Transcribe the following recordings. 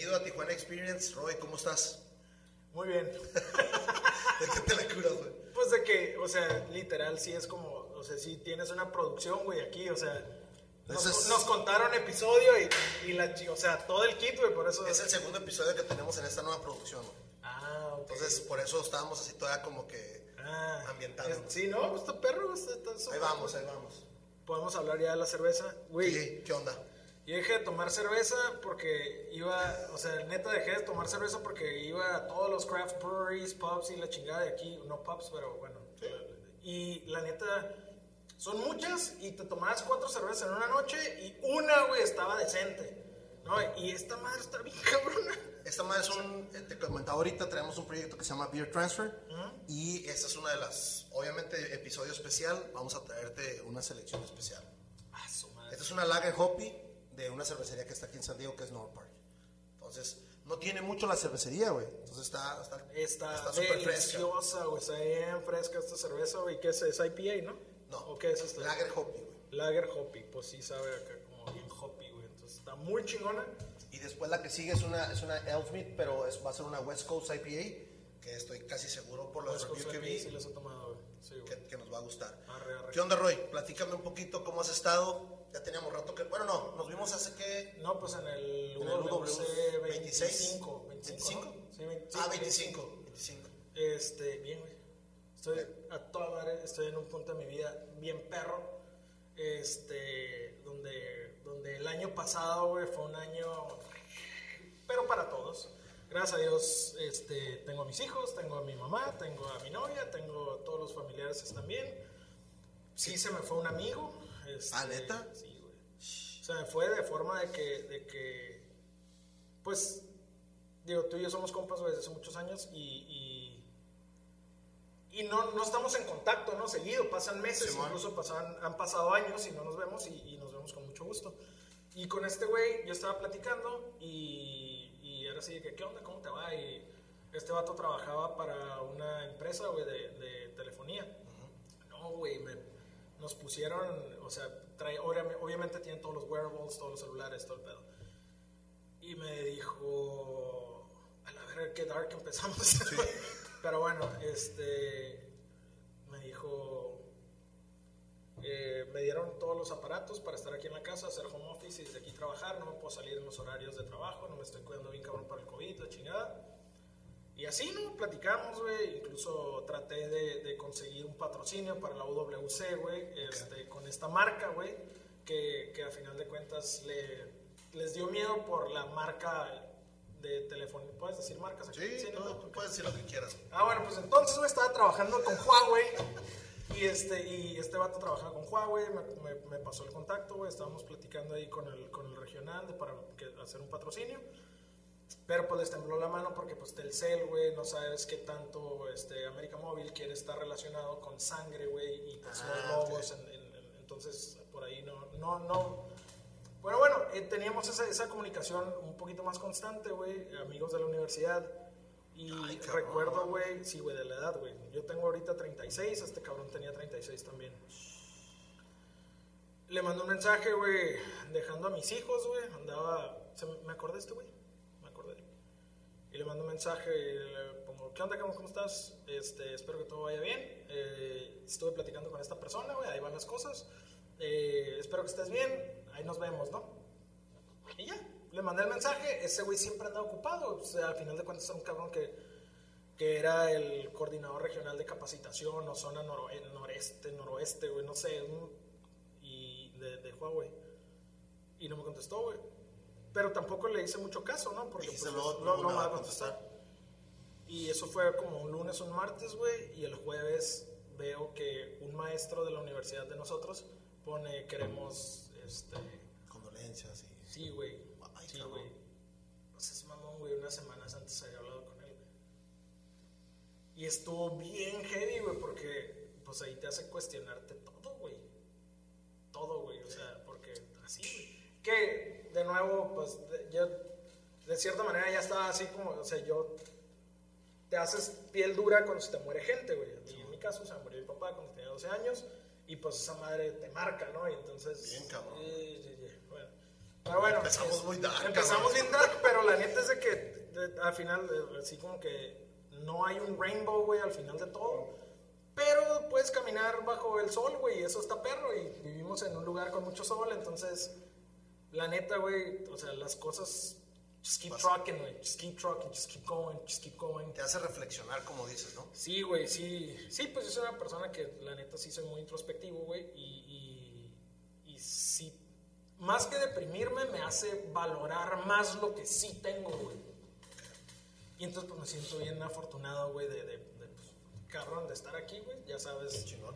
Bienvenido a Tijuana Experience. Roy, ¿cómo estás? Muy bien. ¿De qué te la curas, güey? Pues de que, o sea, literal, sí es como, o sea, sí tienes una producción, güey, aquí, o sea, nos, es- nos contaron episodio y, y la, o sea, todo el kit, güey, por eso. Es el segundo episodio que tenemos en esta nueva producción. güey. Ah, ok. Entonces, por eso estábamos así todavía como que ah, ambientando. es- sí, no, pues está perro, está, está Ahí vamos, ahí vamos. Podemos hablar ya de la cerveza, güey. Sí, ¿Qué onda? Yo dejé de tomar cerveza porque iba, o sea, neta dejé de tomar cerveza porque iba a todos los craft breweries, pubs y la chingada de aquí, no pubs, pero bueno. Y la neta, son muchas y te tomabas cuatro cervezas en una noche y una, güey, estaba decente. ¿no? Y esta madre está bien cabrona. Esta madre es un, eh, te comentaba ahorita, tenemos un proyecto que se llama Beer Transfer y esta es una de las, obviamente, episodio especial, vamos a traerte una selección especial. Ah, su madre. Esta es una Lager Hoppy de una cervecería que está aquí en San Diego, que es North Park. Entonces, no tiene mucho la cervecería, güey. Entonces está está Está, está fresca. deliciosa, güey, está bien fresca esta cerveza, güey. ¿Qué es? ¿Es IPA, no? No, ¿O qué es esta? Lager Hoppy, güey. Lager Hoppy, pues sí sabe acá como bien hoppy, güey. Entonces está muy chingona. Y después la que sigue es una, es una Elfmead, pero es, va a ser una West Coast IPA, que estoy casi seguro por los reviews que vi sí las he tomado, güey. Sí, güey. que, que nos va a gustar. Arre, arre. ¿Qué onda, Roy? Platícame un poquito cómo has estado. Ya teníamos rato que... Bueno, no, nos vimos hace que... No, pues en el En el UWC 26, 25. 25, ¿no? Sí, 25. Ah, 25. 25. Este, bien, güey. Estoy a toda madre, estoy en un punto de mi vida bien perro. Este, donde, donde el año pasado, güey, fue un año, pero para todos. Gracias a Dios, este, tengo a mis hijos, tengo a mi mamá, tengo a mi novia, tengo todos los familiares están bien. Sí se me fue un amigo. Este, ¿Ah, neta? Sí, güey. O sea, fue de forma de que, de que pues, digo, tú y yo somos compas, desde hace muchos años y, y, y no, no estamos en contacto, ¿no? Seguido, pasan meses, Simón. incluso pasan, han pasado años y no nos vemos y, y nos vemos con mucho gusto. Y con este güey yo estaba platicando y, y era así de que, ¿qué onda? ¿Cómo te va? Y este vato trabajaba para una empresa, güey, de, de telefonía. No, güey, me- nos pusieron, o sea, trae, obvia- obviamente tienen todos los wearables, todos los celulares, todo el pedo. Y me dijo, a la verga, qué dark empezamos. Pero bueno, este, me dijo, eh, me dieron todos los aparatos para estar aquí en la casa, hacer home office y desde aquí trabajar. No me puedo salir en los horarios de trabajo, no me estoy cuidando bien cabrón para el COVID, la chingada. Y así, ¿no? Platicamos, güey. Incluso traté de, de conseguir un patrocinio para la UWC, güey, este, con esta marca, güey, que, que a final de cuentas le, les dio miedo por la marca de teléfono. ¿Puedes decir marcas aquí? Sí, ¿no? tú puedes decir lo que quieras. Ah, bueno, pues entonces güey, estaba trabajando con Huawei y este, y este vato trabajaba con Huawei, me, me- me pasó el contacto, güey, estábamos platicando ahí con el, con el regional de, para que- hacer un patrocinio. Pero pues les tembló la mano porque pues Telcel, güey, no sabes qué tanto este, América Móvil quiere estar relacionado con sangre, güey, y pues Ah, los logos, en- en- en- entonces por ahí no, no, no. Bueno, bueno, eh, teníamos esa, esa comunicación un poquito más constante, güey, amigos de la universidad. Y Ay, recuerdo, güey, sí, güey, de la edad, güey. Yo tengo ahorita 36, este cabrón tenía 36 también. Le mandé un mensaje, güey, dejando a mis hijos, güey. Andaba. se me acordé de este, güey. Y le mando un mensaje le pongo: ¿Qué onda, cabrón? ¿Cómo estás? Este, espero que todo vaya bien. Eh, estuve platicando con esta persona, güey. Ahí van las cosas. Eh, espero que estés bien. Ahí nos vemos, ¿no? Y ya, le mandé el mensaje. Ese güey siempre andaba ocupado. O sea, al final de cuentas era un cabrón que, que era el coordinador regional de capacitación o zona noroe- noreste, noroeste, güey, no sé. un- y de, de Huawei. Y no me contestó, güey. Pero tampoco le hice mucho caso, ¿no? Porque pues, luego, no, no me va a contestar. Y eso fue como un lunes, un martes, güey. Y el jueves veo que un maestro de la universidad de nosotros pone, queremos, este, Condolencias y... Sí, güey. Sí, güey. Pues es mamón, güey. Unas semanas antes había hablado con él, güey. Y estuvo bien heavy, güey, porque pues ahí te hace cuestionarte todo, güey. Todo, güey. O sea, porque así, güey. Que, de nuevo, pues de- yo, de cierta manera ya estaba así como, o sea, yo te haces piel dura cuando se te muere gente, güey. Y en mi caso se murió mi papá cuando tenía 12 años y pues esa madre te marca, ¿no? Y entonces... Bien, cabrón. Sí, sí, sí. Bueno, Pero bueno, Empezamos es- muy dark, Empezamos cabrón. bien dark, pero la neta es de que de- al final, así como que no hay un rainbow, güey, al final de todo. Pero puedes caminar bajo el sol, güey, y eso está perro. Y vivimos en un lugar con mucho sol, entonces, la neta, güey, o sea, las cosas. Just keep trucking, güey. Just keep trucking, just keep going, just keep going. Te hace reflexionar, como dices, ¿no? Sí, güey, sí. Sí, pues yo soy una persona que la neta sí soy muy introspectivo, güey. Y, y, y sí, más que deprimirme, me hace valorar más lo que sí tengo, güey. Y entonces pues me siento bien afortunado, güey, de, de, de, pues, cabrón, de estar aquí, güey. Ya sabes, chingón.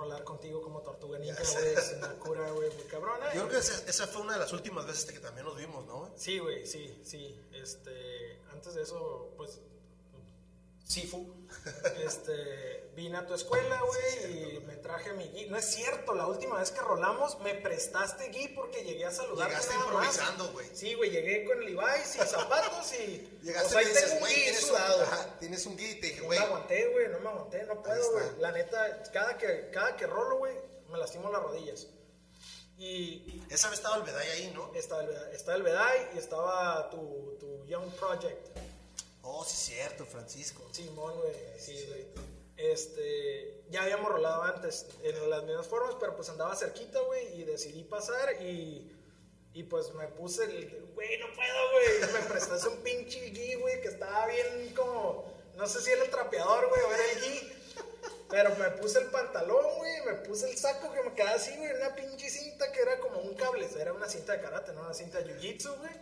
Rolar contigo como tortuga ninja, güey, es una cura, güey, muy cabrona. Yo creo que esa, esa fue una de las últimas veces que también nos vimos, ¿no? Sí, güey, sí, sí. Este, antes de eso, pues, Sifu, este, vine a tu escuela, güey, y me traje mi gui. No es cierto, la última vez que rolamos me prestaste gui porque llegué a saludarte Llegaste nada improvisando, güey. Sí, güey, llegué con Levi's y zapatos y... Llegaste o sea, y dices, un güey, tienes un, sudado. ajá, tienes un gui. Y te dije, No güey, me aguanté, güey, no me aguanté, no puedo, güey. La neta, cada que, cada que rolo, güey, me lastimo las rodillas. Y esa vez estaba el Beday ahí, ¿no? estaba el, estaba el Bedai y estaba tu, tu Young Project. Oh, sí, cierto, Francisco. Simón, güey. Sí, güey. Este, ya habíamos rolado antes en las mismas formas, pero pues andaba cerquita, güey, y decidí pasar y, y pues me puse el, güey, no puedo, güey. Me prestaste un pinche gui, güey, que estaba bien como, no sé si era el trapeador, güey, o era el gui. Pero me puse el pantalón, güey, me puse el saco que me quedaba así, güey, una pinche cinta que era como un cable, era una cinta de karate, no una cinta de jiu-jitsu, güey.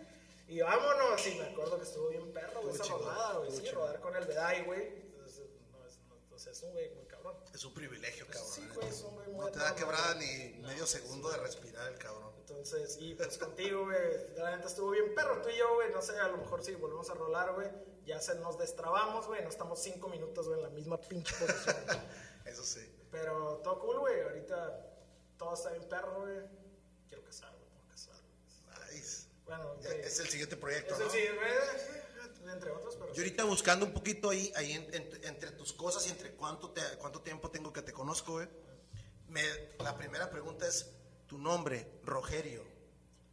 Y vámonos, y me acuerdo que estuvo bien perro, güey, esa rodada, güey, sí, rodar con el Bedai, güey. Entonces, no, es, no, entonces es un güey muy cabrón. Es un privilegio, cabrón. Sí, güey, es un güey muy No te da quebrada ni medio segundo de respirar el cabrón. Entonces, y pues contigo, güey, la neta estuvo bien perro. Tú y yo, güey, no sé, a lo mejor si volvemos a rolar, güey, ya se nos destrabamos, güey, no estamos cinco minutos, güey, en la misma pinche posición. Eso sí. Pero todo cool, güey, ahorita todo está bien perro, güey. Quiero casar. Nice. Bueno, sí. Es el siguiente proyecto, Es ¿no? el sí, güey, entre otros, pero Yo ahorita buscando un poquito ahí, ahí en- en- entre tus cosas y entre cuánto, te, cuánto tiempo tengo que te conozco, güey. Me, la primera pregunta es tu nombre, Rogerio.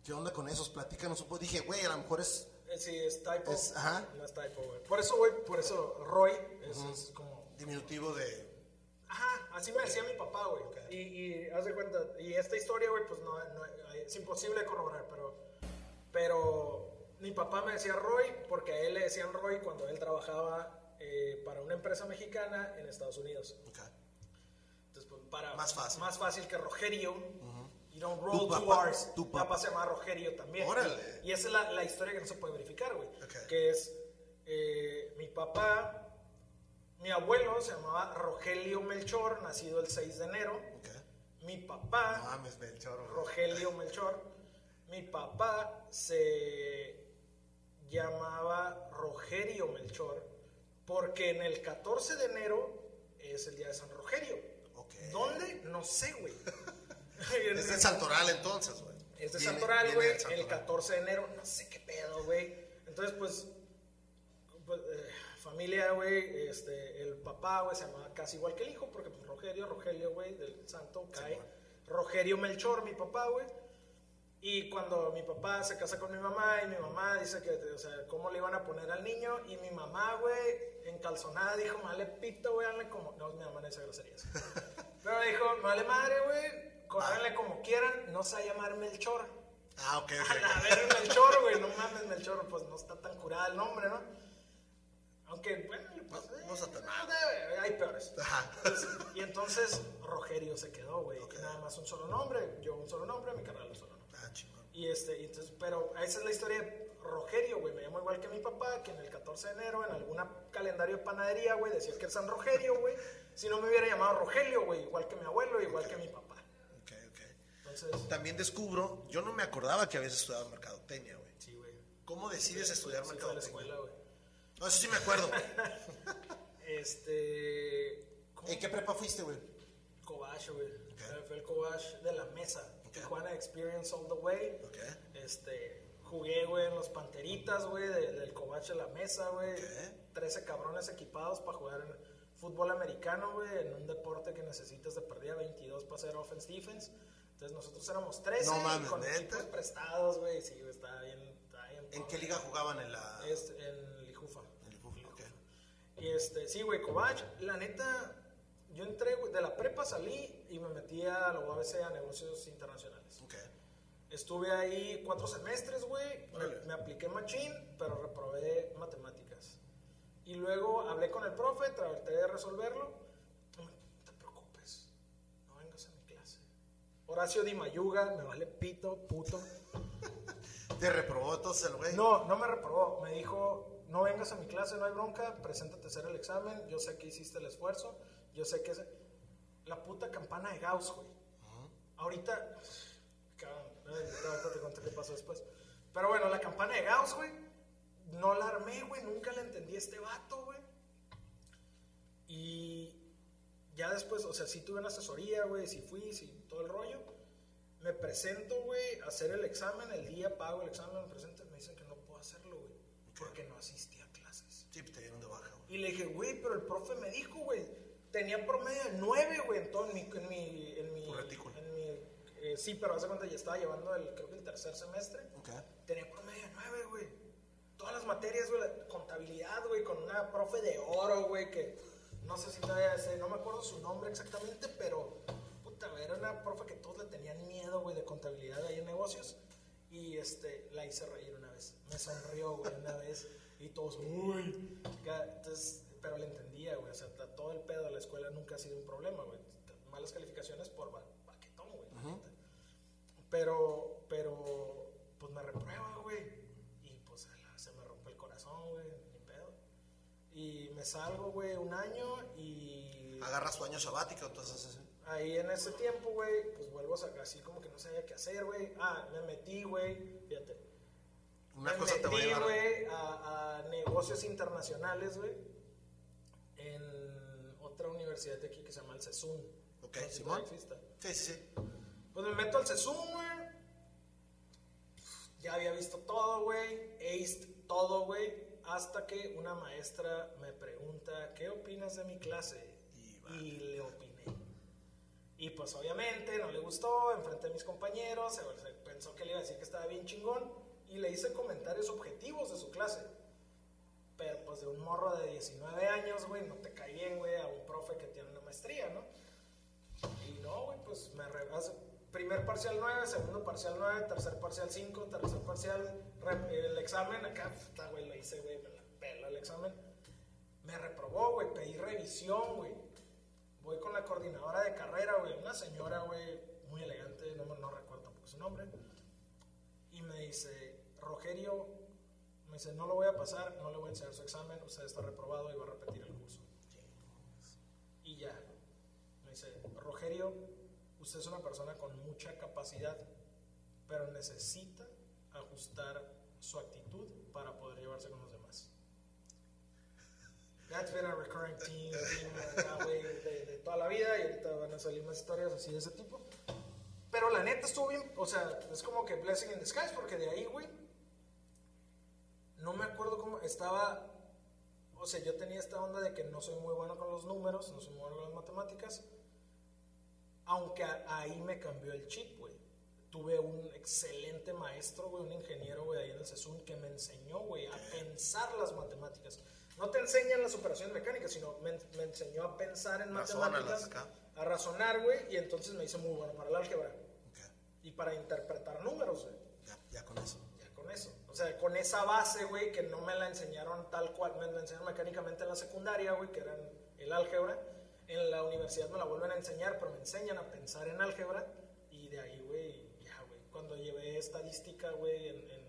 ¿Qué onda con esos? Platícanos un poco. Dije, güey, a lo mejor es... Eh, Sí, es typo. Es- ajá. No es typo, güey. Por eso, güey, por eso Roy es, es como Diminutivo de... Ajá, así me decía mi papá, güey. Y, y haz de cuenta, y esta historia, güey, pues no, no- es imposible corroborar, pero, pero mi papá me decía Roy porque a él le decían Roy cuando él trabajaba eh, para una empresa mexicana en Estados Unidos. Ok. Entonces, pues, para, Más fácil. Más fácil que Rogerio. You don't roll Tu two papá- R's. tu papá- papá se llama Rogerio también. Órale. Y esa es la, la historia que no se puede verificar, güey. Ok. Que es eh, mi papá, mi abuelo se llamaba Rogelio Melchor, nacido el 6 de enero. Ok. Mi papá, No mames, Melchor. Rogelio Melchor, mi papá se llamaba Rogerio Melchor porque en el 14 de enero es el día de San Rogerio. ¿Dónde? No sé, güey. Es de Santoral entonces, güey. Es de Santoral, güey, el Santoral. 14 de enero, no sé qué pedo, güey. Entonces, pues, pues, eh, familia, güey, este, el papá, güey, se llamaba casi igual que el hijo, porque pues Rogelio, Rogelio, güey, del santo, cae. Rogelio Melchor, mi papá, güey. Y cuando mi papá se casa con mi mamá y mi mamá dice que, o sea, cómo le iban a poner al niño y mi mamá, güey, encalzonada dijo, vale pito, güey, hazle como... No, mi mamá no dice groserías. Pero dijo, vale madre, güey, córrenle como quieran, no se va a llamar Melchor. Ah, ok, ok. A verga, Melchor, güey, no mames, Melchor, pues no está tan curada el nombre, ¿no? Aunque, bueno, pues, No- no eh, Hay peores. Ajá. Y entonces Rogerio se quedó, güey, que nada más un solo nombre, yo un solo nombre, mi carnal un solo nombre. Y este, entonces, pero esa es la historia de Rogerio, güey. Me llamo igual que mi papá, que en el 14 de enero, en alguna calendario de panadería, güey, decía que es San Rogerio, güey. Si no me hubiera llamado Rogelio, güey, igual que mi abuelo, igual que mi papá. Ok, ok. Entonces, También descubro, yo no me acordaba que habías estudiado mercadotecnia, güey. sí, güey. ¿Cómo decides estudiar Sí, fue a la mercadotecnia? escuela, güey. No, eso sí me acuerdo. Este. ¿En qué prepa fuiste, güey? Cobach, güey. Fue el Cobach de la mesa. Tijuana Experience All the Way. Ok. Este. Jugué, güey, en los Panteritas, güey, de- del Cobach de la mesa, güey. Ok. 13 cabrones equipados para jugar en fútbol americano, güey, en un deporte que necesitas de perdida 22 para hacer offense defense. Entonces nosotros éramos 13 No mames, con ¿neta? equipos prestados, güey. Sí, güey, estaba bien, estaba bien. ¿En qué liga jugaban en la...? Es en Lijufa. en el fútbol? Ok. Y este, sí, güey, Cobach, la neta, yo entré, de la prepa salí y me metí a la UABC a negocios internacionales. Estuve ahí cuatro semestres, güey. Me, me apliqué machín, pero reprobé matemáticas. Y luego hablé con el profe, traté de resolverlo. No te preocupes, no vengas a mi clase. Horacio Di Mayuga, me vale pito, puto. ¿Te reprobó entonces el güey? No, no me reprobó. Me dijo, no vengas a mi clase, no hay bronca, preséntate a hacer el examen. Yo sé que hiciste el esfuerzo. Yo sé que es la puta campana de Gauss, güey. Ahorita, cabrón, ahorita te cuento qué pasó después. Pero bueno, la campana de Gauss, güey, no la armé, güey, nunca la entendí a este vato, güey. Y ya después, o sea, sí tuve una asesoría, güey, sí fui, sí, todo el rollo. Me presento, güey, a hacer el examen, el día pago el examen, me presento, me dicen que no puedo hacerlo, güey, porque no asistí a clases. Sí, pues te dieron de baja, güey. Y le dije, güey, pero el profe me dijo, güey, tenía promedio de 9, güey, en todo en mi... En mi, en mi retículo. en mi- eh, sí, pero hace cuenta ya estaba llevando el, creo que el tercer semestre. Ok. Tenía promedio de 9, güey. Todas las materias, güey, la contabilidad, güey, con una profe de oro, güey, que no sé si todavía sé, no me acuerdo su nombre exactamente, pero puta, güey, era una profe que todos le tenían miedo, güey, de contabilidad ahí en negocios. Y este, la hice reír una vez. Me sonrió, güey, una vez. Y todos, uy. Entonces, pero le entendía, güey. O sea, todo el pedo de la escuela nunca ha sido un problema, güey. Malas calificaciones por ba- baquetón, güey. Pero, pero, pues me reprueba, güey. Y pues se me rompe el corazón, güey. Ni pedo. Y me salgo, güey, un año y. Agarras tu año sabático, entonces... así. Ahí en ese tiempo, güey, pues vuelvo a sacar así como que no sabía qué hacer, güey. Ah, me metí, güey, fíjate. Una me cosa te voy a metí, llevar... güey, a, a negocios internacionales, güey, en otra universidad de aquí que se llama el CESUN. Ok, No Simón. Sí, sí, sí. Pues me meto al CESUN, güey. Ya había visto todo, güey. Aced todo, güey. Hasta que una maestra me pregunta, ¿qué opinas de mi clase? Y Y, vale. le opiné. Y pues obviamente no le gustó, enfrente de mis compañeros, se pensó que le iba a decir que estaba bien chingón. Y le hice comentarios objetivos de su clase. Pero pues de un morro de 19 años, güey, no te cae bien, güey, a un profe que tiene una maestría, ¿no? Y no, güey, pues me re- hace- primer parcial 9, segundo parcial 9, tercer parcial 5, tercer parcial, el examen, acá, puta, güey, lo hice, güey, me la pelo el examen. Me reprobó, güey, pedí revisión, güey. Voy con la coordinadora de carrera, güey, una señora, güey, muy elegante, no, no recuerdo su nombre. Y me dice, Rogerio, me dice, no lo voy a pasar, no le voy a enseñar su examen, usted está reprobado y va a repetir el curso. Y ya. Me dice, Rogerio, usted es una persona con mucha capacidad, pero necesita ajustar su actitud para poder llevarse con los demás. That's been a recurring theme, güey, de, de toda la vida y ahorita van a salir más historias así de ese tipo. Pero la neta estuvo bien, o sea, es como que blessing in disguise porque de ahí, güey, no me acuerdo cómo estaba, o sea, yo tenía esta onda de que no soy muy bueno con los números, no soy muy bueno con las matemáticas, aunque a- ahí me cambió el chip, güey. Tuve un excelente maestro, güey, un ingeniero, güey, ahí en el CESUN que me enseñó, güey, a pensar las matemáticas. No te enseñan las operaciones mecánicas, sino me, me enseñó a pensar en matemáticas, a razonar, güey, y entonces me hice muy bueno para el álgebra Ok. y para interpretar números, güey. Ya, ya con eso. O sea, con esa base, güey, que no me la enseñaron tal cual, me la enseñaron mecánicamente en la secundaria, güey, que era el álgebra. En la universidad me la vuelven a enseñar, pero me enseñan a pensar en álgebra. Y de ahí, güey, ya, güey. Cuando llevé estadística, güey, en, en-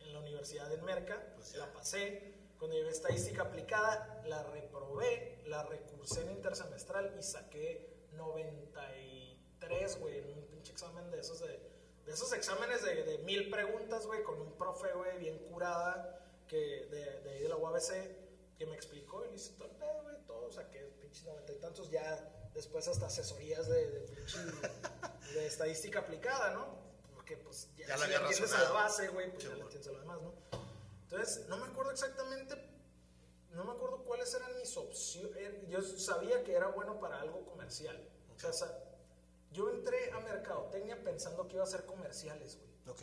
en la universidad en Merca, Pues la pasé. Cuando llevé estadística aplicada, la reprobé, la recursé en intersemestral y saqué 93, güey, en un pinche examen de esos de, de esos exámenes de, de mil preguntas, güey, con un profe, güey, bien curada, que de, de ahí de la UABC, que me explicó y le hice todo el pedo, güey, todo, saqué pinches noventa y tantos, ya después hasta asesorías de, de pinche, de estadística aplicada, ¿no? Porque pues ya, Ya la si le entiendes a la base, güey, pues Sí, ya le bueno. entiendes a lo demás, ¿no? Entonces, no me acuerdo exactamente, no me acuerdo cuáles eran mis opciones. Yo sabía que era bueno para algo comercial. O sea, yo entré a mercadotecnia pensando que iba a hacer comerciales, güey. Ok.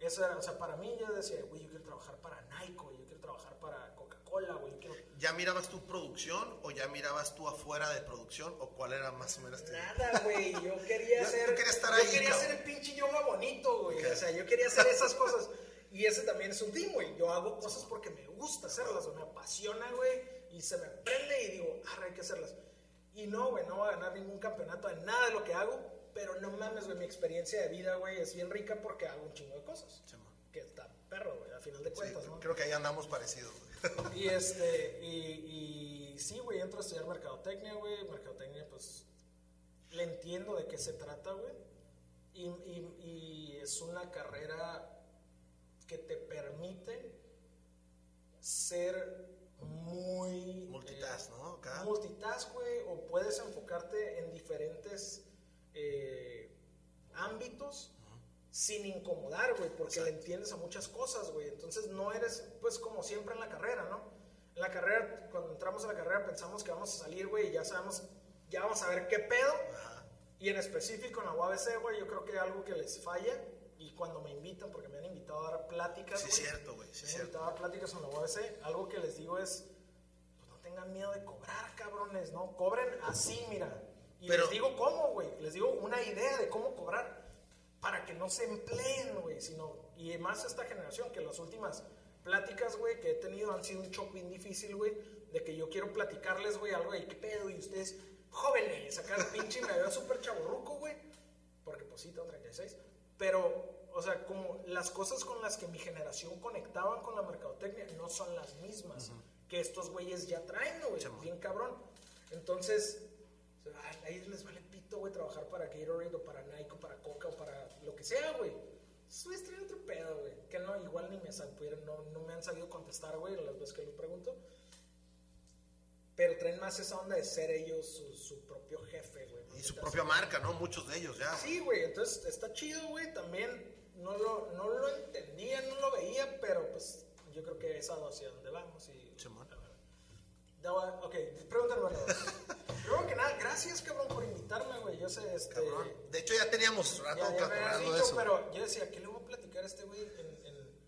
Eso era, o sea, para mí yo decía, güey, yo quiero trabajar para Nike, güey, yo quiero trabajar para Coca-Cola, güey, yo quiero... ¿Ya mirabas tu producción o ya mirabas tú afuera de producción o cuál era más o menos tu... Nada, güey, yo quería Yo- tú querías estar yo ahí, quería cabrón. hacer el pinche yoga bonito, güey, Ok. o sea, yo quería hacer esas cosas. Y ese también es un team, güey, yo hago cosas porque me gusta hacerlas, o me apasiona, güey, y se me prende y digo, ah, hay que hacerlas. Y no, güey, no voy a ganar ningún campeonato en nada de lo que hago, pero no mames, güey, mi experiencia de vida, güey, es bien rica porque hago un chingo de cosas. Sí. Que está perro, güey, a final de Sí, cuentas, ¿no? creo que ahí andamos parecidos. güey. Y este, y, y sí, güey, entro a estudiar mercadotecnia, güey. Mercadotecnia, pues, le entiendo de qué se trata, güey. Y, y- y es una carrera que te permite ser muy... Multitask, eh, ¿no? Acá. Multitask, güey, o puedes enfocarte en diferentes eh, ámbitos sin incomodar, güey, porque le entiendes a muchas cosas, güey. Entonces no eres, pues, como siempre en la carrera, ¿no? En la carrera, cuando entramos a la carrera pensamos que vamos a salir, güey, y ya sabemos, ya vamos a ver qué pedo. Y en específico en la UABC, güey, yo creo que algo que les falla, cuando me invitan, porque me han invitado a dar pláticas, Sí, güey, cierto, güey, sí, me han invitado a dar pláticas en la UABC, algo que les digo es, pues no tengan miedo de cobrar, cabrones, ¿no? Cobren así, mira. Y Pero- les digo cómo, güey, les digo una idea de cómo cobrar para que no se empleen, güey, sino, y más esta generación, que las últimas pláticas, güey, que he tenido han sido un shock bien difícil, güey, de que yo quiero platicarles, güey, algo de qué pedo, y ustedes, jóvenes, sacar pinche, me veo súper chaborruco, güey, porque pues sí, tengo 36, pero, o sea, como las cosas con las que mi generación conectaban con la mercadotecnia no son las mismas que estos güeyes ya traen, güey, bien cabrón. Entonces, o sea, a ellos les vale pito, güey, trabajar para Gatorade o para Nike o para Coca o para lo que sea, güey. Güeyes traen otro pedo, güey. Que no, igual ni me, no, no me han sabido contestar, güey, las veces que les pregunto. Pero traen más esa onda de ser ellos su, su propio jefe, güey. Y su propia marca, ¿no? Muchos de ellos ya. Sí, güey, entonces está chido, güey. También no lo, no lo entendía, no lo veía, pero pues yo creo que es hacia donde vamos. Y, Simón. Ok, pregunta número dos. Primero que nada, gracias, cabrón, por invitarme, güey. Yo sé, este. Cabrón. De hecho, ya teníamos rato Ya, ya me habías dicho, eso. pero yo decía, ¿qué le voy a platicar a este güey? En, en-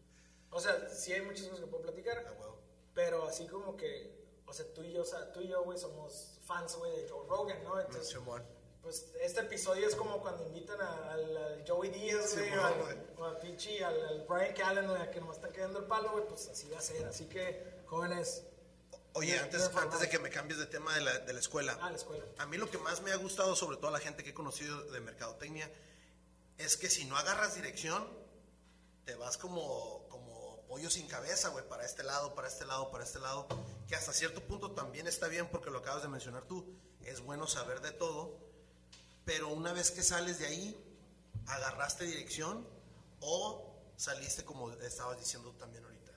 O sea, sí hay muchas cosas que puedo platicar, Ah, huevo. pero así como que, o sea, tú y yo, o sea, tú y yo, güey, somos fans, güey, de Joe Rogan, ¿no? Entonces, Simón. Pues este episodio es como cuando invitan a- al, al Joey Díaz, güey, al- güey. o al pinche, al, al Brian Callen, güey, a que nomás está quedando el palo, güey, pues así va a ser. Así que, jóvenes, Oye, antes, antes de que me cambies de tema de la, de la escuela. a la escuela. A mí lo que más me ha gustado, sobre todo a la gente que he conocido de mercadotecnia, es que si no agarras dirección, te vas como, como pollo sin cabeza, güey, para este lado, para este lado, para este lado, que hasta cierto punto también está bien porque lo acabas de mencionar tú, es bueno saber de todo, pero una vez que sales de ahí, agarraste dirección o saliste como estabas diciendo también ahorita.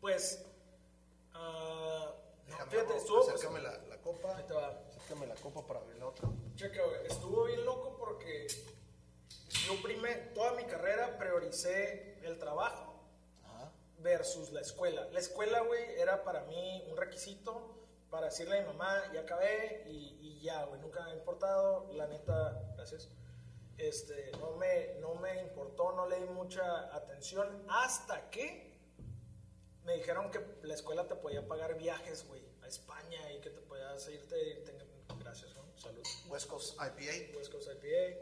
Pues, no, Déjame, fíjate, estuvo, pues, acércame la, la copa. ahí te va. Acércame la copa para abrir la otra. Checa, estuvo bien loco porque yo primero, toda mi carrera prioricé el trabajo Ajá. versus la escuela. La escuela, güey, era para mí un requisito para decirle a mi mamá, ya acabé y, y ya, güey, nunca me ha importado, la neta, gracias. Este, no me, no me importó, no le di mucha atención hasta que me dijeron que la escuela te podía pagar viajes, güey, a España y que te podías irte, te- gracias, ¿no? Salud. West Coast IPA. West Coast IPA.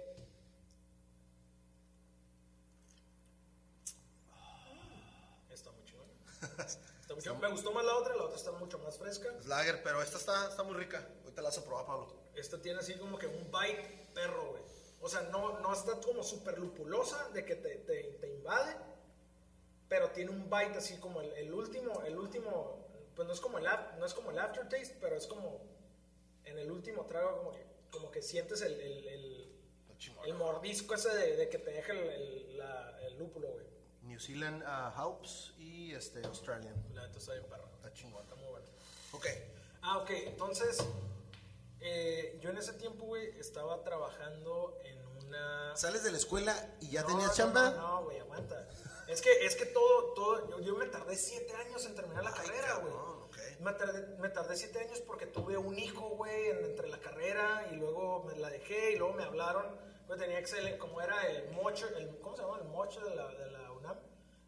Está muy chingón. Está muy chingón. Me gustó más la otra, la otra está mucho más fresca. Es lager, pero esta está, está muy rica. Ahorita la vas a probar, Pablo. Esta tiene así como que un bite perro, güey. O sea, no, no está como súper lupulosa de que te, te, te invade, pero tiene un bite así como el, el último, el último, pues no es como el, no es como el aftertaste, pero es como en el último trago como que, como que sientes el, el, mordisco ese de, de que te deja el, el, la- el lúpulo, güey. New Zealand uh, Hops y este Australian. La neta está bien. Está chingón. Está muy bueno. Ok. Ah, ok. Entonces, eh, yo en ese tiempo, güey, estaba trabajando en una... Sales de la escuela y ya No, tenías no, chamba. No, no, güey, aguanta. Es que, es que todo, todo, yo, yo me tardé siete años en terminar la Ay, carrera, güey. cabrón, ok. Me tardé, me tardé siete años porque tuve un hijo, güey, en- entre la carrera y luego me la dejé y luego me hablaron. Güey, tenía excelente, como era el mocho, el, ¿cómo se llama? El mocho de la, de la UNAM.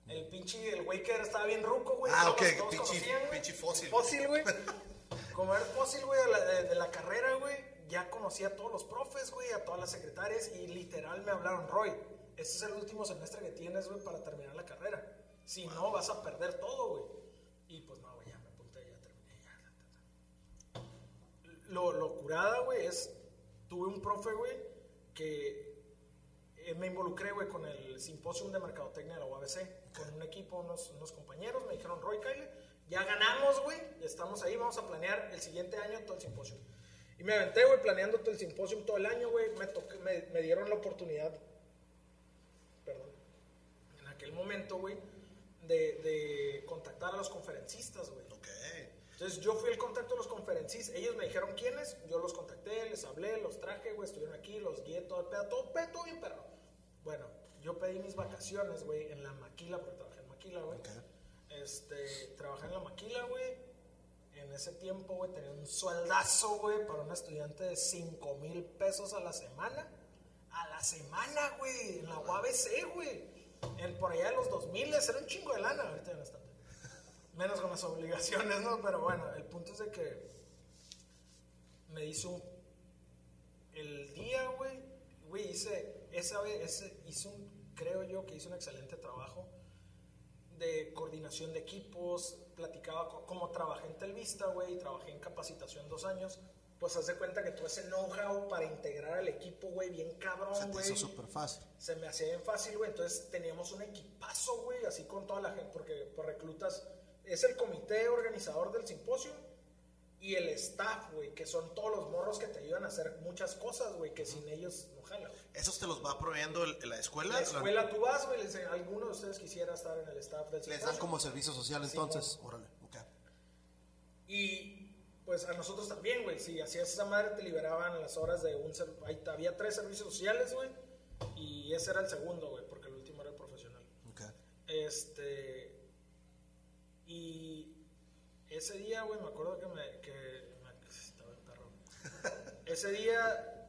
El pinche, el güey que estaba bien ruco, güey. Ah, ok, pinche- conocían, pinche fósil. Fósil, güey. Como era fósil, güey, de la, de- de la carrera, güey, ya conocía a todos los profes, güey, a todas las secretarias y literal me hablaron, Roy, este es el último semestre que tienes, güey, para terminar la carrera. Si no, vas a perder todo, güey. Y pues no, güey, ya me apunté, ya terminé, ya. Lo, lo curada, güey, es, tuve un profe, güey, que eh, me involucré, güey, con el simposium de mercadotecnia de la UABC, con un equipo, unos, unos compañeros, me dijeron, Roy, Kyle, ya ganamos, güey, estamos ahí, vamos a planear el siguiente año todo el simposium. Y me aventé, güey, planeando todo el simposium todo el año, güey, me, me, me dieron la oportunidad, perdón, en aquel momento, güey, de, de contactar a los conferencistas, güey. Entonces yo fui el contacto de los conferencistas, ellos me dijeron quiénes, yo los contacté, les hablé, los traje, güey, estuvieron aquí, los guié, todo el pedo, todo, pedo, todo bien perro. Bueno, yo pedí mis vacaciones, güey, en la maquila, porque trabajé en maquila, güey. Este, trabajé en la maquila, güey. En ese tiempo, güey, tenía un sueldazo, güey, para un estudiante de 5 mil pesos a la semana. A la semana, güey, en la UABC, güey. En, por allá de los 2000 era un chingo de lana, ahorita ya no es tanto. Menos con las obligaciones, ¿no? Pero bueno, el punto es de que me hizo. El día, güey, güey, hice, esa vez, ese, hice un, creo yo que hice un excelente trabajo de coordinación de equipos, platicaba co- como trabajé en Telvista, güey, y trabajé en capacitación dos años, pues haz de cuenta que tuve ese know-how para integrar al equipo, güey, bien Se cabrón, te güey hizo súper fácil. se me hacía bien fácil, güey. Entonces teníamos un equipazo, güey, así con toda la gente, porque por reclutas es el comité organizador del simposio y el staff, güey, que son todos los morros que te ayudan a hacer muchas cosas, güey, que sin ellos no jala. ¿Esos te los va proveyendo el- la escuela? La escuela tú vas, güey, alguno de ustedes quisiera estar en el staff del Les dan como servicio social entonces. Órale, ok. Y pues a nosotros también, güey. Si hacías esa madre, te liberaban las horas de un. ahí Había tres servicios sociales, güey. Y ese era el segundo, güey, porque el último era el profesional. Ok. Este. Y ese día, güey, me acuerdo que me. Que, me- estaba en perro. ese día,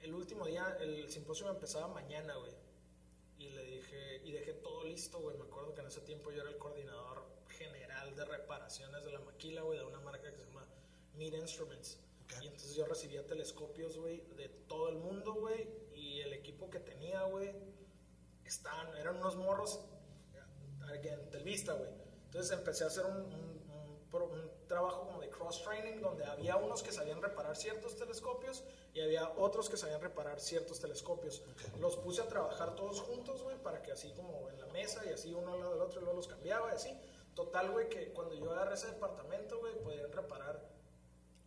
el último día, el simposio empezaba mañana, güey. Y le dije. Y dejé todo listo, güey. Me acuerdo que en ese tiempo yo era el coordinador general de reparaciones de la maquila, güey, de una marca que se llama Meat Instruments. Ok. Y entonces yo recibía telescopios, güey, de todo el mundo, güey. Y el equipo que tenía, güey, estaban, eran unos morros, again, telvista, güey. Entonces empecé a hacer un, un- un un trabajo como de cross-training, donde había unos que sabían reparar ciertos telescopios y había otros que sabían reparar ciertos telescopios. Los puse a trabajar todos juntos, güey, para que así como en la mesa y así uno al lado del otro y luego los cambiaba y así. Total, güey, que cuando yo agarré ese departamento, güey, podían reparar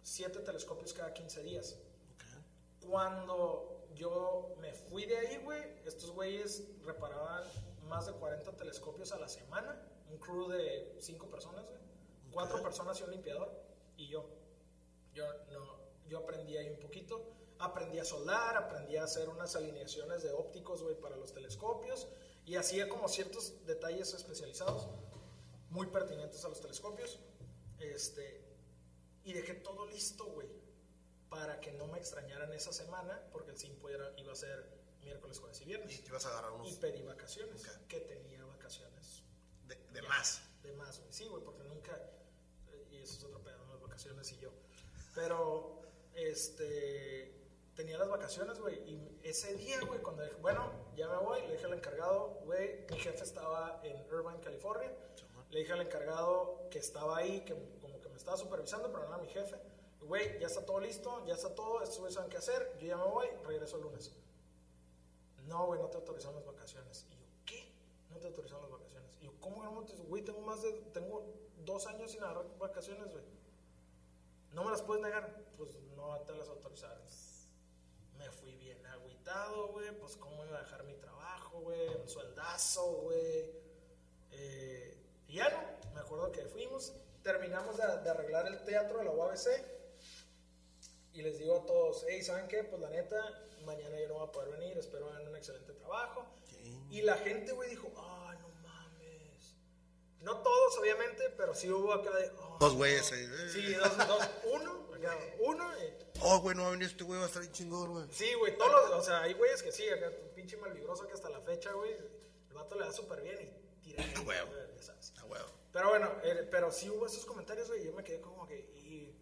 siete telescopios cada 15 días. Ok. Cuando yo me fui de ahí, güey, estos güeyes reparaban más de 40 telescopios a la semana. Un crew de 5 personas, güey. 4 Ok. personas y un limpiador. Y yo. Yo, no, yo aprendí ahí un poquito. Aprendí a soldar, aprendí a hacer unas alineaciones de ópticos, güey, para los telescopios. Y hacía como ciertos detalles especializados, muy pertinentes a los telescopios. Este, y dejé todo listo, güey, para que no me extrañaran esa semana, porque el simpo era, iba a ser miércoles, jueves y Y viernes. te ibas a agarrar Y unos pedí vacaciones, que tenía vacaciones. De, Ya, más. De más, güey. Sí, güey, porque nunca. eh, Y eso es otro pedo, las vacaciones y yo. Pero, este. Tenía las vacaciones, güey. Y ese día, güey, cuando dije, bueno, ya me voy, le dije al encargado, güey, mi jefe estaba en Irvine, California. Le dije al encargado que estaba ahí, que como que me estaba supervisando, pero no era mi jefe. Güey, ya está todo listo, ya está todo, estos güeyes saben qué hacer, yo ya me voy, regreso el lunes. No, güey, no te autorizaron las vacaciones. Y yo, ¿qué? No te autorizaron las vacaciones. ¿Cómo que no me? Güey, tengo más de, tengo dos años sin agarrar vacaciones, güey. ¿No me las puedes negar? Pues no te las autorizaron. Me fui bien agüitado, güey. Pues cómo iba a dejar mi trabajo, güey. Un sueldazo, güey. Eh, y ya no. Me acuerdo que fuimos. Terminamos de, de arreglar el teatro de la UABC. Y les digo a todos, hey, ¿saben qué? Pues la neta, mañana yo no voy a poder venir. Espero hagan un excelente trabajo. Sí. Y la gente, güey, dijo, mames. No todos, obviamente, pero sí hubo acá de, Dos güeyes ahí. eh. Sí, dos, dos, uno, acá, uno. y- Oh, güey, no va a venir este güey, va a estar bien chingón, güey. Sí, güey, todos los, o sea, hay güeyes que sí, acá, pinche malvibroso que hasta la fecha, güey, el vato le da súper bien y tira. Ah, huevo. Ah, güey. Pero bueno, eh, pero sí hubo esos comentarios, güey, y yo me quedé como que, y,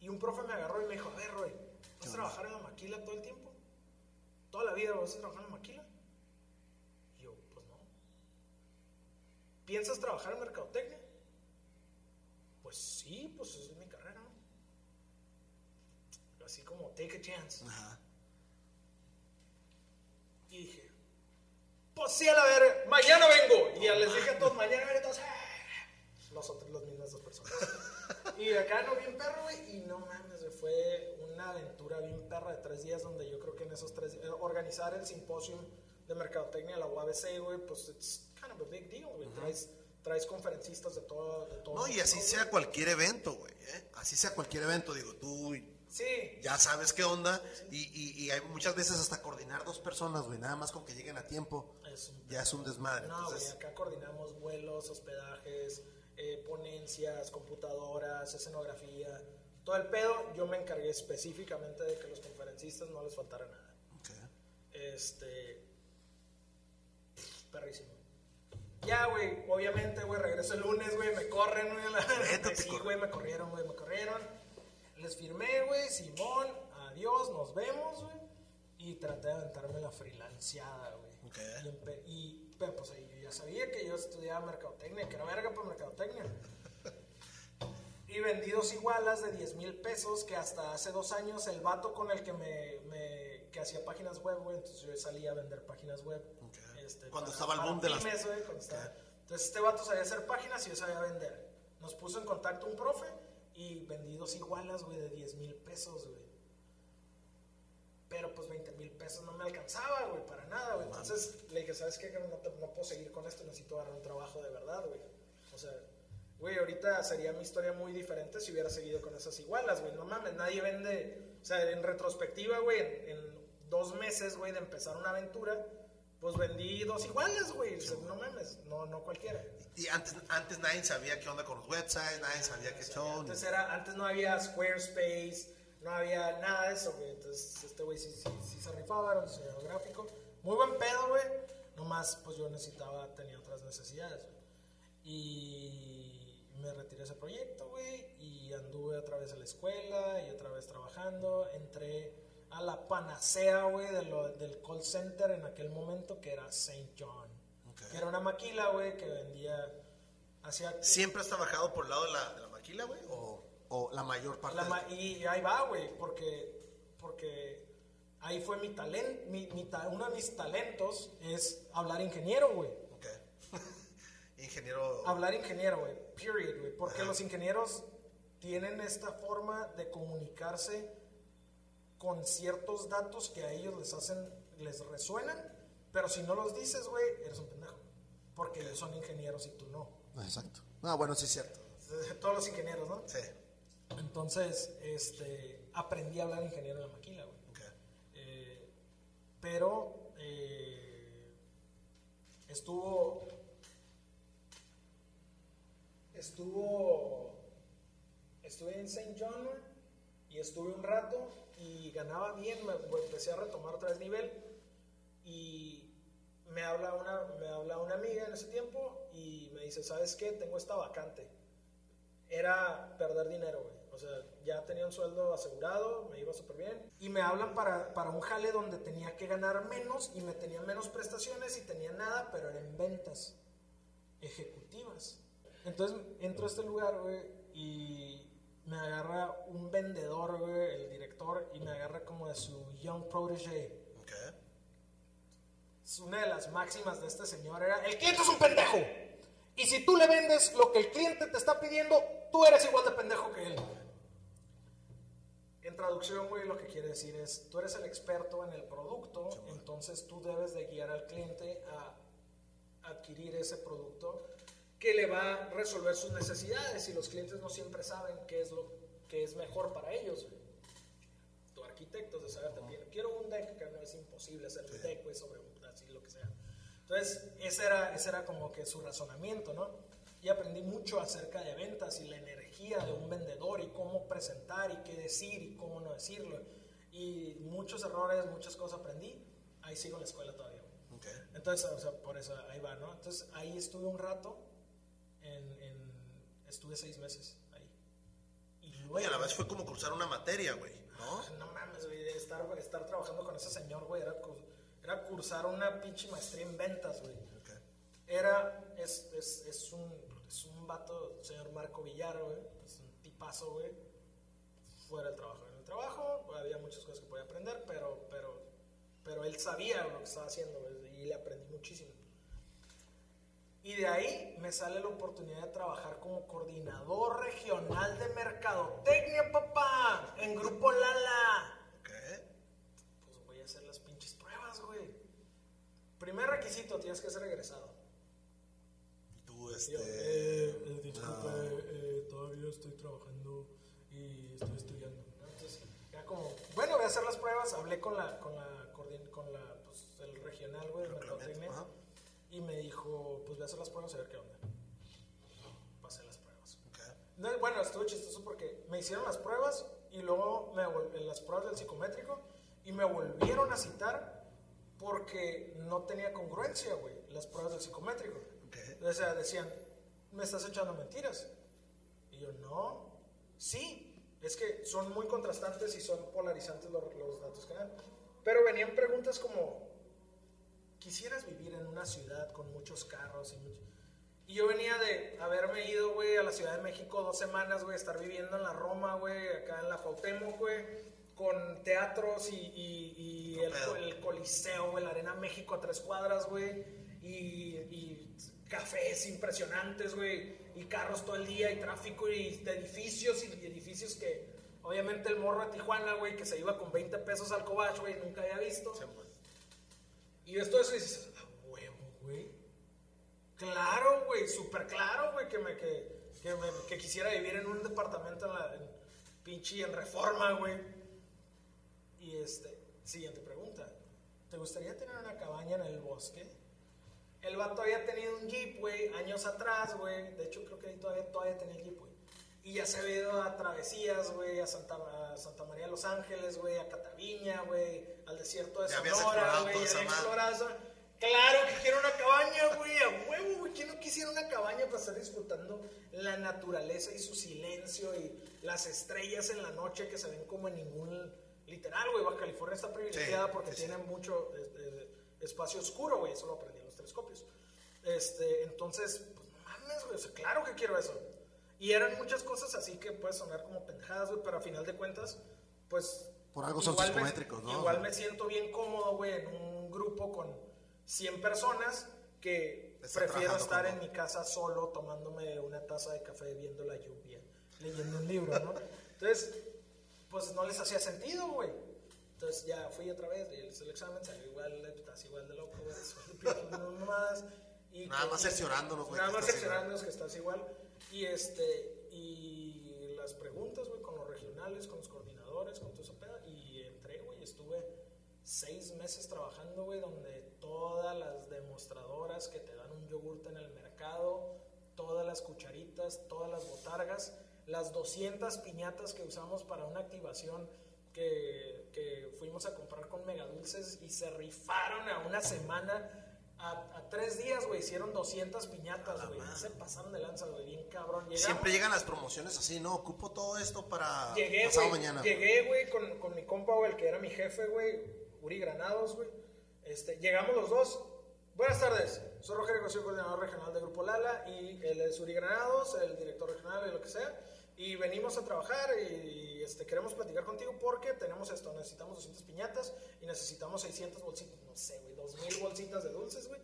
y un profe me agarró y me dijo, a ver, Roy, ¿vas a trabajar en la maquila todo el tiempo? ¿Toda la vida vas a trabajar en la maquila? Y yo, pues no. ¿Piensas trabajar en mercadotecnia? Pues sí, pues es mi carrera. Así como, take a chance. Ajá. Y dije, pues sí, a la ver, mañana vengo. Y ya les dije a todos, mañana vengo, todos, "Ah". los otros, las mismas dos personas. y acá no bien perro, güey, y no mames, fue una aventura bien perra de tres días donde yo creo que en esos tres días, organizar el simposio de mercadotecnia de la UABC, güey, pues kind of a big deal, güey. Traes, traes conferencistas de todo, de todo. No, y así todo, sea cualquier evento, güey. ¿eh? Así sea cualquier evento, digo, tú Sí, ya sabes qué onda. Y, y, y hay muchas veces hasta coordinar dos personas, güey. Nada más con que lleguen a tiempo, es un ya es un desmadre. No, güey, Entonces, acá coordinamos vuelos, hospedajes, eh, ponencias, computadoras, escenografía, todo el pedo. Yo me encargué específicamente de que los conferencistas no les faltara nada. Este. Perrísimo. Ya, güey, obviamente, güey, regreso el lunes, güey, me corren, güey. la- sí, güey, me corrieron, güey, me corrieron. Les firmé, güey, Simón, adiós, nos vemos, güey. Y traté de aventarme la freelanceada, güey. Ok. Y, y, pero, pues ahí yo ya sabía que yo estudiaba mercadotecnia, que era verga por mercadotecnia. Y vendí dos igualas de 10 mil pesos que hasta hace dos años el vato con el que me, me- que hacía páginas web, güey, entonces yo salía a vender páginas web. Ok. Este, Cuando para- estaba el boom de las- pymes, güey, estaba- Entonces este vato sabía hacer páginas y yo sabía vender. Nos puso en contacto un profe y vendí dos igualas, güey, de 10 mil pesos, güey. Pero pues 20 mil pesos no me alcanzaba, güey, para nada, güey. Entonces le dije, ¿sabes qué? No, te- no puedo seguir con esto, necesito agarrar un trabajo de verdad, güey. O sea, güey, ahorita sería mi historia muy diferente si hubiera seguido con esas igualas, güey. No mames, nadie vende. O sea, en retrospectiva, güey, en, en dos meses, güey, de empezar una aventura, pues vendí dos igualas, güey. Sea, no mames, no, no cualquiera. Y antes, antes nadie sabía qué onda con los websites, nadie sabía qué show. Antes, era, antes no había Squarespace, no había nada de eso, güey. Entonces, este güey sí, sí, sí se rifaba, era un diseñador gráfico. Muy buen pedo, güey. Nomás, pues yo necesitaba, tenía otras necesidades, güey. Y me retiré de ese proyecto, güey. Y anduve otra vez en la escuela y otra vez trabajando. Entré a la panacea, güey, de lo- del call center en aquel momento que era St. John. Ok. Que era una maquila, güey, que vendía. Hacía ¿Siempre has trabajado por el lado de la, de la maquila, güey? ¿O, o la mayor parte? La de- ma- y ahí va, güey, porque, porque ahí fue mi talento, mi, mi ta- uno de mis talentos es hablar ingeniero, güey. Ok. Ingeniero. Hablar ingeniero, güey, period, güey, porque Ajá. los ingenieros tienen esta forma de comunicarse con ciertos datos que a ellos les hacen, les resuenan, pero si no los dices, güey, eres un pendejo, porque ellos son ingenieros y tú no. Exacto. Ah, bueno, sí es cierto. Todos los ingenieros, ¿no? Sí. Entonces, este, aprendí a hablar ingeniero en la maquila, güey. Ok. Eh, pero eh, estuvo estuvo estuve en St. John güey, y estuve un rato y ganaba bien me, empecé a retomar otra vez nivel y me habla una me habla una amiga en ese tiempo y me dice sabes qué tengo esta vacante era perder dinero, güey. O sea, ya tenía un sueldo asegurado, me iba súper bien. Y me hablan para, para un jale donde tenía que ganar menos y me tenían menos prestaciones y tenía nada, pero era en ventas ejecutivas. Entonces entro a este lugar, güey, y me agarra un vendedor, güey, el director, y me agarra como de su young protege. Ok. Es Una de las máximas de este señor era, el cliente es un pendejo. Y si tú le vendes lo que el cliente te está pidiendo, tú eres igual de pendejo que él. En traducción, güey, lo que quiere decir es, tú eres el experto en el producto, entonces tú debes de guiar al cliente a adquirir ese producto que le va a resolver sus necesidades y los clientes no siempre saben qué es lo que es mejor para ellos. güey. Tu arquitecto de saber, pide, quiero un deck que no es imposible hacer un deck, güey, sobre así lo que sea. Entonces, ese era, ese era como que su razonamiento, ¿no? y aprendí mucho acerca de ventas y la energía de un vendedor y cómo presentar y qué decir y cómo no decirlo. Y muchos errores, muchas cosas aprendí. Ahí sigo en la escuela todavía. Okay. Entonces, o sea, por eso ahí va, ¿no? Entonces ahí estuve un rato, en, en- estuve seis meses ahí. Y luego, a la vez fue como cursar una materia, güey, ¿no? no mames, güey, estar, estar trabajando con ese señor, güey, era, era cursar una pinche maestría en ventas, güey. Era, es, es, es, un, es un vato, señor Marco Villar, güey, es un tipazo, güey, fuera del trabajo. En el trabajo había muchas cosas que podía aprender, pero, pero, pero él sabía lo que estaba haciendo, güey, y le aprendí muchísimo. Y de ahí me sale la oportunidad de trabajar como coordinador regional de mercadotecnia, papá, en Grupo Lala. Ok. Pues voy a hacer las pinches pruebas, güey. Primer requisito, tienes que ser egresado. Y tú, Yo, este. eh, eh, disculpe, no. eh, todavía estoy trabajando y estoy estudiando. ¿no? Entonces, ya como, bueno, voy a hacer las pruebas. Hablé con la, con la, con la, pues, el regional, güey, de Con Clemente, mercadotecnia. ajá. Y me dijo, pues voy a hacer las pruebas a ver qué onda. Pasé las pruebas. Ok. No, bueno, estuvo chistoso porque me hicieron las pruebas y luego me en las pruebas del psicométrico y me volvieron a citar porque no tenía congruencia, güey, las pruebas del psicométrico. Ok. O sea, decían, me estás echando mentiras. Y yo, no, sí, es que son muy contrastantes y son polarizantes los, los datos que dan. Pero venían preguntas como, quisieras vivir en una ciudad con muchos carros y mucho... Y yo venía de haberme ido, güey, a la Ciudad de México dos semanas, güey, estar viviendo en la Roma, güey, acá en la Cuauhtémoc, güey, con teatros y, y- y el, el Coliseo, güey, la Arena México a tres cuadras, güey, y, y cafés impresionantes, güey, y carros todo el día, y tráfico, y de edificios, y edificios que, obviamente, el morro de Tijuana, güey, que se iba con 20 pesos al cobach, güey, nunca había visto. Sí. Y ves todo eso y dices, a huevo, güey. Claro, güey, súper claro, güey, que, me, que, que, me- que quisiera vivir en un departamento en la en, pinche en reforma, güey. Y este, siguiente pregunta. ¿Te gustaría tener una cabaña en el bosque? El vato había tenido un jeep, güey, años atrás, güey. De hecho, creo que ahí todavía, todavía tenía el jeep, güey. Y ya se había ido a travesías, güey, a Santa, a Santa María de los Ángeles, güey, a Cataviña, güey, al desierto de Sonora, güey. ya había explorado Claro que quiero una cabaña, güey, a huevo, güey. ¿Quién no quisiera una cabaña para estar disfrutando la naturaleza y su silencio y las estrellas en la noche que se ven como en ningún. Literal, güey, Baja California está privilegiada Sí, porque sí, sí. tiene mucho este, espacio oscuro, güey. Eso lo aprendí en los telescopios. Este, entonces, pues no mames, güey. O sea, claro que quiero eso. Y eran muchas cosas así que puede sonar como pendejadas, güey, pero a final de cuentas, pues. Por algo son psicométricos, ¿no? Igual me siento bien cómodo, güey, en un grupo con 100 personas que Está prefiero estar en mi casa solo tomándome una taza de café viendo la lluvia, leyendo un libro, ¿no? Entonces, pues no les hacía sentido, güey. Entonces ya fui otra vez, y el examen, salió igual, estás igual de loco, güey, pinche nomás. Y Nada que- más cerciorándonos, güey, Nada más cerciorándonos que estás igual. Y este, y las preguntas, güey, con los regionales, con los coordinadores, con todo pedo. Y entré, güey, estuve seis meses trabajando, güey, donde todas las demostradoras que te dan un yogurte en el mercado, todas las cucharitas, todas las botargas, las 200 piñatas que usamos para una activación que, que fuimos a comprar con megadulces y se rifaron a una semana. A, a tres días, güey, hicieron 200 piñatas, güey. Se pasaron de lanza, güey, bien cabrón. Llegamos- Siempre llegan las promociones así, ¿no? Ocupo todo esto para Llegué, pasado güey. mañana. Llegué, güey, con, con mi compa, güey, el que era mi jefe, güey, Uri Granados, güey. Este, llegamos los dos. Buenas tardes. Soy Rogelio Cosío, coordinador regional de Grupo Lala, y él es Uri Granados, el director regional y lo que sea. Y venimos a trabajar y este, queremos platicar contigo porque tenemos esto. Necesitamos 200 piñatas y necesitamos 600 bolsitas, no sé, güey, 2000 bolsitas de dulces, güey.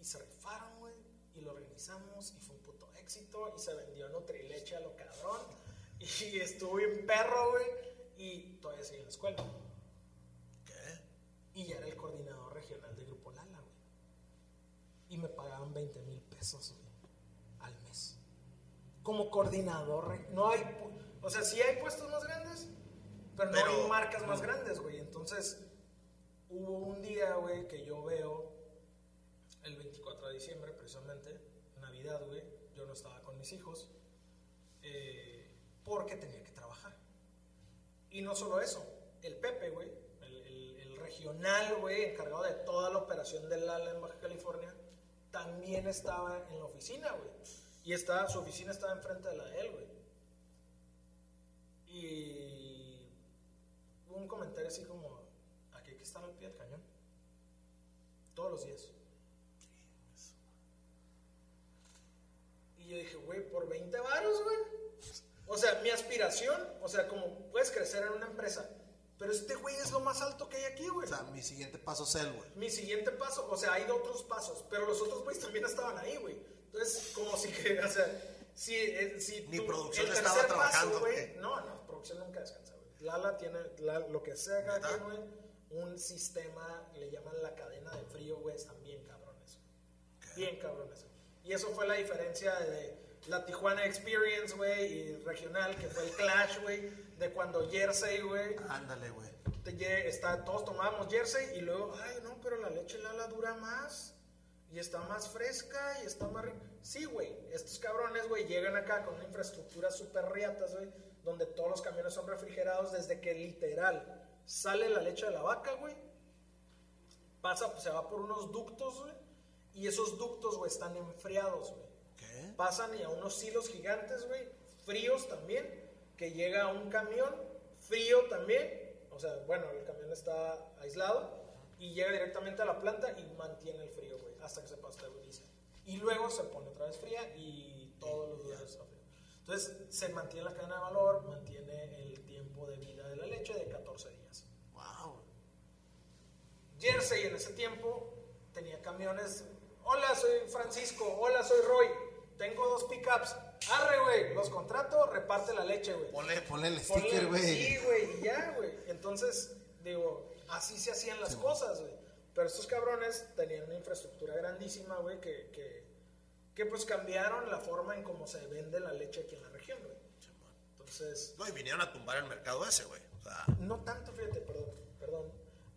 Y se rifaron, güey, y lo organizamos y fue un puto éxito y se vendió Nutrileche a lo cabrón y estuvo bien perro, güey, y todavía sigue en la escuela. ¿Qué? Y ya era el coordinador regional de Grupo Lala, güey. Y me pagaban 20 mil pesos, güey, al mes. Como coordinador, no hay, o sea, sí hay puestos más grandes, pero no hay marcas más grandes, güey. Entonces, hubo un día, güey, que yo veo el 24 de diciembre, precisamente, Navidad, güey, yo no estaba con mis hijos eh, porque tenía que trabajar. Y no solo eso, el Pepe, güey, el, regional, güey, encargado de toda la operación del ala en Baja California, también estaba en la oficina, güey. Y estaba, su oficina estaba enfrente de la de él, güey. Y hubo un comentario así como, al pie del cañón. Todos los días. Y yo dije, güey, por 20 varos, güey. O sea, mi aspiración, o sea, como puedes crecer en una empresa, pero este güey es lo más alto que hay aquí, güey. O sea, mi siguiente paso es él, güey. Mi siguiente paso, o sea, hay otros pasos, pero los otros güeyes también estaban ahí, güey. Entonces, como si que, o sea, si, eh, si Ni tú- producción el estaba trabajando, güey, no, no, producción nunca descansa, güey. Lala tiene, la- lo que sea güey, un sistema, le llaman la cadena de frío, güey, están bien cabrones. Bien cabrones. Y eso fue la diferencia de la Tijuana Experience, güey, y regional, que fue el Clash, güey, de cuando Jersey, güey, Ándale, güey. está, todos tomábamos jersey y luego, ay, no, pero la leche Lala dura más y está más fresca y está más rica. Sí, güey, estos cabrones, güey, llegan acá con una infraestructura súper riatas, güey, donde todos los camiones son refrigerados desde que literal sale la leche de la vaca, güey, pasa, pues, se va por unos ductos, güey, y esos ductos, güey, están enfriados, güey ¿Qué? pasan y a unos silos gigantes, güey, fríos también, que llega a un camión, frío también, o sea, bueno, el camión está aislado, y llega directamente a la planta y mantiene el frío, güey, hasta que se pasteuriza. Y luego se pone otra vez fría y todos los días está frío. Entonces, se mantiene la cadena de valor, mantiene el tiempo de vida de la leche de 14 días. Jersey en ese tiempo tenía camiones. Hola, soy Francisco. Hola, soy Roy. Tengo dos pickups. Arre, güey. Los contrato, reparte la leche, güey. Ponle, ponle el sticker, güey. Sí, güey, y ya, güey. Entonces, digo, así se hacían las cosas, güey. Pero estos cabrones tenían una infraestructura grandísima, güey, que, que, que pues cambiaron la forma en cómo se vende la leche aquí en la región, güey. Entonces, No, y vinieron a tumbar el mercado ese, güey. O sea, no tanto, fíjate, perdón.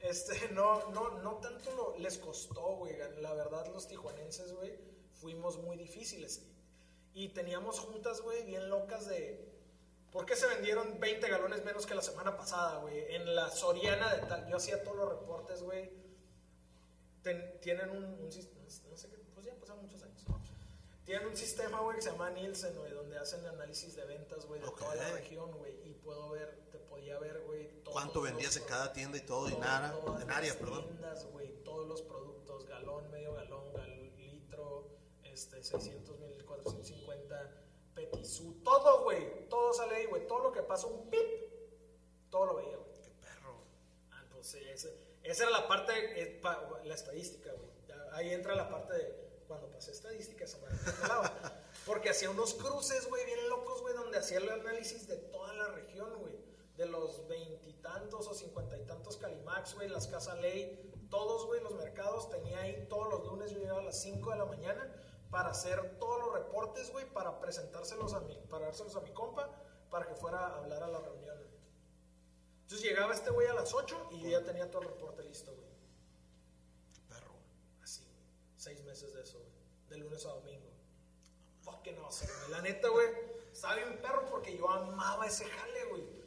Este, no, no, no tanto lo, les costó, güey. La verdad, los tijuanenses, güey, fuimos muy difíciles. Y teníamos juntas, güey, bien locas de. ¿Por qué se vendieron 20 galones menos que la semana pasada, güey? En la Soriana de tal. Yo hacía todos los reportes, güey. Ten- tienen un, un sis- no sé qué, pues ya pasaron muchos años. Tienen un sistema, güey, que se llama Nielsen, güey, donde hacen análisis de ventas, güey, de toda la región, güey. Y puedo ver, podía ver, güey, ¿cuánto los vendías en cada tienda y todo? Y nada. todas En área, perdón. tiendas, güey, todos los productos, galón, medio galón, gal- litro, este, 600 mil, 450, petisú, todo, güey, todo sale ahí, güey, todo lo que pasa, un pip, todo lo veía, güey. Qué perro. Ah, Entonces, ese- esa era la parte, eh, pa- la estadística, güey. Ahí entra la parte de cuando pasé estadística, esa. Porque hacía unos cruces, güey, bien locos, güey, donde hacía el análisis de toda la región, güey. De los veintitantos o cincuenta y tantos Calimax, güey, las Casa Ley, todos, güey, los mercados. Tenía ahí todos los lunes, yo llegaba a las 5 de la mañana para hacer todos los reportes, güey, para presentárselos a mi, para dárselos a mi compa, para que fuera a hablar a la reunión. Entonces llegaba este güey a las 8 y yo ya tenía todo el reporte listo, güey. Perro. Así, güey. Seis meses de eso, güey. De lunes a domingo. Fucking awesome, güey. La neta, güey. Estaba bien perro porque yo amaba ese jale, güey.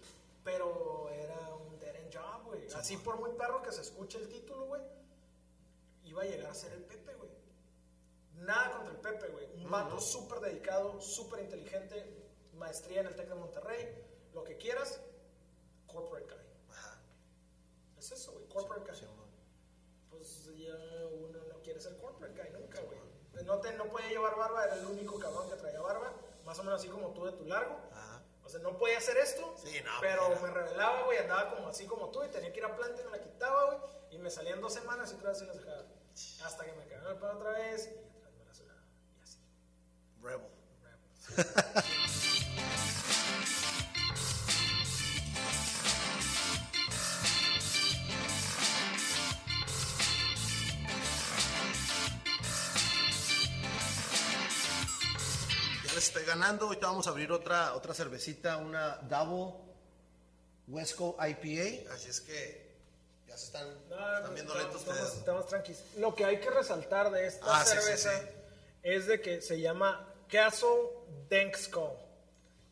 Pero era un dead end job, güey. Así por muy perro que se escuche el título, güey. Iba a llegar a ser el Pepe, güey. Nada contra el Pepe, güey. Un vato súper dedicado, súper inteligente. Maestría en el Tec de Monterrey. Lo que quieras. Corporate guy. Ajá. Es eso, güey. Corporate guy Sí, pues ya uno no quiere ser corporate guy nunca, güey. No, te, no podía llevar barba, era el único cabrón que traía barba, más o menos así como tú de tu largo. Ajá. O sea, no podía hacer esto, Sí, no, pero me revelaba, güey, andaba como así como tú y tenía que ir a planta y me la quitaba, güey, y me salían dos semanas y otra vez se las dejaba. Hasta que me cagaron el pelo otra vez y otra vez me las dejaba. Y así. Rebel. Ya les estoy ganando. Ahorita vamos a abrir otra, otra cervecita, una Double Wesco IPA. Así es que ya se están, No, están viendo lentos estamos, ustedes. estamos tranquilos. Lo que hay que resaltar de esta Ah, sí, sí, cerveza sí. es de que se llama Castle Dankskull.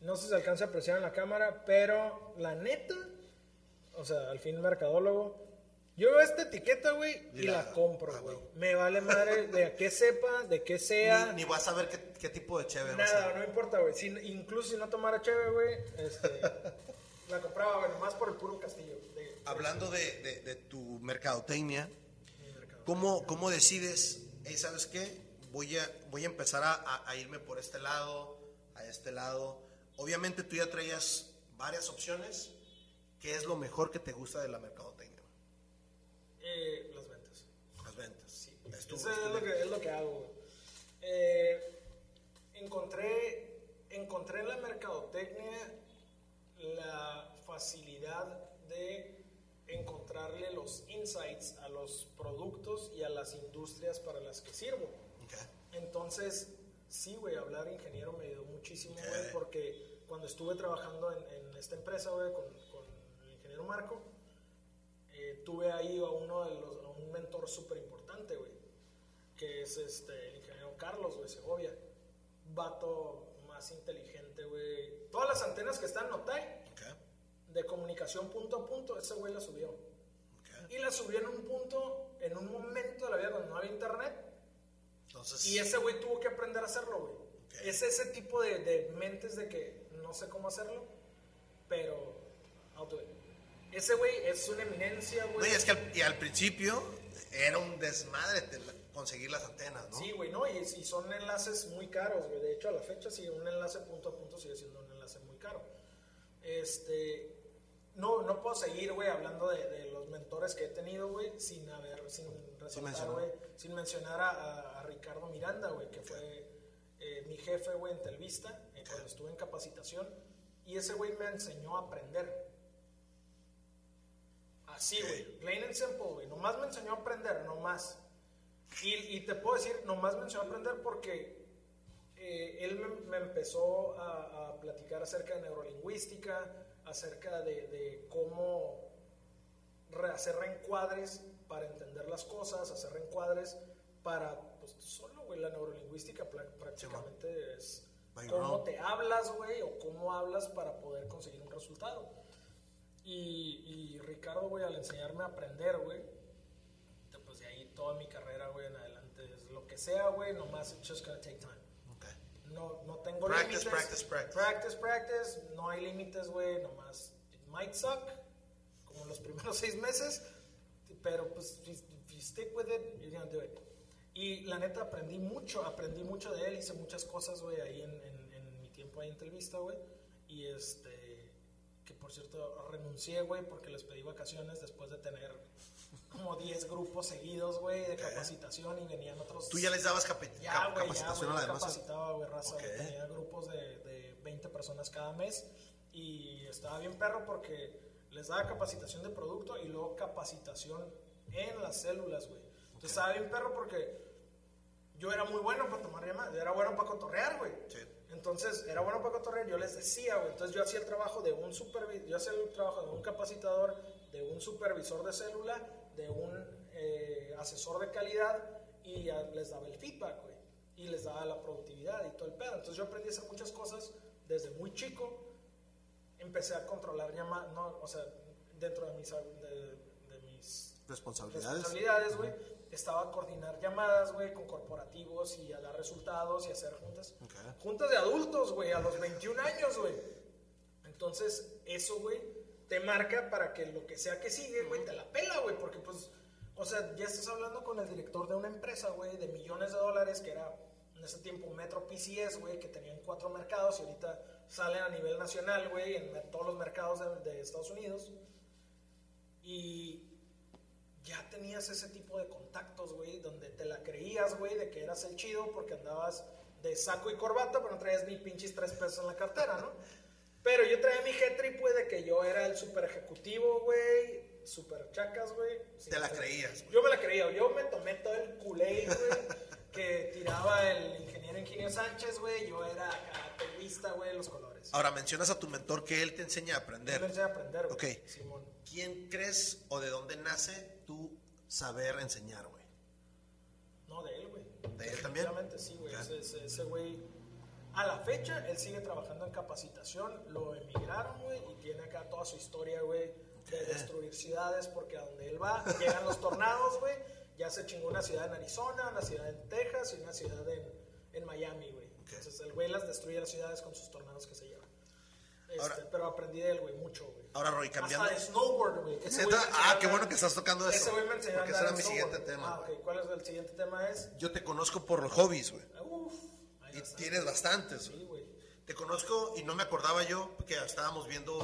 No sé si se alcanza a apreciar en la cámara, pero la neta, o sea, al fin mercadólogo, yo veo esta etiqueta, güey, y Y la, la- compro, ah, güey. güey. Me vale madre de a qué sepa, de qué sea. Ni, ni vas a ver qué, qué tipo de a Nada, no importa, güey. Si- incluso si no tomara chévere, güey, este, la compraba, güey, nomás por el puro castillo. de- Hablando de, de- de tu mercadotecnia, de mercado. ¿cómo, cómo decides, hey, ¿sabes qué? Voy a, voy a empezar a, a- a irme por este lado, a este lado. Obviamente tú ya traías varias opciones. ¿Qué es lo mejor que te gusta de la mercadotecnia? Eh, las ventas. Las ventas. Sí, Es lo, que, es lo que hago. Eh, encontré, encontré en la mercadotecnia la facilidad de encontrarle los insights a los productos y a las industrias para las que sirvo. Entonces, sí, güey, hablar ingeniero me ayudó muchísimo, güey, Ok. porque cuando estuve trabajando en, en esta empresa, güey, con, con el ingeniero Marco, eh, tuve ahí a uno de los, a un mentor súper importante, güey, que es este, el ingeniero Carlos, güey, Segovia. Vato más inteligente, güey. Todas las antenas que están en Otay, Ok. de comunicación punto a punto, ese güey la subió. Ok. Y la subió en un punto, en un momento de la vida donde no había internet, Entonces, y ese güey tuvo que aprender a hacerlo, güey. Ok. Es ese tipo de, de mentes de que no sé cómo hacerlo, pero it. Ese güey es una eminencia, no, güey. y es que al, y al principio era un desmadre te- conseguir las antenas, ¿no? Sí, güey, ¿no? Y, y son enlaces muy caros, güey. De hecho, a la fecha, sí, un enlace punto a punto sigue siendo un enlace muy caro. Este. No, no puedo seguir, güey, hablando de, de los mentores que he tenido, güey, sin haber, sin resaltar, mencionar. güey, sin mencionar a, Ricardo Miranda, güey, que fue eh, mi jefe, güey, en Telvista, eh, cuando estuve en capacitación, y ese güey me enseñó a aprender. Así, güey, plain and simple, güey, nomás me enseñó a aprender, nomás. Y, y te puedo decir, nomás me enseñó a aprender porque eh, él me, me empezó a, a platicar acerca de neurolingüística, acerca de, de cómo hacer reencuadres para entender las cosas, hacer reencuadres para, pues solo, güey, la neurolingüística prácticamente es By cómo te hablas, güey, o cómo hablas para poder conseguir un resultado. Y, y Ricardo, güey, al enseñarme a aprender, güey, te- pues de ahí toda mi carrera, güey, en adelante es lo que sea, güey, nomás it's just gonna take time. Ok. No, no tengo Practice, límites. practice, practice. Practice, practice. No hay límites, güey. Nomás, it might suck, como los primeros seis meses, pero pues, if you stick with it, you're gonna do it. Y la neta aprendí mucho, aprendí mucho de él, hice muchas cosas, güey, ahí en, en, en mi tiempo ahí en Telvista, güey. Y este, que por cierto, renuncié, güey, porque les pedí vacaciones después de tener como 10 grupos seguidos, güey, de capacitación y venían otros... Tú ya les dabas capi- Ya, cap- ya, capacitación güey, a la demás. capacitaba, güey, raza, güey. Ok. Tenía grupos de, de 20 personas cada mes y estaba bien perro porque les daba capacitación de producto y luego capacitación en las células, güey. Entonces estaba bien perro porque yo era muy bueno para tomar llamadas, yo era bueno para cotorrear, güey. Sí. Entonces, era bueno para cotorrear, yo les decía, güey. Entonces, yo hacía el trabajo de un supervisor, yo hacía el trabajo de un capacitador, de un supervisor de célula, de un eh, asesor de calidad y ya les daba el feedback, güey. Y les daba la productividad y todo el pedo. Entonces, yo aprendí a hacer muchas cosas desde muy chico. Empecé a controlar llamadas, no, o sea, dentro de mis, de, de mis Responsabilidades. responsabilidades, güey. Estaba a coordinar llamadas, güey, con corporativos y a dar resultados y hacer juntas. Ok. Juntas de adultos, güey, a los 21 años, güey. Entonces, eso, güey, te marca para que lo que sea que sigue, güey, te la pela, güey, porque pues, o sea, ya estás hablando con el director de una empresa, güey, de millones de dólares, que era en ese tiempo Metro PCS, güey, que tenían cuatro mercados y ahorita salen a nivel nacional, güey, en todos los mercados de, de Estados Unidos. Y ya tenías ese tipo de contactos, güey, donde te la creías, güey, de que eras el chido porque andabas de saco y corbata, pero no traías ni pinches tres pesos en la cartera, ¿no? Pero yo traía mi G-Trip, güey, de que yo era el super ejecutivo, güey, super chacas, güey. Te la creías, güey. Yo me la creía, yo me tomé todo el culé, güey, que tiraba el ingeniero Ingenio Sánchez, güey, yo era acá, güey, los colores. Ahora mencionas a tu mentor que él te enseña a Yo aprender. me enseñé a aprender, güey. Ok. Simón. ¿Quién crees o de dónde nace tu saber enseñar, güey? No, de él, güey. ¿De él también? Sí, güey. Ese güey, a la fecha, él sigue trabajando en capacitación. Lo emigraron, güey, y tiene acá toda su historia, güey, de destruir ciudades, porque a donde él va, llegan los tornados, güey. Ya se chingó una ciudad en Arizona, una ciudad en Texas y una ciudad en, en Miami, güey. Entonces, el güey las destruye las ciudades con sus tornados que se llevan. Este, Ahora- pero aprendí de él, güey, mucho, güey. Ahora, Roy, cambiando. Hasta de snowboard, güey. Ese Ah, a qué bueno que estás tocando eso. Ese güey me enseñó a Porque ese era en mi siguiente tema. Ah, ok. ¿Cuál es el siguiente tema? Es... Yo te conozco por los hobbies, güey. Uf, Y tienes bastantes, Sí, güey. Te conozco y no me acordaba yo porque estábamos viendo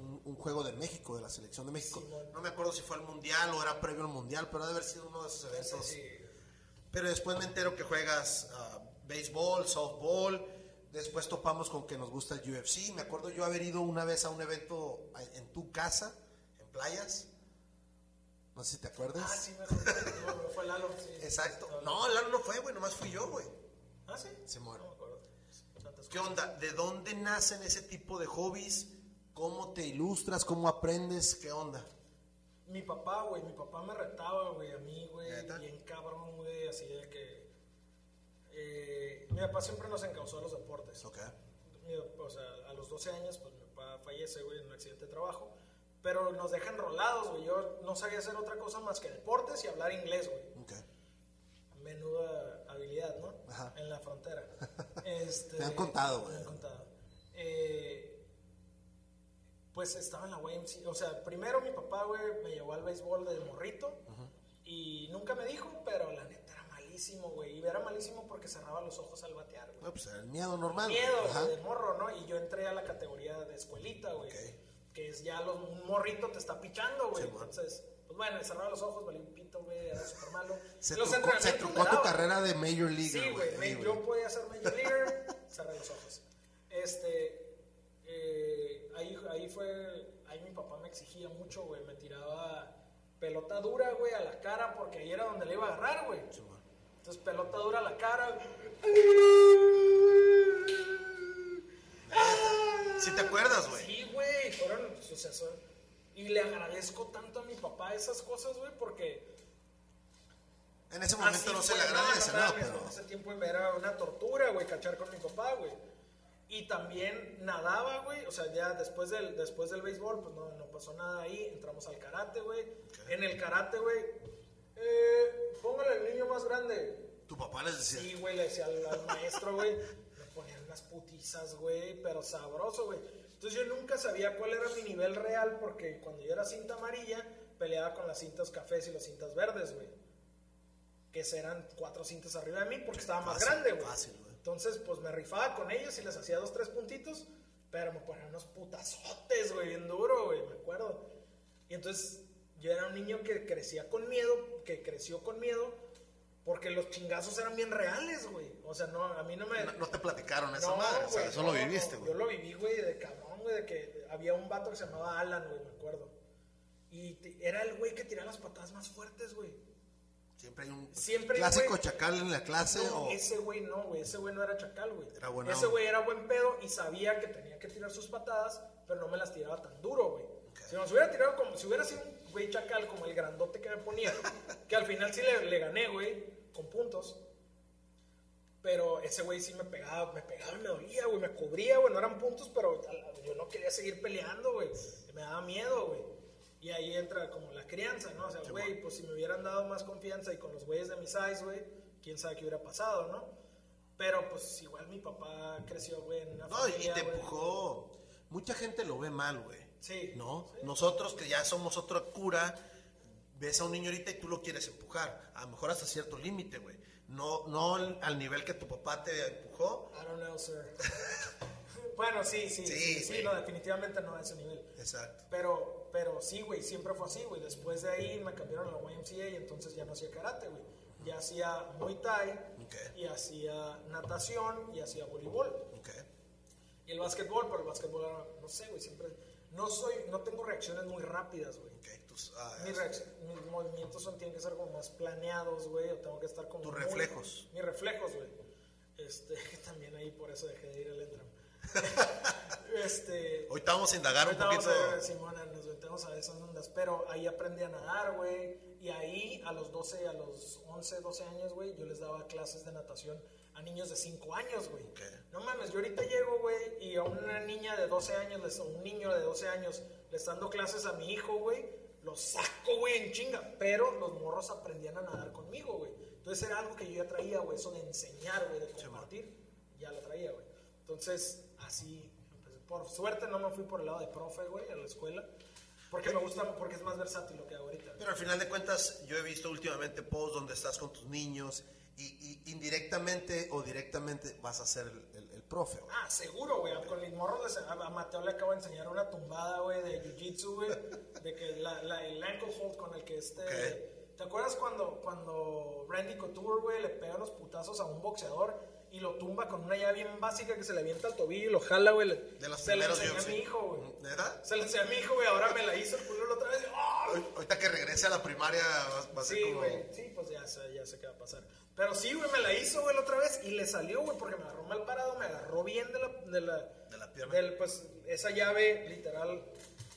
un, un juego de México, de la selección de México. No me acuerdo si fue el mundial o era previo al mundial, pero ha de haber sido uno de esos eventos. Sí, Pero después me entero que juegas ah, béisbol, softball. Después topamos con que nos gusta el UFC. Me acuerdo yo haber ido una vez a un evento en tu casa, en playas. No sé si te acuerdas. Ah, sí, me acuerdo. No, no fue Lalo. Sí. Exacto. No, Lalo no fue, güey, nomás fui yo, güey. Ah, sí. Se. No ¿Qué onda? ¿De dónde nacen ese tipo de hobbies? ¿Cómo te ilustras? ¿Cómo aprendes? ¿Qué onda? Mi papá, güey, mi papá me retaba, güey, a mí, güey, bien cabrón, güey, así de que... eh, mi papá siempre nos encausó a los deportes. Ok. Mi- o sea, a los 12 años, pues mi papá fallece, güey, en un accidente de trabajo. Pero nos deja enrolados, güey. Yo no sabía hacer otra cosa más que deportes y hablar inglés, güey. Ok. Menuda habilidad, ¿no? Ajá. En la frontera. Este, Me han contado, güey. Me han contado. Eh, pues estaba en la YMCA. O sea, primero mi papá, güey, me llevó al béisbol de morrito. Y nunca me dijo, pero la neta era malísimo, güey. Y era malísimo porque cerraba los ojos al batear, güey. No, pues el miedo normal. Miedo, de morro, ¿no? Y yo entré a la categoría de escuelita, güey. Ok. Que es ya los, un morrito te está pichando, güey. Sí. Entonces, pues bueno, cerraba los ojos, valí un pito, güey, era súper malo. Se, Los trucó, se tu carrera de Major League. Sí, güey, yo podía ser Major Leaguer, cerré los ojos. Este, eh, ahí, ahí fue, ahí mi papá me exigía mucho, güey, me tiraba pelota dura, güey, a la cara, porque ahí era donde le iba a agarrar, güey. Entonces, pelota dura a la cara. Si te acuerdas, güey. Sí, güey, fueron sucesos. Y le agradezco tanto a mi papá esas cosas, güey, porque En ese momento no se le agradece, no, mames, pero. En ese tiempo era una tortura, güey, cachar con mi papá, güey. Y también nadaba, güey. O sea, ya después del, después del béisbol, pues no, no pasó nada ahí. Entramos al karate, güey. En el karate, güey, eh, póngale al niño más grande. Tu papá les decía. Sí, güey, le decía al, al maestro, güey. Me ponían unas putizas, güey, pero sabroso, güey. Entonces yo nunca sabía cuál era mi nivel real porque cuando yo era cinta amarilla, peleaba con las cintas cafés y las cintas verdes, güey. Que eran cuatro cintas arriba de mí porque estaba más Fácil, grande, güey. fácil, güey. Entonces, pues me rifaba con ellos y les hacía dos, tres puntitos, pero me ponían unos putazotes, güey, bien duro, güey, me acuerdo. Y entonces yo era un niño que crecía con miedo, que creció con miedo, porque los chingazos eran bien reales, güey. O sea, no, a mí no me... No, no te platicaron esa No, madre, o sea, eso no, lo viviste, güey. Yo lo viví, güey, de cabrón, güey, de que había un vato que se llamaba Alan, güey, me acuerdo. Y te- era el güey que tiraba las patadas más fuertes, güey. Siempre hay un Siempre clásico chacal en la clase No, o ese güey no, güey, ese güey no era chacal, güey. Era buena Ese güey era buen pedo y sabía que tenía que tirar sus patadas, pero no me las tiraba tan duro, güey. Si nos hubiera tirado como, si hubiera sido un güey chacal como el grandote que me ponía, que al final sí le, le gané, güey, con puntos. Pero ese güey sí me pegaba, me pegaba y me dolía, güey, me cubría, güey, no eran puntos, pero yo no quería seguir peleando, güey. Me daba miedo, güey. Y ahí entra como la crianza, ¿no? O sea, güey, pues si me hubieran dado más confianza y con los güeyes de mi size, güey, quién sabe qué hubiera pasado, ¿no? Pero pues igual mi papá creció, güey, en una No, y te empujó. Mucha gente lo ve mal, güey. Sí. ¿No? Nosotros que ya somos otra cura, ves a un niño ahorita y tú lo quieres empujar. A lo mejor hasta cierto límite, güey. No, no al- nivel que tu papá te empujó. I don't know, sir. bueno, sí, sí, Sí, sí, no, definitivamente no a ese nivel. Exacto. Pero, pero sí, güey, siempre fue así, güey. Después de ahí me cambiaron a la YMCA y entonces ya no hacía karate, güey. Ya hacía Muay Thai Ok. y hacía natación y hacía voleibol. Ok. Y el básquetbol, pero el básquetbol, no sé, güey, siempre... No soy, no tengo reacciones muy rápidas, güey. Ah, Mis, reacc- mis movimientos son, tienen que ser como más planeados, güey, o tengo que estar como... Tus reflejos. Mis reflejos, güey. Este, que también ahí por eso dejé de ir al Entram. este... Ahorita vamos a indagar un poquito. a Simona, nos metemos a esas ondas, pero ahí aprendí a nadar, güey. Y ahí a los 12, a los 11, 12 años, güey, yo les daba clases de natación a niños de 5 años, güey. Ok. No mames, yo ahorita llego, güey, y a una niña de 12 años, les- a un niño de 12 años, le están dando clases a mi hijo, güey, lo saco, güey, en chinga. Pero los morros aprendían a nadar conmigo, güey. Entonces era algo que yo ya traía, güey, eso de enseñar, güey, de compartir, ya lo traía, güey. Entonces, así, empecé. por suerte no me fui por el lado de profe, güey, a la escuela, porque me gusta, porque es más versátil lo que hago ahorita. Pero al final de cuentas, yo he visto últimamente posts donde estás con tus niños y, y indirectamente o directamente vas a ser el, el- el profe. güey. Ah, seguro, güey. Con mis morros, les- a Mateo le acabo de enseñar una tumbada, güey, de jiu-jitsu, güey. De que la, la- el ankle hold con el que este. Ok. ¿Te acuerdas cuando, cuando Randy Couture, güey, le pega unos putazos a un boxeador y lo tumba con una llave bien básica que se le avienta al tobillo y lo jala, güey? De los se le enseñó a mi hijo, güey. ¿Neta? Se le enseñó a mi hijo, güey. Ahora me la hizo el culo la otra vez. Ahor- Ahorita que regrese a la primaria va, a ser Sí, como... güey. Sí, pues ya ya sé qué va a pasar. Pero sí, güey, me la hizo, güey, la otra vez y le salió, güey, porque me agarró mal parado, me agarró bien de la... De la, De la pierna. del, pues, esa llave, literal,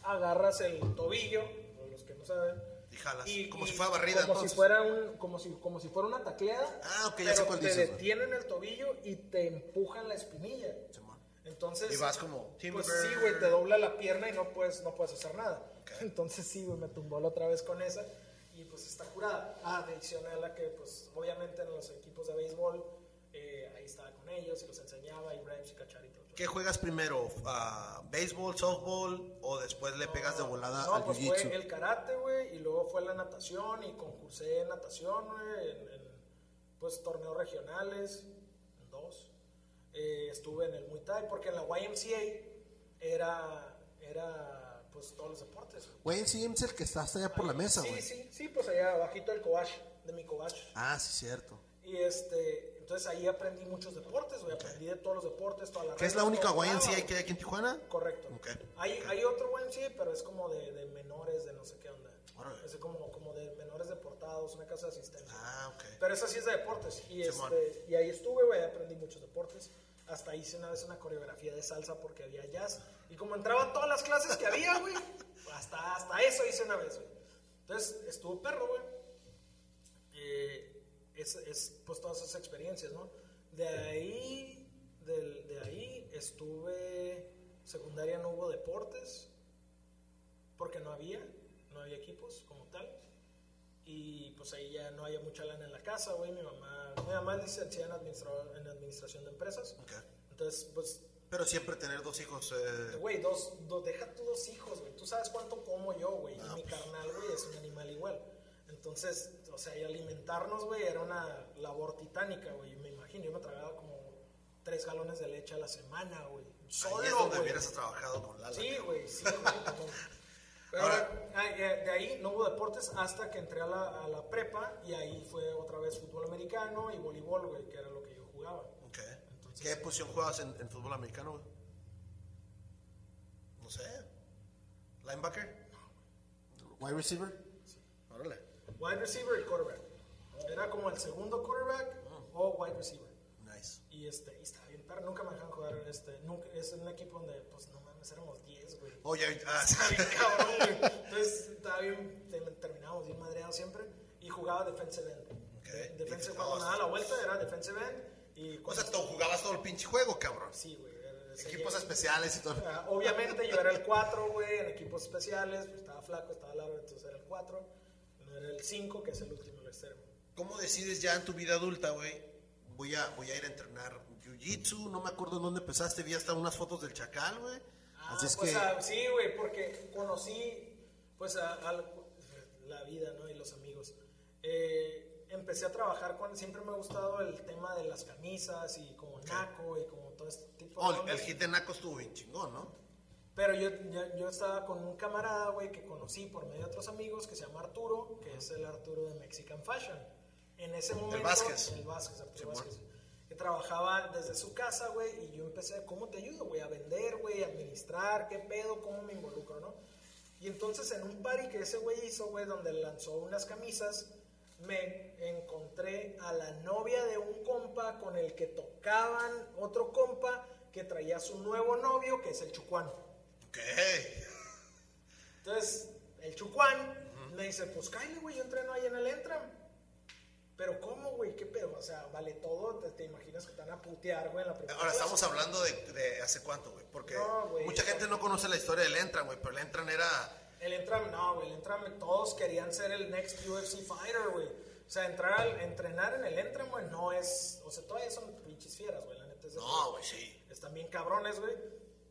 agarras el tobillo, los que no saben. Y jalas, como si fuera barrida, Como entonces. si fuera, un, como, si, como si fuera una tacleada. Ah, ok, ya sé cuál te dices, detienen el tobillo y te empujan la espinilla. Simón. Entonces, Y vas como, pues sí, güey, te dobla la pierna y no puedes, no puedes hacer nada. Entonces sí, güey, me tumbó la otra vez con esa y pues está curada. Ah, adicional a que, pues, obviamente en los equipos de béisbol, eh, ahí estaba con ellos y los enseñaba y reps y cachar y. ¿Qué juegas primero? Ah, ¿Béisbol, softball o después le pegas de volada No, al pues jiu-jitsu? fue el karate, güey, y luego fue la natación y concursé en natación, güey, en, en, pues torneos regionales, en dos. Eh, estuve en el Muay Thai porque en la YMCA era, era pues todos los deportes. güey. Sí, es el que está hasta allá por la mesa, Sí, güey. sí, sí, pues allá abajito del Cobach, de mi Cobach. Ah, sí, cierto. Y este, entonces ahí aprendí muchos deportes, güey, aprendí de todos los deportes, toda la ¿Qué es la única YMCA que hay aquí en Tijuana? Correcto. Ok. Hay, hay otro YMCA, pero es como de, de menores, de no sé qué onda. Es como, como de menores deportados, una casa de asistencia. Ah, ok. Pero esa sí es de deportes. Y, este, y ahí estuve, güey, aprendí muchos deportes. Hasta hice una vez una coreografía de salsa porque había jazz. Y como entraban todas las clases que había, güey, hasta, hasta eso hice una vez, güey. Entonces, estuvo perro, güey. Eh, es, es, pues todas esas experiencias, ¿no? De ahí, del- de ahí estuve, secundaria no hubo deportes, porque no había, no había equipos como tal. Y pues ahí ya no había mucha lana en la casa, güey. Mi mamá, mi mamá es licenciada en, administra- en administración de empresas. Ok. Entonces, pues, Pero siempre tener dos hijos. eh, güey, dos, dos, deja tus dos hijos, güey. Tú sabes cuánto como yo, güey. y mi carnal, güey, es un animal igual. Entonces, o sea, y alimentarnos, güey, era una labor titánica, güey. Me imagino, yo me tragaba como tres galones de leche a la semana, güey. ahí Solo, es donde güey. hubieras trabajado con Lala. Sí, güey, sí, güey. Pero Ahora- eh, de ahí no hubo deportes hasta que entré a la, a la prepa y ahí fue otra vez fútbol americano y voleibol, güey, que era lo que yo jugaba. Ok. ¿Qué posición juegas en, en fútbol americano, güey? No sé. ¿Linebacker? ¿Wide receiver? Wide receiver y quarterback. Era como el segundo quarterback o wide receiver. Nice. Y este, y estaba bien perro, nunca me dejaron jugar, este, nunca, es un equipo donde, pues, no mames, éramos 10, güey. Oye, ah, cabrón, güey. Entonces, estaba bien, te- terminábamos bien madreados siempre y jugaba defensive end. Ok. Defensive, cuando me daba la vuelta era defensive end y o sea, tú jugabas todo el pinche juego, cabrón. Sí, güey. Equipos especiales y todo. Ah, Obviamente yo era el 4, güey, en equipos especiales, pues estaba flaco, estaba largo, entonces era el 4. Era el 5, que es el último, el extremo. ¿Cómo decides ya en tu vida adulta, güey? Voy a, voy a ir a entrenar jiu-jitsu. No me acuerdo en dónde empezaste. Vi hasta unas fotos del chacal, güey. Ah, Así es pues, que. ah, sí, güey, porque conocí, pues, a, a la vida, ¿no? Y los amigos. Eh, empecé a trabajar con, siempre me ha gustado el tema de las camisas y como naco y como todo este tipo de Oh, el hit de Naco estuvo bien chingón, ¿no? Pero yo, yo, yo estaba con un camarada, güey, que conocí por medio de otros amigos, que se llama Arturo, que es el Arturo de Mexican Fashion. En ese momento... Vázquez. El Vázquez, Arturo Simón. Vázquez. Que trabajaba desde su casa, güey, y yo empecé, ¿cómo te ayudo, güey? A vender, güey, a administrar, ¿qué pedo? ¿Cómo me involucro, no? Y entonces en un party que ese güey hizo, güey, donde lanzó unas camisas, me encontré a la novia de un compa con el que tocaban otro compa que traía su nuevo novio, que es el Chucuán. Ok. Entonces, el Chucuán Me dice, pues cállate, güey, yo entreno ahí en el Entram. Pero ¿cómo, güey? ¿Qué pedo? O sea, vale todo. ¿Te, te imaginas que te van a putear, güey, en la primera Ahora estamos hablando de, de hace cuánto, güey. Porque No, güey, mucha gente no conoce la historia del Entran, güey. Pero el Entran era. El Entram, no, güey, el Entram, todos querían ser el next UFC fighter, güey. O sea, entrar al, entrenar en el Entram, güey, no es, o sea, todavía son pinches fieras, güey, la neta es de No, güey, sí. están bien cabrones, güey.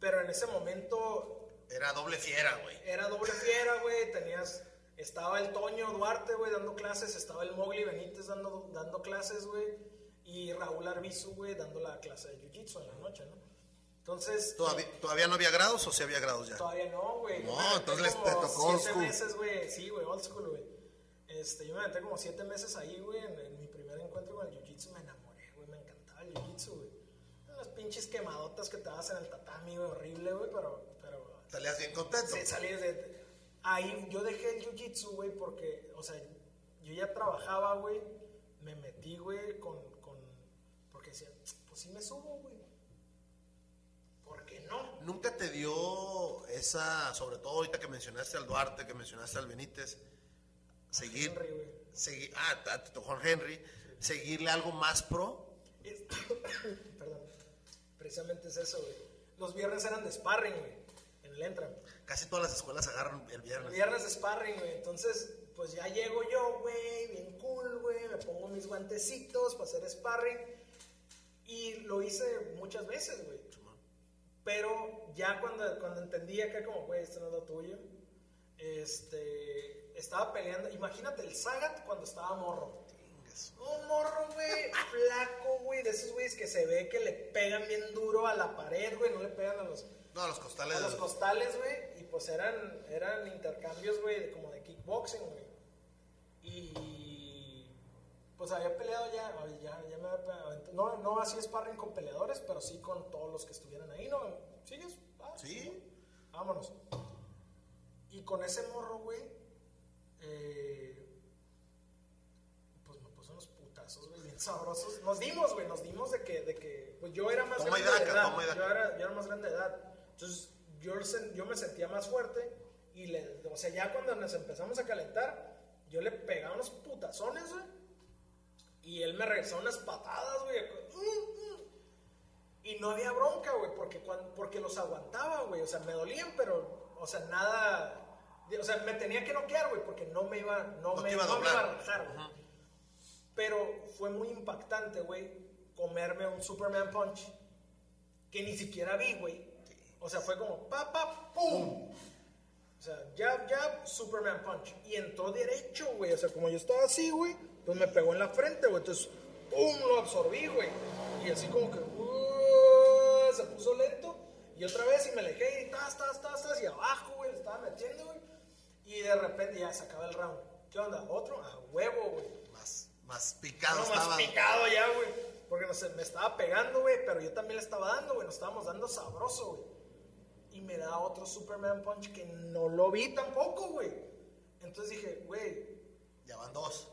Pero en ese momento Era doble fiera, güey. era doble fiera, güey, tenías, estaba el Toño Duarte, güey, dando clases, estaba el Mowgli Benítez dando, dando clases, güey, y Raúl Arbizu, güey, dando la clase de Jiu-Jitsu en la noche, ¿no? Entonces, ¿Todavía, ¿Todavía no había grados o sí había grados ya? Todavía no, güey. No, me entonces les- te tocó old siete school. meses, güey. Sí, güey, old school, güey. Este, yo me aventé como siete meses ahí, güey, en, en mi primer encuentro con el jiu-jitsu. Me enamoré, güey, me encantaba el jiu-jitsu, güey. Las pinches quemadotas que te das en el tatami, güey, horrible, güey, pero, pero Salías bien contento. Sí, salí de... Ahí yo dejé el jiu-jitsu, güey, porque, o sea, yo ya trabajaba, güey, me metí, güey, con, con... Porque decía, pues sí me subo, güey. ¿Por qué no? ¿Nunca te dio esa, sobre todo ahorita que mencionaste al Duarte, que mencionaste al Benítez, seguir, Henry, güey. seguir ah, tocó al Henry, seguirle algo más pro? Es- Perdón. Precisamente es eso, güey. Los viernes eran de sparring, güey. En el Entram. Casi todas las escuelas agarran el viernes. viernes de sparring, güey. Entonces, pues ya llego yo, güey, bien cool, güey. Me pongo mis guantecitos para hacer sparring. Y lo hice muchas veces, güey. Pero ya cuando, cuando entendía que como, güey, esto no es lo tuyo, este, estaba peleando. Imagínate el Sagat cuando estaba morro. Un morro, güey, flaco, güey, de esos güeyes que se ve que le pegan bien duro a la pared, güey, no le pegan a los, No, los costales. a los costales, güey, y pues eran, eran intercambios, güey, como de kickboxing, güey. Y pues había peleado ya, ya, ya me había peleado. No, no así sparring con peleadores, pero sí con todos los que estuvieran ahí, ¿no? ¿Sigues? Ah, Sí. Vámonos. Y con ese morro, güey, eh, pues me puso unos putazos, güey, bien sabrosos. Nos dimos, güey, nos dimos de que, de que, pues yo era más Toma y grande de daca, edad. toma y daca. Yo era, yo era más grande de edad. Entonces, yo, me sentía más fuerte y le, o sea, ya cuando nos empezamos a calentar, yo le pegaba unos putazones, güey. Y él me regresó unas patadas, güey. Mm, mm. Y no había bronca, güey, porque, cuan- porque los aguantaba, güey. O sea, me dolían, pero, o sea, nada. O sea, me tenía que noquear, güey, porque no me iba, no No me, iba a no me iba a doblar. rajar, güey. Pero fue muy impactante, güey, comerme un Superman Punch que ni siquiera vi, güey. O sea, fue como pa, pa, pum. O sea, jab, jab, Superman Punch. Y entró derecho, güey. O sea, como yo estaba así, güey, pues me pegó en la frente, güey. Entonces, pum, lo absorbí, güey. Y así como que, uh, se puso lento. Y otra vez, y me alejé, y tas, tas, tas, tas, y abajo, güey, estaba metiendo, güey. Y de repente ya se acaba el round. ¿Qué onda? ¿Otro? A huevo, güey. Más, picado No, estaba. más picado ya, güey. Porque no sé, me estaba pegando, güey, pero yo también le estaba dando, güey. Nos estábamos dando sabroso, güey. Y me da otro Superman Punch que no lo vi tampoco, güey. Entonces dije, güey, Ya van dos.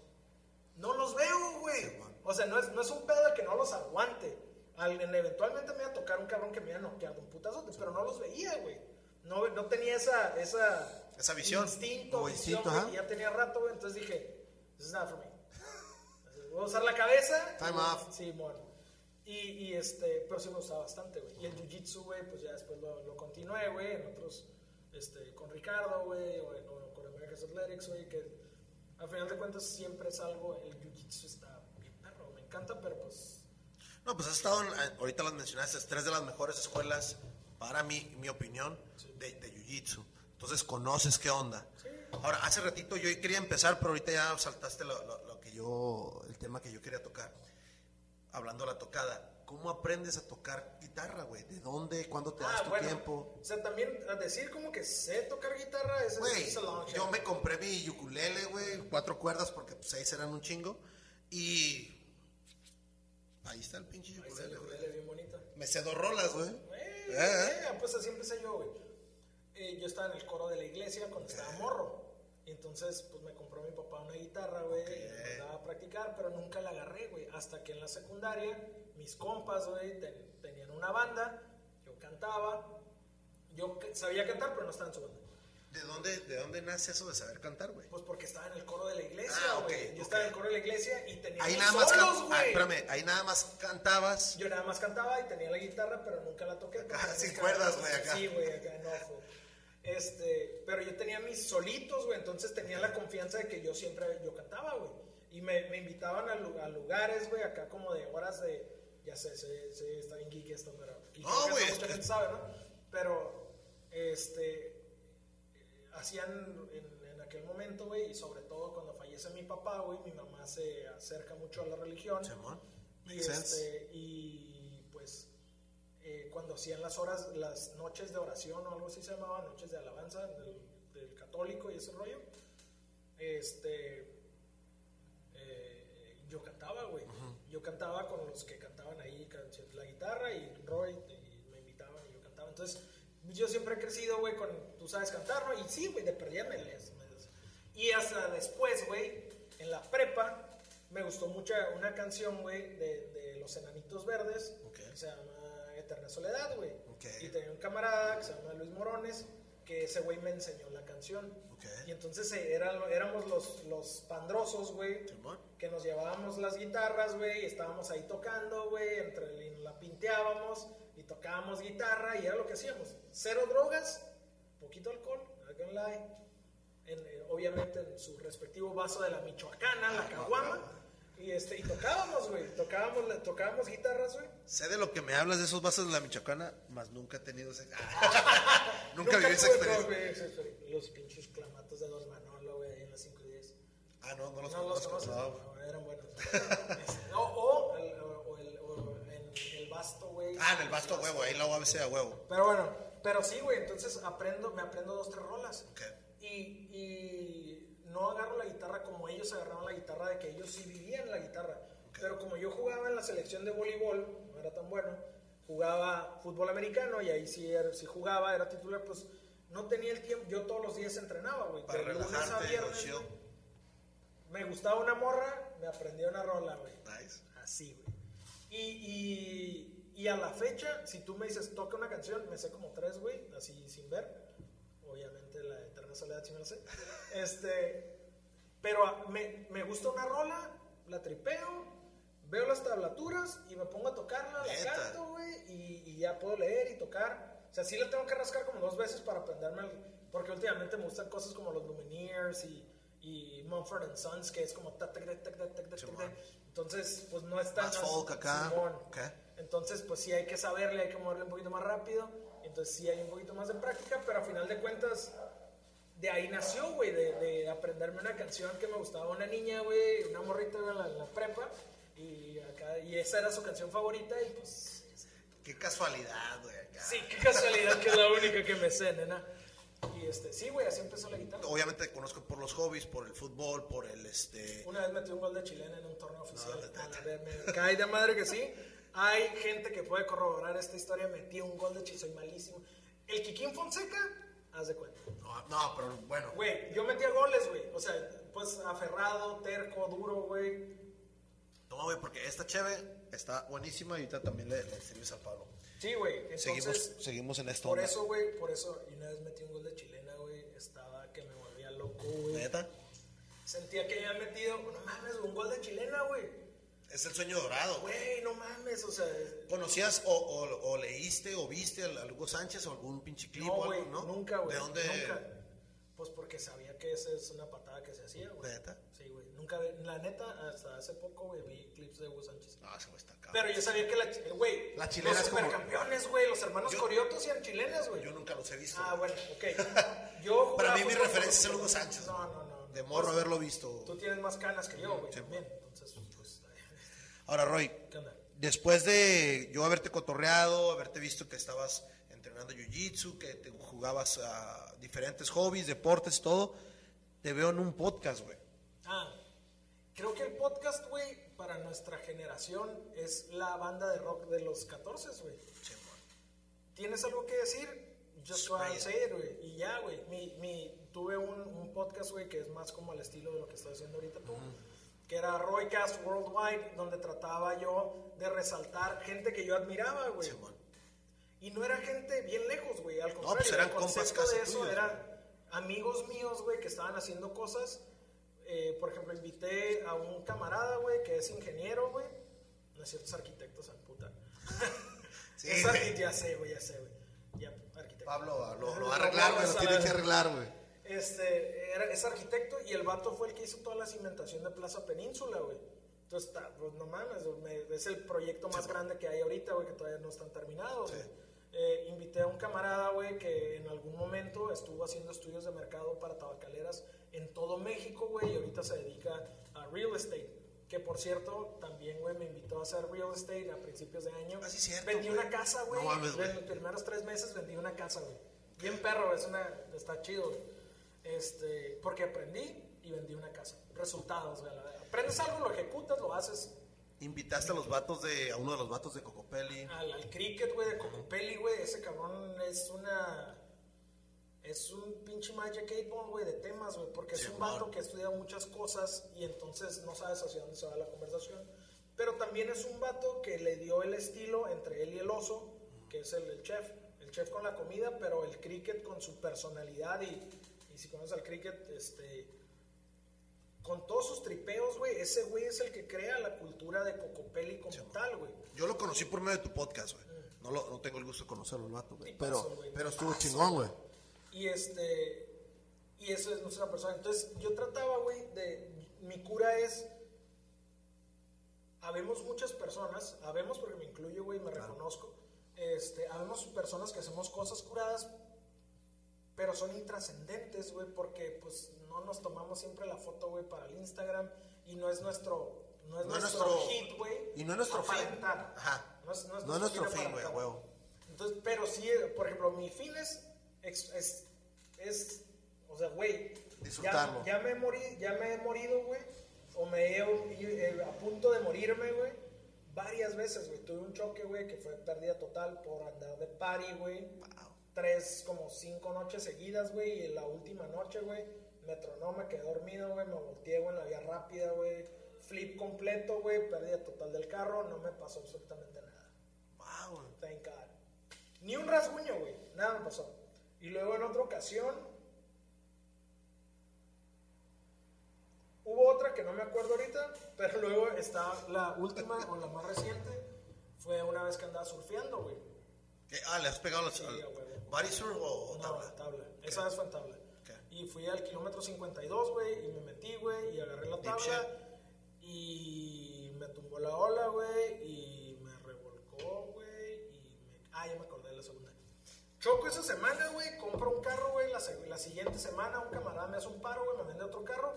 no los veo, güey. Sí, o sea, no es, no es un pedo de que no los aguante. Al- en- eventualmente me iba a tocar un cabrón que me iba a noquear de un putazote, pero no los veía, güey. No, no tenía esa, esa, Esa visión. Instinto, O instinto, ajá. ya tenía rato, güey. Entonces dije, this is not for me. Voy a usar la cabeza. Time y- off. Sí, bueno. Y, y este, pero sí me gustaba bastante, güey. Y el jiu-jitsu, güey, pues ya después lo, lo continué, güey, en otros, este, con Ricardo, güey, o, en- o con America's Athletics, güey, que al final de cuentas siempre es algo, el jiu-jitsu está bien perro, me encanta, pero pues, No, pues has estado, en- ahorita las mencionaste, es tres de las mejores escuelas, para mí, mi opinión, de, de Jiu-Jitsu. Entonces conoces qué onda. Ahora, hace ratito yo quería empezar, pero ahorita ya saltaste lo, lo- yo, el tema que yo quería tocar. Hablando de la tocada, ¿cómo aprendes a tocar guitarra, güey? ¿De dónde? ¿Cuándo te das ah, tu bueno, tiempo? o sea, también a decir como que sé tocar guitarra, es, long shot. yo me compré mi ukulele, güey, cuatro cuerdas porque pues, seis eran un chingo. Y ahí está el pinche Ahí ukulele, el güey. bien bonito. Me sé dos rolas, güey. Eh, Eh, eh. eh, pues así empecé yo, güey. Eh, yo estaba en el coro de la iglesia cuando estaba morro. Y entonces, pues me compró mi papá una guitarra, güey. Y me mandaba a practicar, pero nunca la agarré, güey. Hasta que en la secundaria, mis compas, güey, ten- tenían una banda. Yo cantaba. Yo sabía cantar, pero no estaba en su banda. ¿De dónde, ¿De dónde nace eso de saber cantar, güey? Pues porque estaba en el coro de la iglesia, Ah, güey. Yo ok. estaba en el coro de la iglesia y tenía Ahí nada más, solos, güey. ah, espérame, ahí nada más cantabas. Yo nada más cantaba y tenía la guitarra, pero nunca la toqué. Acá, sin cuerdas, güey, acá. Sí, güey, acá no fue. Este, pero yo tenía mis solitos, güey, entonces tenía la confianza de que yo siempre, yo cantaba, güey. Y me, me invitaban a, a lugares, güey, acá como de horas de, ya sé, sé, sé, está bien geek esto, pero No, güey, mucha gente sabe, ¿no? Pero, este, hacían en, en aquel momento, güey, y sobre todo cuando fallece mi papá, güey, mi mamá se acerca mucho a la religión. Simón, Y, este, y eh, cuando hacían las horas, las noches de oración o algo así se llamaba, noches de alabanza del, del católico y ese rollo, este, eh, yo cantaba, güey. Yo cantaba con los que cantaban ahí canciones, la guitarra y Roy y me invitaban y yo cantaba. Entonces, yo siempre he crecido, güey, con, tú sabes cantar, ¿no? Y sí, güey, de perdida me lees. me lees. Y hasta después, güey, en la prepa, me gustó mucho una canción, güey, de, de Los Enanitos Verdes, Ok. que se llama Eterna Soledad, güey. Ok. Y tenía un camarada que se llama Luis Morones, que ese güey me enseñó la canción. Ok. Y entonces eh, eran, éramos los, los pandrosos, güey, que nos llevábamos las guitarras, güey, y estábamos ahí tocando, güey, entre y la pinteábamos y tocábamos guitarra y era lo que hacíamos. Cero drogas, poquito alcohol. En, eh, obviamente en su respectivo vaso de la michoacana, la caguama. Y, este, y tocábamos, güey, tocábamos, tocábamos guitarras, güey. Sé de lo que me hablas de esos vasos de la Michoacana, más nunca he tenido ese. nunca viví esa experiencia. Los pinches clamatos de Don Manolo, güey, en las 5 y 10. Ah, no, no los No los conozco. conoces, no. no, eran buenos. O, el, o, el, o en el basto, güey. Ah, en el basto huevo, ahí la UABC a huevo. Pero bueno, pero sí, güey, entonces aprendo, me aprendo dos, tres rolas. Ok. Y, y no agarro la guitarra como ellos agarraban la guitarra, de que ellos sí vivían la guitarra. Pero como yo jugaba en la selección de voleibol, no era tan bueno, jugaba fútbol americano y ahí sí, sí jugaba, era titular, pues no tenía el tiempo, yo todos los días entrenaba, güey. Para de lunes a viernes. Me gustaba una morra, me aprendí una rola, güey. Nice. Así, güey. Y, y, y a la fecha, si tú me dices, toca una canción, me sé como tres, güey, así sin ver. Obviamente la Eterna Soledad sí me la sé. Este, pero me, me gusta una rola, la tripeo, veo las tablaturas y me pongo a tocarla, la canto, güey, y, y ya puedo leer y tocar. O sea, sí la tengo que rascar como dos veces para aprenderme, el- porque últimamente me gustan cosas como los Lumineers y, y Mumford and Sons, que es como... tac, Simón. tac. Entonces, pues no es tan... Más folk acá. Simón. Ok. Entonces, pues sí hay que saberle, hay que moverle un poquito más rápido. Entonces sí hay un poquito más de práctica, pero a final de cuentas, de ahí nació, güey, de, de aprenderme una canción que me gustaba una niña, güey, una morrita en la, prepa. Y, acá, y esa era su canción favorita y pues... Qué casualidad, güey. Sí, qué casualidad que es la única que me sé, nena. Y este, sí, güey, así empezó la guitarra. Obviamente te conozco por los hobbies, por el fútbol, por el este. Una vez metí un gol de chilena en un torneo oficial. ver, me cae de madre que sí. Hay gente que puede corroborar esta historia. Metí un gol de chilena, soy malísimo. El Kikín Fonseca, haz de cuenta. No, no, pero bueno. Güey, yo metía goles, güey. O sea, pues aferrado, terco, duro, güey. No, güey, porque esta cheve está buenísima y ahorita también le, le sirves al Pablo. Sí, güey. Seguimos, seguimos en esto. por eso, güey, por eso, y una vez metí un gol de chilena, güey. Estaba que me volvía loco, güey. ¿Neta? Sentía que había metido, no mames, un gol de chilena, güey. Es el sueño dorado, güey. No mames, o sea, ¿Conocías o, o- o leíste o viste a Hugo Sánchez o algún pinche clip No, o güey, algo, no? nunca, güey. ¿De dónde? Nunca. Pues porque sabía que esa es una patada que se hacía, güey. ¿Neta? Sí, güey. Nunca, la neta, hasta hace poco, güey, vi clips de Hugo Sánchez. No, ese güey está cabrón. Pero yo sabía que la, güey, La chilena los es como- supercampeones, güey, los hermanos Yo- Coriotos eran chilenas, güey. Yo nunca los he visto. Ah, bueno, ok. Yo Para mí mi referencia es Hugo. Sánchez. No, no, no. De morro Pues, haberlo visto. Tú tienes más canas que yo, güey, también. Entonces, Ahora, Roy, después de yo haberte cotorreado, haberte visto que estabas entrenando jiu-jitsu, que te jugabas a diferentes hobbies, deportes, todo, te veo en un podcast, güey. Ah, creo que el podcast, güey, para nuestra generación es la banda de rock de los 14, güey. ¿Tienes algo que decir? Just say it, güey. Y ya, güey. Mi, mi, tuve un, un podcast, güey, que es más como al estilo de lo que estás haciendo ahorita tú. Que era Roycast Worldwide, donde trataba yo de resaltar gente que yo admiraba, güey. Simón. Y no era gente bien lejos, güey. Al contrario, pues eran el concepto de eso tuyos, era. amigos míos, güey, que estaban haciendo cosas. Eh, por ejemplo, invité a un camarada, güey, que es ingeniero, güey. No es cierto, es arquitecto, san puta. Sí, es arquitecto, ya sé, güey, ya sé, güey. Ya, arquitecto. Pablo lo, lo va a arreglar, güey, lo tiene que arreglar, güey. Este, era, es arquitecto y el vato fue el que hizo toda la cimentación de Plaza Península, güey. Entonces, está, pues no mames, me- es el proyecto más grande que hay ahorita, güey, que todavía no están terminados, güey. Eh, invité a un camarada, güey, que en algún momento estuvo haciendo estudios de mercado para tabacaleras en todo México, güey, y ahorita se dedica a real estate. Que por cierto, también, güey, me invitó a hacer real estate a principios de año. Ah, sí, cierto, Vendí güey. una casa, güey. No. En los primeros tres meses vendí una casa, güey. Bien perro, es una, está chido, güey. Este, porque aprendí y vendí una casa. Resultados, verdad. Aprendes algo, lo ejecutas, lo haces Invitaste a los vatos de, a uno de los vatos de Cocopelli. al, al cricket, güey, de Cocopelli, güey. Ese cabrón es una. Es un pinche Magic 8 Ball, güey, de temas, güey. Porque es Sí, un amor. vato que estudia muchas cosas y entonces no sabes hacia dónde se va la conversación. Pero también es un vato que le dio el estilo entre él y el oso, que es el, el chef. El chef con la comida, pero el cricket con su personalidad y si conoces al cricket, este con todos sus tripeos, güey, ese güey es el que crea la cultura de Cocopelli como tal, güey. Yo lo conocí por medio de tu podcast, güey. No, lo- no tengo el gusto de conocerlo, el vato, güey. Pero, pero estuvo chingón, güey. Y este. Y eso es nuestra persona. Entonces, yo trataba, güey, de. Mi cura es. Habemos muchas personas, habemos porque me incluyo, güey, me reconozco. Este, habemos personas que hacemos cosas curadas, pero son intrascendentes, güey, porque pues no nos tomamos siempre la foto, güey, para el Instagram y no es nuestro. No es No nuestro, nuestro- hit, güey. y no es nuestro fin. Ajá. No es, no es No es nuestro fin güey, huevo. Entonces, pero sí, por ejemplo, mi fin es, es, es, es, o sea, güey, Disfrutarlo. Ya, ya me morí, ya me he morido, güey, o me he eh, a punto de morirme, güey, varias veces, güey. Tuve un choque, güey, que fue pérdida total por andar de party, güey. Tres, como cinco noches seguidas, güey, y en la última noche, güey, me tronó, me quedé dormido, güey, me volteé, güey, en la vía rápida, güey. Flip completo, güey, pérdida total del carro, no me pasó absolutamente nada. Wow, güey. Thank God. Ni un rasguño, güey. Nada me pasó. Y luego en otra ocasión. Hubo otra que no me acuerdo ahorita, pero luego está la última o la más reciente. Fue una vez que andaba surfeando, güey. ¿Qué? Ah, ¿le has pegado las, Sí, al a huevo. body surf o No, tabla? tabla. Esa vez fue en tabla. Ok. Y fui al kilómetro 52, güey, y me metí, güey, y agarré la tabla. Y me tumbó la ola, güey, y me revolcó, güey, y me... Ah, ya me acordé de la segunda. Choco esa semana, güey, compro un carro, güey, la, la siguiente semana un camarada me hace un paro, güey, me vende otro carro,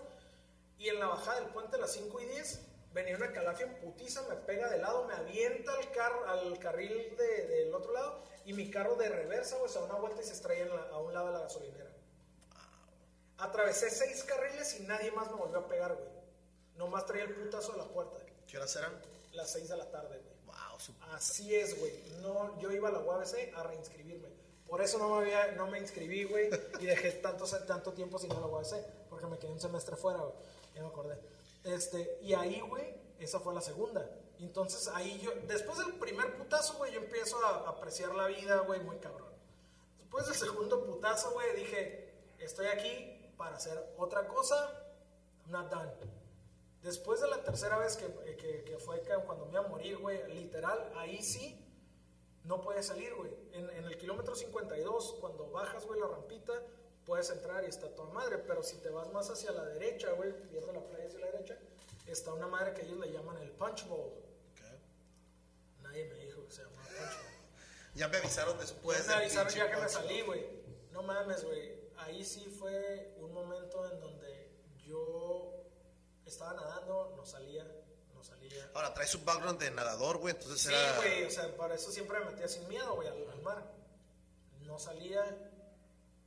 y en la bajada del puente a las 5 y 10 venía una calafia en putiza, me pega de lado, me avienta al, car al carril de- del otro lado, y mi carro de reversa, güey, se da una vuelta y se estrella en la- a un lado de la gasolinera. Atravesé seis carriles y nadie más me volvió a pegar, güey. Nomás traía el putazo de la puerta. ¿Qué horas eran? Las 6 de la tarde, güey. Wow, su- Así es, güey. No, yo iba a la UABC a reinscribirme. Por eso no me, había, no me inscribí, güey. Y dejé tanto, tanto tiempo sin ir a la UABC. Porque me quedé un semestre fuera, güey. Ya me acordé. Este, y ahí, güey, esa fue la segunda. Entonces ahí yo, después del primer putazo, güey, yo empiezo a apreciar la vida, güey, muy cabrón. Después del segundo putazo, güey, dije, estoy aquí para hacer otra cosa. I'm not done. Después de la tercera vez que, que, que fue cuando me iba a morir, güey, literal, ahí sí no puedes salir, güey. En, en el kilómetro 52, cuando bajas, güey, la rampita, puedes entrar y está toda madre. Pero si te vas más hacia la derecha, güey, viendo la playa hacia la derecha, está una madre que ellos le llaman el punch bowl. Nadie me dijo que se llamaba punch bowl. Ya me avisaron después. Pues me avisaron ya que me salí, güey. No mames, güey. Ahí sí fue un momento en donde yo estaba nadando, no salía, no salía. Ahora, traes un background de nadador, güey, entonces Sí, era... güey, o sea, para eso siempre me metía sin miedo, güey, al, al mar. No salía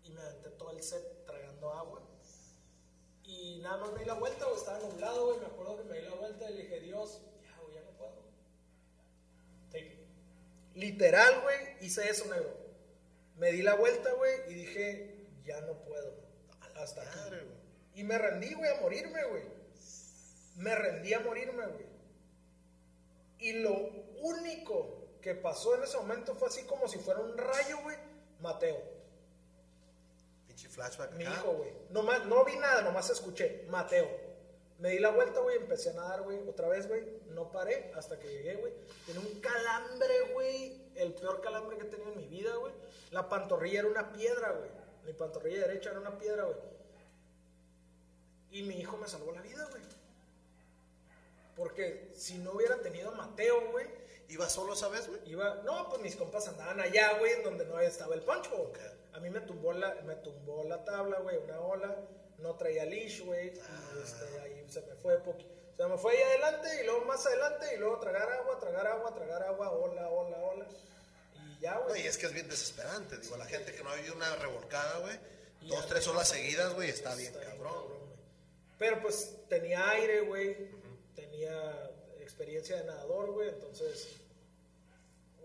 y me aventé todo el set tragando agua. Y nada más me di la vuelta, güey, estaba nublado, güey, me acuerdo que me di la vuelta y le dije, Dios, ya, güey, ya no puedo. Take it. Literal, güey, hice eso, negro. Me di la vuelta, güey, y dije, ya no puedo. Hasta aquí. Y me rendí, güey, a morirme, güey. Me rendí a morirme, güey. Y lo único que pasó en ese momento fue así como si fuera un rayo, güey. Mateo. Pinche flashback Mi acá. hijo, güey. Nomás, no vi nada, nomás escuché. Mateo. Me di la vuelta, güey, empecé a nadar, güey, otra vez, güey. No paré hasta que llegué, güey. Tenía un calambre, güey. El peor calambre que he tenido en mi vida, güey. La pantorrilla era una piedra, güey. Mi pantorrilla derecha era una piedra, güey. Y mi hijo me salvó la vida, güey. Porque si no hubiera tenido a Mateo, güey, ¿Iba solo esa vez, güey? Iba, no, pues mis compas andaban allá, güey, en donde no estaba el poncho. Ok. A mí me tumbó la, me tumbó la tabla, güey, una ola, no traía leash, güey, Ah. y este, ahí se me fue poqui- se me fue ahí adelante y luego más adelante y luego tragar agua, tragar agua, tragar agua, ola, ola, ola. Y ya, No, güey. y es que es bien desesperante. Digo, la gente que no ha vivido una revolcada, güey, dos, tres horas seguidas, güey, está bien Está bien cabrón. Pero pues tenía aire, güey, tenía experiencia de nadador, güey, entonces,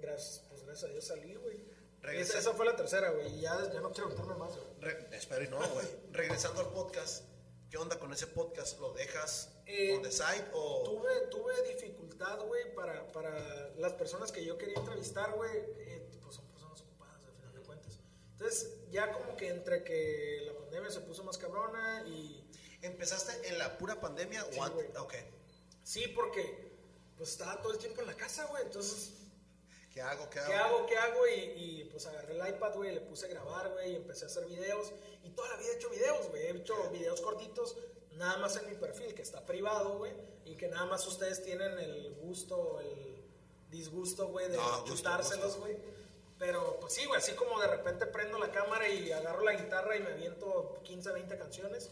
gracias, pues gracias a Dios salí, güey. Regresa- Esa, fue la tercera, güey, y ya, ya no quiero contarme más, güey. Espero y no, güey. Regresando al podcast, ¿qué onda con ese podcast? ¿Lo dejas Eh, on the side o...? Tuve, tuve dificultad, güey, para, para las personas que yo quería entrevistar, güey, eh, pues son personas ocupadas, al final de cuentas. Entonces, ya como que entre que la pandemia se puso más cabrona y... ¿Empezaste en la pura pandemia Sí, o antes? Sí, porque pues estaba todo el tiempo en la casa, güey, entonces... ¿Qué hago? ¿Qué hago? ¿Qué hago? ¿Qué hago? Y, y, pues agarré el iPad, güey, le puse a grabar, güey, y empecé a hacer videos. Y toda la vida he hecho videos, güey. He hecho videos cortitos, nada más en mi perfil, que está privado, güey. Y que nada más ustedes tienen el gusto, el disgusto, güey, de No, gusto, chutárselos, güey. Pero pues sí, güey, así como de repente prendo la cámara y agarro la guitarra y me aviento 15, 20 canciones.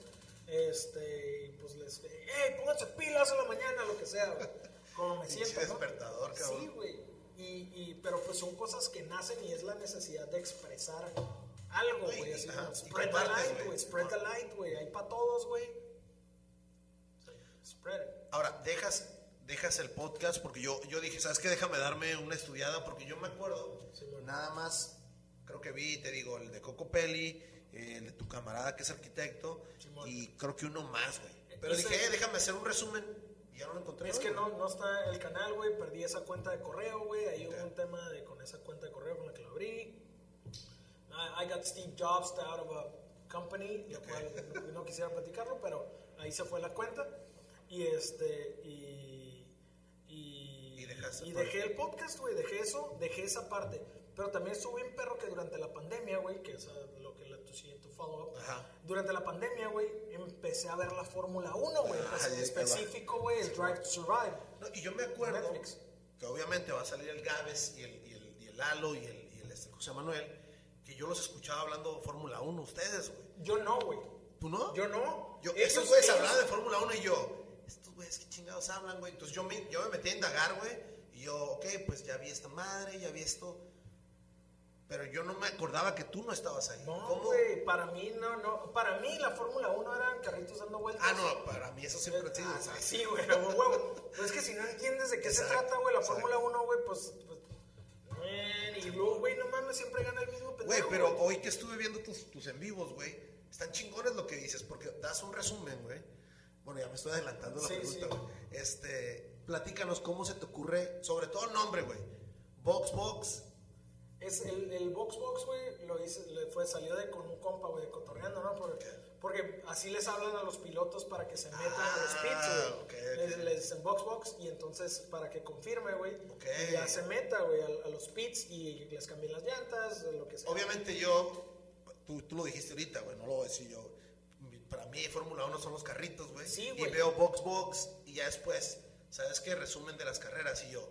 Este, pues les, hey, pónganse pilas a la mañana, lo que sea, güey. Como me siento, ¿no? despertador, cabrón. Sí, güey. Y, y, pero pues son cosas que nacen y es la necesidad de expresar algo, güey. Y spread the light, güey. Spread the light, güey. Hay para todos, güey. Spread it. Ahora, dejas, dejas el podcast porque yo, yo dije, ¿sabes qué? Déjame darme una estudiada porque yo me acuerdo, Sí, bueno. nada más, creo que vi, te digo, el de Coco Peli, el de tu camarada que es arquitecto y creo que uno más, güey. Pero Ese- dije, eh, déjame hacer un resumen ya no lo encontré. Es que no, no está el canal, güey. Perdí esa cuenta de correo, güey. Ahí hubo un tema de, con esa cuenta de correo con la que lo abrí. I, I got Steve Jobs out of a company, lo Ok. cual no, no quisiera platicarlo, pero ahí se fue la cuenta. Y este, y. Y, Y y dejé el podcast, güey. Dejé eso, dejé esa parte. Pero también estuve en perro que durante la pandemia, güey, que es ah, lo que la, tu siguiente follow-up. Durante la pandemia, güey, empecé a ver la Fórmula 1, güey. Te va. específico, güey, el Drive to Survive. No, y yo me acuerdo Netflix. que obviamente va a salir el Gaves y el, y el, y el Lalo y el, y el este, José Manuel, que yo los escuchaba hablando Fórmula 1, ustedes, güey. Yo no, güey. ¿Tú no? Yo no. Yo, esos güeyes hablaban de Fórmula 1 y yo, estos güeyes qué chingados hablan, güey. Entonces yo me, yo me metí a indagar, güey. Y yo, ok, pues ya vi esta madre, ya vi esto. Pero yo no me acordaba que tú no estabas ahí. No, güey. Para mí, no, no. Para mí, la Fórmula 1 eran carritos dando vueltas. Ah, no, para mí eso siempre ha sido. Ah, sí, güey, huevo. Pero es que si no entiendes de qué se trata, güey, la. Fórmula 1, güey, pues. pues man, y luego, güey, no mames, siempre gana el mismo Güey, pendejo. pero hoy que estuve viendo tus, tus en vivos, güey, están chingones lo que dices, porque das un resumen, güey. Bueno, ya me estoy adelantando la Sí, pregunta, sí. güey. Este, platícanos cómo se te ocurre, sobre todo el nombre, güey. Box Box. Es el, el Box Box, güey, lo hice, le fue, salió de con un compa, güey, de cotorreando, ¿no? Porque, porque así les hablan a los pilotos para que se metan a los Ah, pits, güey. ok, ok. Les, les dicen Box Box y entonces para que confirme, güey, Ok. y ya se meta, güey, a, a los pits y les cambien las llantas, lo que sea. Obviamente yo, tú, tú lo dijiste ahorita, güey, no lo voy a decir yo. Para mí Fórmula 1 son los carritos, güey. Sí, y güey. veo Box Box y ya después, ¿sabes qué? Resumen de las carreras y yo.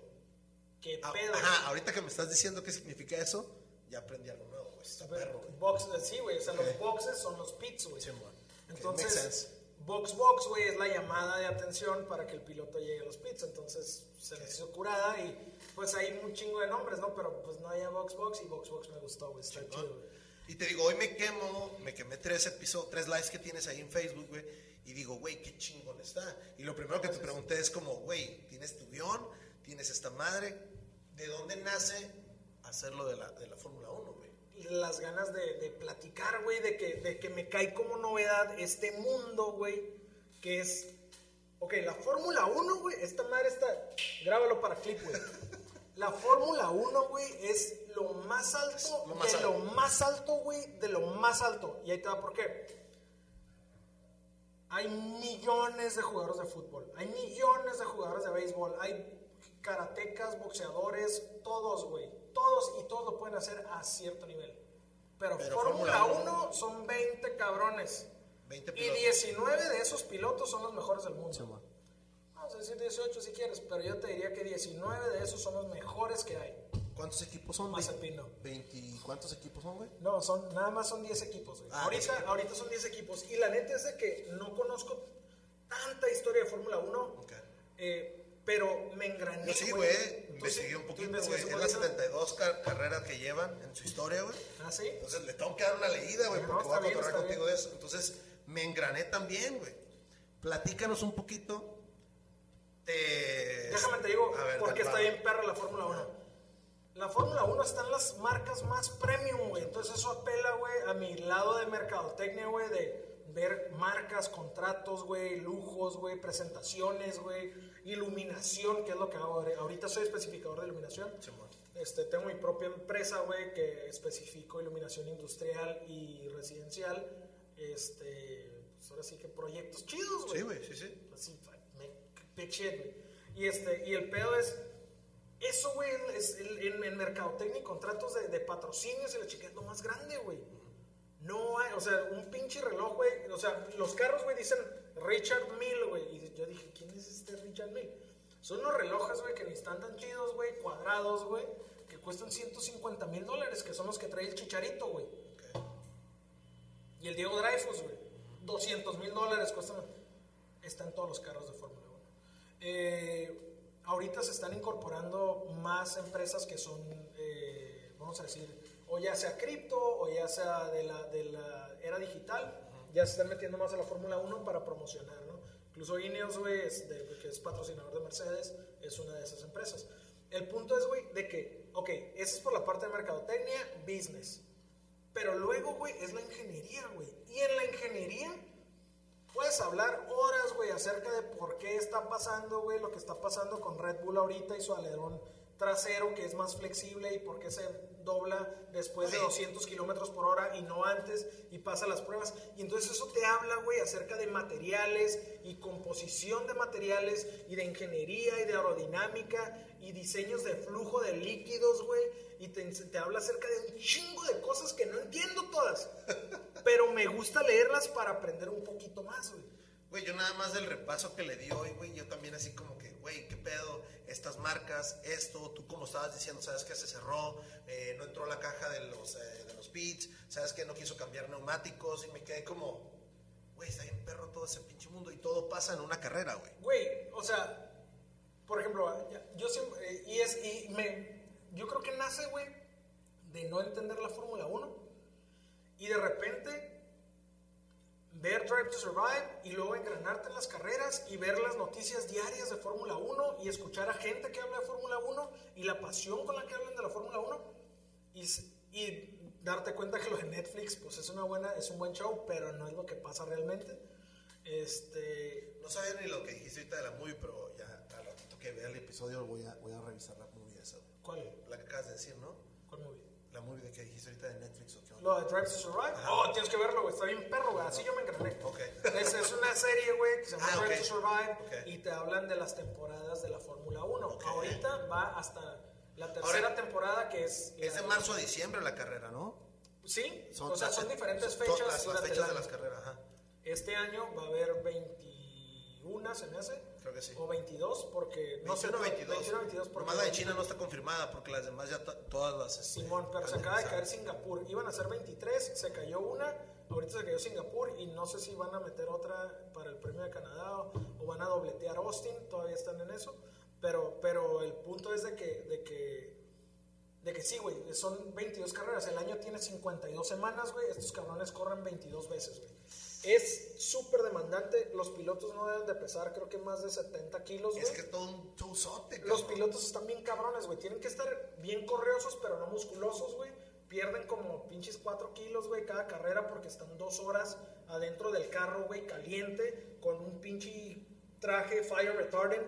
¿Qué ah, pedo? Ajá, ahorita que me estás diciendo qué significa eso, ya aprendí algo nuevo, güey. Está perro, güey. Box, sí, güey, o sea, los boxes son los pits, güey. Sí, man. Entonces, box box, güey, es la llamada de atención para que el piloto llegue a los pits. Entonces, se les hizo curada y pues hay un chingo de nombres, ¿no? Pero pues no había box box y box box me gustó, güey. Está chido, güey. Y te digo, hoy me quemo, me quemé tres episodios, tres likes que tienes ahí en Facebook, güey. Y digo, güey, qué chingón está. Y lo primero que te pregunté es como, güey, ¿tienes tu guion? ¿Tienes esta madre? ¿De dónde nace hacerlo de la, de la Fórmula 1, güey? Las ganas de, de platicar, güey, de que, de que me cae como novedad este mundo, güey, que es... Ok, la Fórmula 1, güey, esta madre está... Grábalo para clip, güey. La Fórmula 1, güey, es lo más alto lo más de alto. lo más alto, güey, de lo más alto. Y ahí te va por qué. Hay millones de jugadores de fútbol, hay millones de jugadores de béisbol, hay karatecas, boxeadores, todos, güey. Todos y todos lo pueden hacer a cierto nivel. Pero, Pero Fórmula Fórmula 1 son 20 cabrones. 20 y pilotos. 19 de esos pilotos son los mejores del mundo. Vamos a decir 18 si quieres, pero yo te diría que 19 de esos son los mejores que hay. ¿Cuántos equipos son? Mazepino. 20, ¿Cuántos equipos son, güey? No, son, nada más son 10 equipos. güey. Ah, ahorita, 10 equipos. ahorita son 10 equipos. Y la neta es de que no conozco tanta historia de Fórmula 1, Ok. eh, pero me engrané. Yo sí, güey. güey, ¿Tú investigué un ¿Tú poquito, güey. Es las poquito? 72 car- carreras que llevan en su historia, güey. Ah, sí. Entonces le tengo que dar una leída, güey, No, porque voy a cotorrear contigo bien. de eso. Entonces me engrané también, güey. Platícanos un poquito. Te... Déjame te digo ver, por qué va, está bien perra la Fórmula 1. La Fórmula 1 está en las marcas más premium, güey. Entonces eso apela, güey, a mi lado de mercadotecnia, güey, de ver marcas, contratos, güey, lujos, güey, presentaciones, güey, iluminación, que es lo que hago. ahora- Ahorita soy especificador de iluminación. Simón. Este, tengo mi propia empresa, güey, que especifico iluminación industrial y residencial. Este, pues ahora sí que proyectos chidos, güey. Sí, güey, sí, sí. Así, me, güey. Y, este, y el pedo es, eso, güey, es el- en, en mercadotecnia y contratos de, de patrocinios y la chica es lo más grande, güey. No hay, o sea, un pinche reloj, güey. O sea, los carros, güey, dicen Richard Mill, güey. Y yo dije, ¿quién es este Richard Mill? Son unos relojes, güey, que ni están tan chidos, güey, cuadrados, güey, que cuestan 150 mil dólares, que son los que trae el chicharito, güey. Y el Diego Dreyfus, güey. 200 mil dólares cuestan. Está en todos los carros de Fórmula 1. Eh, ahorita se están incorporando más empresas que son, eh, vamos a decir, o ya sea cripto o ya sea de la, de la era digital. Ya se están metiendo más a la Fórmula 1 para promocionar, ¿no? Incluso Ineos, güey, es de- que es patrocinador de Mercedes, es una de esas empresas. El punto es, güey, de que, ok, eso es por la parte de mercadotecnia, business. Pero luego, güey, es la ingeniería, güey. Y en la ingeniería puedes hablar horas, güey, acerca de por qué está pasando, güey, lo que está pasando con Red Bull ahorita y su alerón trasero que es más flexible y por qué se dobla después de Oye. 200 kilómetros por hora y no antes y pasa las pruebas. Y entonces eso te habla, güey, acerca de materiales y composición de materiales y de ingeniería y de aerodinámica y diseños de flujo de líquidos, güey. Y te, te habla acerca de un chingo de cosas que no entiendo todas. Pero me gusta leerlas para aprender un poquito más, güey. Güey, yo nada más del repaso que le di hoy, güey, yo también así como que, güey, qué pedo, estas marcas, esto, tú como estabas diciendo, sabes que se cerró, eh, no entró la caja de los, eh, de los pits, sabes que no quiso cambiar neumáticos y me quedé como, güey, está bien perro todo ese pinche mundo y todo pasa en una carrera, güey. Güey, o sea, por ejemplo, yo siempre, eh, y es, y me, yo creo que nace, güey, de no entender la Fórmula 1 y de repente ver Drive to Survive y luego engranarte en las carreras y ver las noticias diarias de Fórmula 1 y escuchar a gente que habla de Fórmula 1 y la pasión con la que hablan de la Fórmula 1 y, y darte cuenta que lo de Netflix pues es una buena es un buen show pero no es lo que pasa realmente este No sabía ni lo que dijiste ahorita de la movie, pero ya al ratito que vea el episodio voy a, voy a revisar la movie esa. ¿cuál? La que acabas de decir, ¿no? ¿cuál movie? La movie de que dijiste ahorita de Netflix o. Lo de Drive to Survive. Oh, tienes que verlo, güey. Está bien perro, güey. Así yo me engrané. Ok. Es, es una serie, güey, que se llama Ah, Drive ok. to Survive. Ok. Y te hablan de las temporadas de la Fórmula 1. Ok. Ahorita va hasta la tercera Ahora, temporada, que es. Es de marzo a diciembre la carrera, ¿no? Sí, o sea, son diferentes son fechas. Las, las fechas de las carreras, ajá. Este año va a haber 21, se me hace. Creo que sí. O 22, porque. no sé, 21 22. 21, 22. porque- Nomás la de China no está confirmada porque las demás ya to- todas las. este, Simón, pero se acaba de caer Singapur. Iban a ser 23, se cayó una, ahorita se cayó Singapur y no sé si van a meter otra para el premio de Canadá o, o van a dobletear Austin, todavía están en eso. Pero, pero el punto es de que, de que, de que sí, güey, son 22 carreras. El año tiene 52 semanas, güey. Estos cabrones corren 22 veces, güey. Es súper demandante. Los pilotos no deben de pesar, creo que más de 70 kilos, güey. Es que todo un showzote, Los pilotos están bien cabrones, güey. Tienen que estar bien correosos, pero no musculosos, güey. Pierden como pinches 4 kilos, güey, cada carrera porque están dos horas adentro del carro, güey, caliente, con un pinche traje fire retardant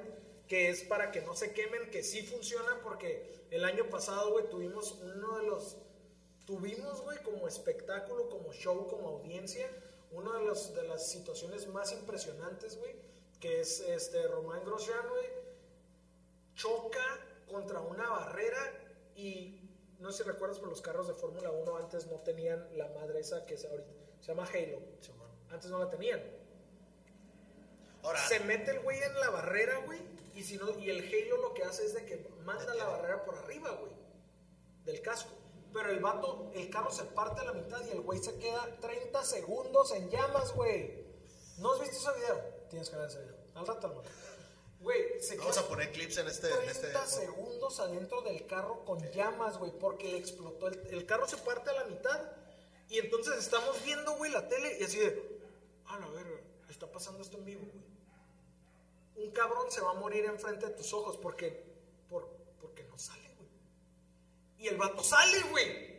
que es para que no se quemen, que sí funciona porque el año pasado, güey, tuvimos uno de los, tuvimos, güey, como espectáculo, como show, como audiencia, una de, los, de las situaciones más impresionantes, güey, que es este Román Grosjean, güey, choca contra una barrera y no sé si recuerdas, pero los carros de Fórmula 1 antes no tenían la madre esa que es ahorita, se llama Halo. Antes no la tenían. Ahora, Se mete el güey en la barrera, güey, y si no, y el Halo lo que hace es de que manda la barrera por arriba, güey, del casco. Pero el vato, el carro se parte a la mitad y el güey se queda 30 segundos en llamas, güey. ¿No has visto ese video? Tienes que ver ese video. Al rato, hermano. Güey, se vamos queda a poner clips en este. En 30 este segundos adentro del carro con llamas, güey, porque le explotó. El, el carro se parte a la mitad. Y entonces estamos viendo, güey, la tele y así de. A la verga, está pasando esto en vivo, güey. Un cabrón se va a morir enfrente de tus ojos porque. Por, porque no sale, güey. Y el vato sale, güey.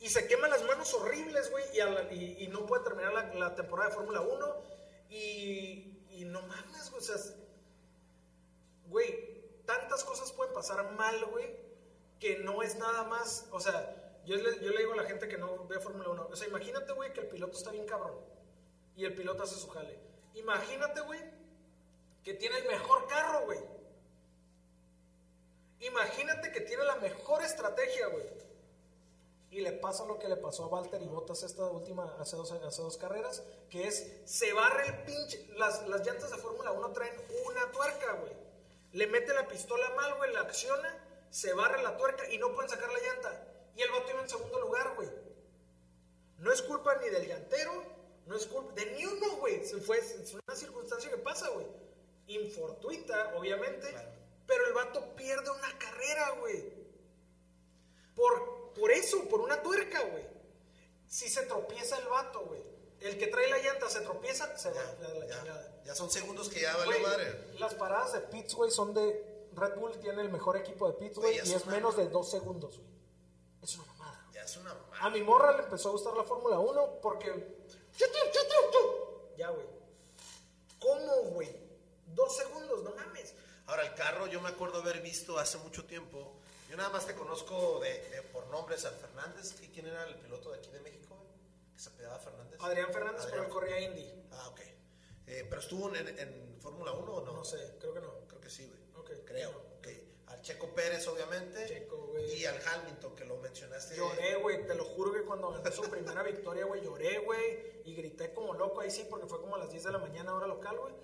Y se quema las manos horribles, güey. Y, no puede terminar la, temporada de Fórmula 1. Y, y no mames, güey. O sea, güey, tantas cosas pueden pasar mal, güey, que no es nada más, o sea, yo le, yo le digo a la gente que no ve Fórmula 1, o sea, imagínate, güey, que el piloto está bien cabrón y el piloto hace su jale. Imagínate, güey, que tiene el mejor carro, güey. Imagínate que tiene la mejor estrategia, güey. Y le pasa lo que le pasó a Valtteri Bottas esta última, hace dos, hace dos carreras, que es, se barre el pinche, las, las llantas de Fórmula 1 traen una tuerca, güey. Le mete la pistola mal, güey, la acciona, se barre la tuerca y no pueden sacar la llanta. Y el vato iba en segundo lugar, güey. No es culpa ni del llantero, no es culpa de ni uno, güey. Fue, es una circunstancia que pasa, güey. Infortuita, obviamente. Pero el vato pierde una carrera, güey. Por, por eso, por una tuerca, güey. Si se tropieza el vato, güey. El que trae la llanta se tropieza, se va Ya, a la ya, chingada. ya son segundos que ya vale madre. Las paradas de pits, güey, son de. Red Bull tiene el mejor equipo de pits, Güey, y es una- menos de dos segundos, güey. Es una mamada. Ya es una mamada. A mi morra le empezó a gustar la Fórmula 1 porque. Ya, güey. ¿Cómo, güey? Dos segundos, no mames. Ahora, el carro, yo me acuerdo haber visto hace mucho tiempo. Yo nada más te conozco de, de- por nombres al Fernández. ¿Y ¿Quién era el piloto de aquí de México? Que se apellidaba Fernández. Adrián Fernández, pero él corría Indy. Ah, ok. Eh, ¿Pero estuvo en, en Fórmula 1 o no? No sé, creo que no. Creo que sí, güey. Ok. Creo. ok. Al Checo Pérez, obviamente. Checo, güey. Y al Hamilton, que lo mencionaste. Lloré, güey, te lo juro que cuando ganó su primera victoria, güey, lloré, güey, y grité como loco ahí sí, porque fue como a las 10 de la mañana hora local, güey.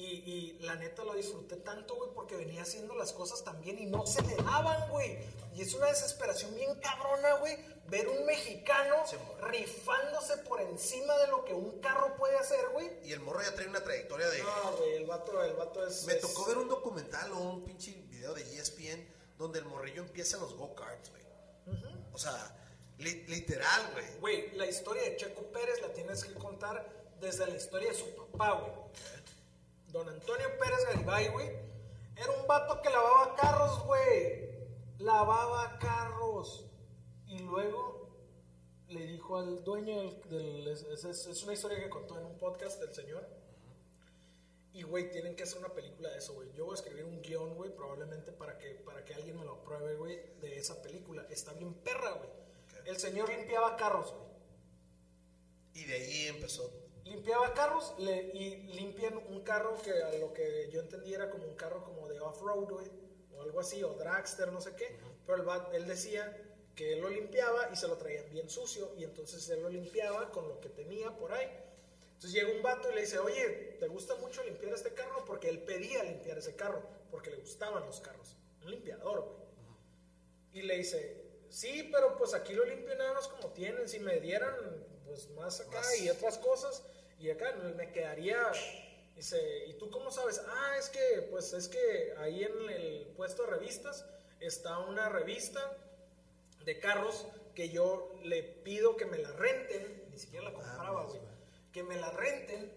Y, y la neta lo disfruté tanto, güey, porque venía haciendo las cosas tan bien y no se le daban, güey. Y es una desesperación bien cabrona, güey, ver un mexicano Sí, rifándose por encima de lo que un carro puede hacer, güey. Y el morro ya trae una trayectoria de. No, güey, el vato, el vato es... Me es- tocó ver un documental o un pinche video de ESPN donde el morrillo empieza en los go-karts, güey. O sea, li- literal, güey. Güey, la historia de Checo Pérez la tienes que contar desde la historia de su papá, güey. Don Antonio Pérez Garibay, güey, era un vato que lavaba carros, güey. Lavaba carros. Y luego le dijo al dueño del... del- es, es- es una historia que contó en un podcast del señor. Y, güey, tienen que hacer una película de eso, güey. Yo voy a escribir un guion, güey, probablemente para que, para que alguien me lo apruebe, güey, de esa película. Está bien perra, güey. El señor limpiaba carros, güey. Y de ahí empezó. Limpiaba carros le- y limpian un carro que a lo que yo entendí era como un carro como de off-road, güey, o algo así, o dragster, no sé qué. Pero él decía que él lo limpiaba y se lo traían bien sucio, y entonces él lo limpiaba con lo que tenía por ahí. Entonces llega un vato y le dice, oye, ¿te gusta mucho limpiar este carro? Porque él pedía limpiar ese carro, porque le gustaban los carros. Un limpiador, güey. Y le dice, sí, pero pues aquí lo limpio nada más como tienen. Si me dieran pues más acá Más. y otras cosas, y acá me quedaría. Dice, ¿y tú cómo sabes? Ah, es que, pues es que ahí en el puesto de revistas está una revista de carros que yo le pido que me la renten, ni siquiera la compraba, güey. que me la renten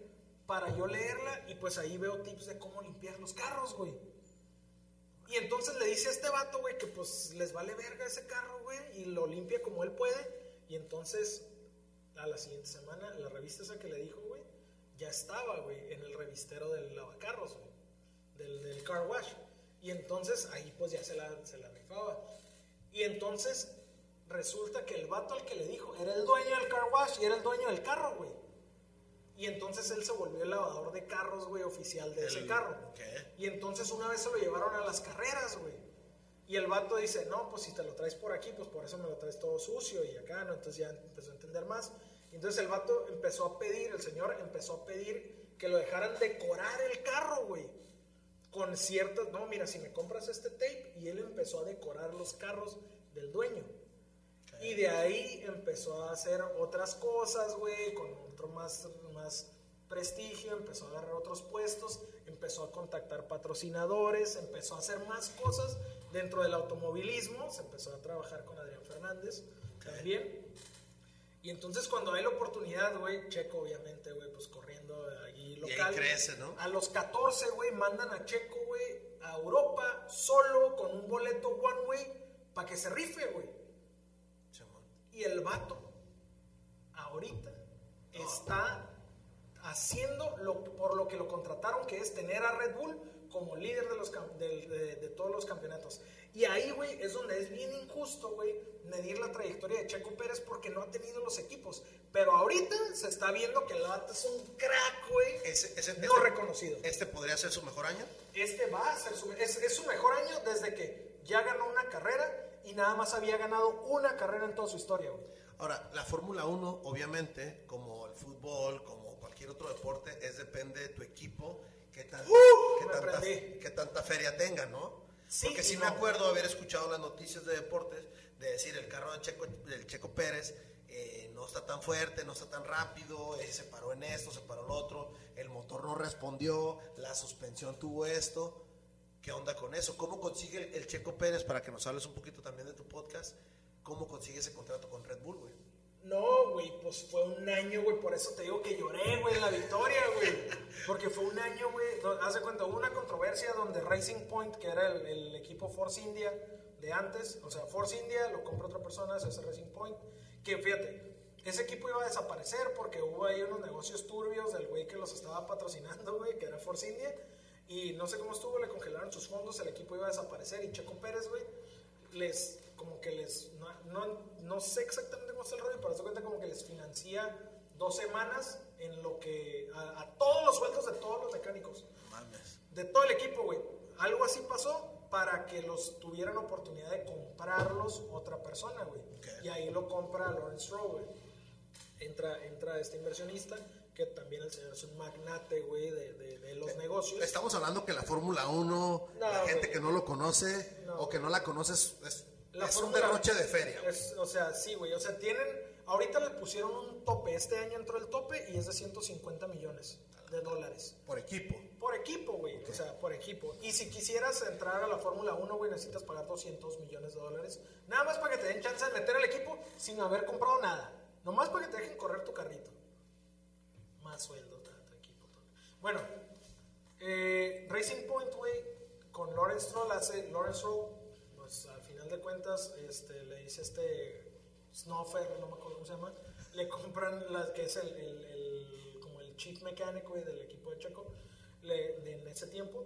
para yo leerla y pues ahí veo tips de cómo limpiar los carros, güey. Y entonces le dice a este vato, güey, que pues les vale verga ese carro, güey, y lo limpia como él puede. Y entonces, a la siguiente semana, la revista esa que le dijo, güey, ya estaba, güey, en el revistero del lavacarros, güey. del, del car wash. Y entonces ahí pues ya se la, se la rifaba. Y entonces resulta que el vato al que le dijo era el dueño del car wash y era el dueño del carro, güey. Y entonces él se volvió el lavador de carros, güey, oficial de ese carro. ¿qué? Y entonces una vez se lo llevaron a las carreras, güey. Y el vato dice, no, pues si te lo traes por aquí, pues por eso me lo traes todo sucio y acá, ¿no? Entonces ya empezó a entender más. Entonces el vato empezó a pedir, el señor empezó a pedir que lo dejaran decorar el carro, güey. Con ciertas, no, mira, si me compras este tape, y él empezó a decorar los carros del dueño. Y de ahí empezó a hacer otras cosas, güey, con otro más, más prestigio, empezó a agarrar otros puestos, empezó a contactar patrocinadores, empezó a hacer más cosas dentro del automovilismo, se empezó a trabajar con Adrián Fernández también. Y entonces cuando hay la oportunidad, güey, Checo obviamente, güey, pues corriendo ahí ahí local. crece, ¿no? A los 14, güey, mandan a Checo, güey, a Europa solo con un boleto one way para que se rife, güey. Y el vato, ahorita, está haciendo lo, por lo que lo contrataron, que es tener a Red Bull como líder de, los, del- de, de todos los campeonatos. Y ahí, güey, es donde es bien injusto, güey, medir la trayectoria de Checo Pérez porque no ha tenido los equipos. Pero ahorita se está viendo que el vato es un crack, güey, Ese- ese- no este- reconocido. Este podría ser su mejor año. Este va a ser su, es, es su mejor año desde que ya ganó una carrera y nada más había ganado una carrera en toda su historia, güey. Ahora, la Fórmula 1, obviamente, como el fútbol, como cualquier otro deporte, es depende de tu equipo, qué, tan- qué me tanta, qué tanta feria tenga, ¿no? Sí Porque sí no. me acuerdo haber escuchado las noticias de deportes de decir el carro de Checo, del Checo Pérez eh, no está tan fuerte, no está tan rápido, eh, se paró en esto, se paró en lo otro, el motor no respondió, la suspensión tuvo esto. ¿Qué onda con eso? ¿Cómo consigue el, el Checo Pérez, para que nos hables un poquito también de tu podcast, cómo consigue ese contrato con Red Bull, güey? No, güey, pues fue un año, güey, por eso te digo que lloré, güey, en la victoria, güey. Porque fue un año, güey, de cuenta, hubo una controversia donde Racing Point, que era el, equipo Force India de antes, o sea, Force India lo compra otra persona, se hace Racing Point, que fíjate, ese equipo iba a desaparecer porque hubo ahí unos negocios turbios del güey que los estaba patrocinando, güey, que era Force India, y no sé cómo estuvo, le congelaron sus fondos, el equipo iba a desaparecer, y Checo Pérez, güey, les, como que les, no, no sé exactamente está el rollo, pero se cuenta como que les financia dos semanas en lo que, a, a todos los sueldos de todos los mecánicos, Mames. de todo el equipo, güey. Algo así pasó para que los tuvieran oportunidad de comprarlos otra persona, güey. Ok. Y ahí lo compra Lawrence Stroll, güey. Entra, entra este inversionista, que también el señor es un magnate, güey, de, de- de los negocios. Estamos hablando que la Fórmula 1, No, la gente güey. que no lo conoce No. o que no la conoce es, es- La es un derroche de feria. es- o sea, sí, güey. O sea, tienen. Ahorita le pusieron un tope. Este año entró el tope y es de 150 millones de dólares. Por equipo. Por equipo, güey. O sea, por equipo. Y si quisieras entrar a la Fórmula 1, güey, necesitas pagar 200 millones de dólares. Nada más para que te den chance de meter al equipo sin haber comprado nada. Nomás para que te dejen correr tu carrito. Más sueldo, equipo. Bueno, eh, Racing Point, güey, con Lawrence Stroll hace. Lawrence Stroll, pues al cuentas, este, le dice este Snoffer, no me acuerdo cómo se llama, le compran la que es el, el- el- como el chief mechanic, güey, del equipo de Checo, le- de- en ese tiempo.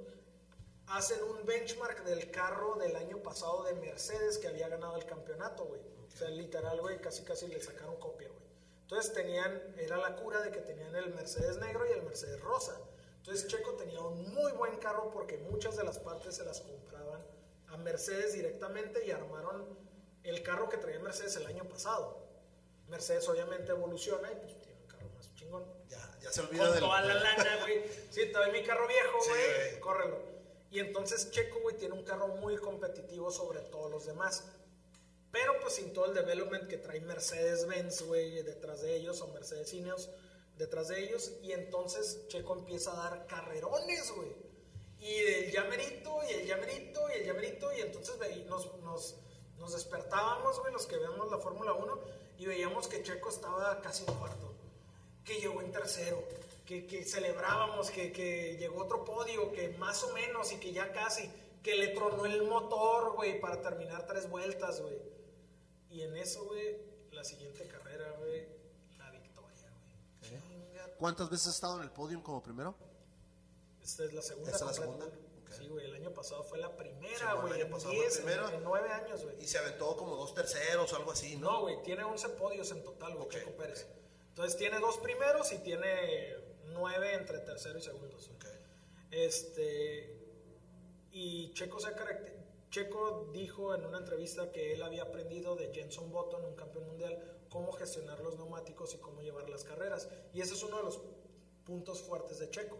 Hacen un benchmark del carro del año pasado de Mercedes que había ganado el campeonato, güey. O sea, literal, güey, casi casi le sacaron copia, güey. Entonces tenían, era la cura de que tenían el Mercedes negro y el Mercedes rosa. Entonces Checo tenía un muy buen carro porque muchas de las partes se las compraban a Mercedes directamente y armaron el carro que traía Mercedes el año pasado. Mercedes obviamente evoluciona y pues tiene un carro más chingón. Ya, ya se olvida del. toda la lana, güey. Sí, doy mi carro viejo, Sí, güey. güey. córrelo. Y entonces Checo, güey, tiene un carro muy competitivo sobre todos los demás. Pero pues sin todo el development que trae Mercedes-Benz, güey, detrás de ellos, o Mercedes Ineos detrás de ellos. Y entonces Checo empieza a dar carrerones, güey. Y el llamerito, y el llamerito, y el llamerito. Y entonces nos, nos, nos despertábamos, güey, los que vemos la Fórmula 1, y veíamos que Checo estaba casi en cuarto que llegó en tercero, que, que celebrábamos, que, que llegó otro podio, que más o menos y que ya casi, que le tronó el motor, güey, para terminar tres vueltas, güey. Y en eso, güey, la siguiente carrera, güey, la victoria, güey. ¿Cuántas veces has estado en el podium como primero? Esta es la segunda. ¿Esta es la segunda? Sí, güey, el año pasado fue la Sí, primera, el güey. año en pasado 10, fue primero. en, en 9 años, güey. Y se aventó como dos terceros o algo así, ¿no? No, güey, tiene 11 podios en total, güey, Checo Pérez. Entonces tiene dos primeros y tiene 9 entre tercero y segundos. Ok. Este. Y Checo, se caracter- Checo dijo en una entrevista que él había aprendido de Jenson Button, un campeón mundial, cómo gestionar los neumáticos y cómo llevar las carreras. Y ese es uno de los puntos fuertes de Checo.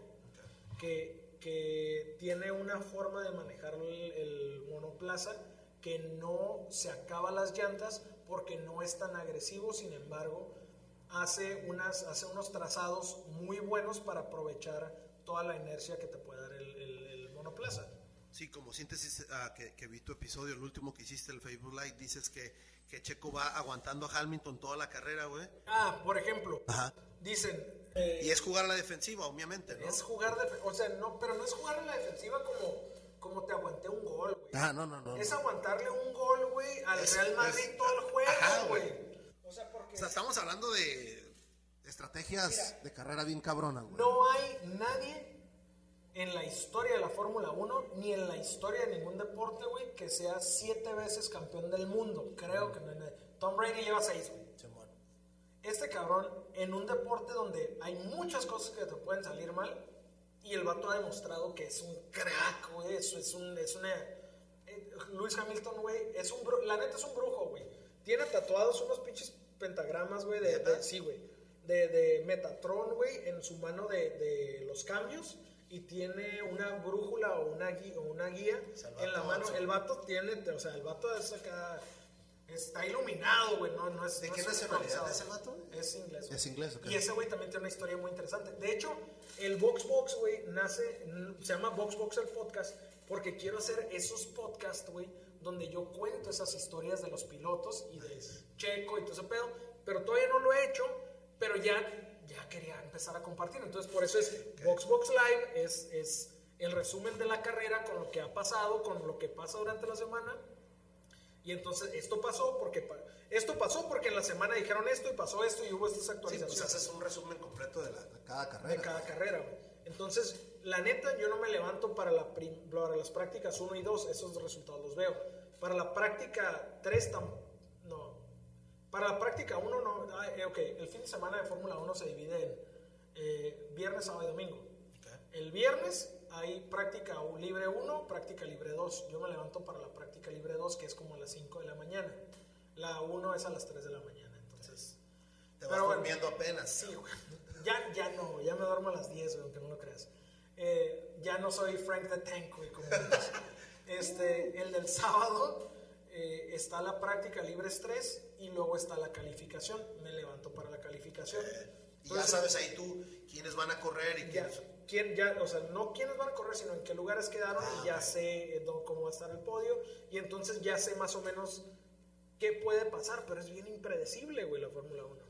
Que, que tiene una forma de manejar el, el monoplaza que no se acaba las llantas porque no es tan agresivo, sin embargo, hace, unas, hace unos trazados muy buenos para aprovechar toda la inercia que te puede dar el, el- el monoplaza. Sí, como síntesis ah, que, que vi tu episodio, el último que hiciste, el Facebook Live, dices que, que Checo va aguantando a Hamilton toda la carrera, güey. Ah, por ejemplo, Ajá. dicen... eh, Y es jugar a la defensiva, obviamente, ¿no? es jugar, de, o sea, no, pero no es jugar en la defensiva como, como te aguanté un gol, güey. Ah, no, no, no. Es aguantarle un gol, güey, al Es- Real Madrid es- todo el juego, Ajá, güey. güey. O sea, porque O sea, estamos hablando de estrategias Mira. de carrera bien cabronas, güey. no hay nadie en la historia de la Fórmula 1, ni en la historia de ningún deporte, güey, que sea siete veces campeón del mundo. Creo que no hay nadie. Tom Brady lleva seis, güey. Este cabrón, en un deporte donde hay muchas cosas que te pueden salir mal, y el vato ha demostrado que es un crack, güey. Eso es un. Es una, eh, Luis Hamilton, güey, es un. La neta es un brujo, güey. Tiene tatuados unos pinches pentagramas, güey, de, Sí, güey. De, de Metatron, güey, en su mano de, de los cambios. Y tiene una brújula o una guía, o una guía en la mano. El vato tiene. O sea, el vato es acá. Está iluminado, güey. No, no es. ¿De no qué es nacionalidad es el vato? Es inglés. güey. Es inglés, ok. Y ese güey también tiene una historia muy interesante. De hecho, el Vox Box, güey, nace, se llama Vox Box el podcast, porque quiero hacer esos podcasts, güey, donde yo cuento esas historias de los pilotos y de Checo y todo ese pedo, pero todavía no lo he hecho, pero ya, ya quería empezar a compartir. Entonces, por eso es Vox Box Live, es, es el resumen de la carrera con lo que ha pasado, con lo que pasa durante la semana. Y entonces esto pasó porque esto pasó porque en la semana dijeron esto y pasó esto y hubo estas Sí, actualizaciones pues haces un resumen completo de, la, de cada de carrera. cada carrera. güey. Entonces, la neta, yo no me levanto para, la prim- para las prácticas 1 y 2, esos resultados los veo. Para la práctica 3, no. Para la práctica 1, no. ah, ok, el fin de semana de Fórmula 1 se divide en eh, viernes, sábado y domingo. Ok. El viernes hay práctica libre 1, práctica libre 2. Yo me levanto para la práctica libre 2, que es como a las 5 de la mañana. La 1 es a las 3 de la mañana. Entonces, Te vas bueno. durmiendo apenas. Sí, güey. Ya, ya no. Ya me duermo a las 10, güey, aunque no lo creas. Eh, ya no soy Frank the Tank, güey, como. Este, el del sábado eh, está la práctica libres 3 y luego está la calificación. Me levanto para la calificación. Y ya Entonces, sabes ahí tú quiénes van a correr y ya, quiénes... quién, ya, o sea, no quiénes van a correr, sino en qué lugares quedaron y ya sé eh, cómo va a estar el podio. Y entonces ya sé más o menos qué puede pasar, pero es bien impredecible, güey, la Fórmula 1.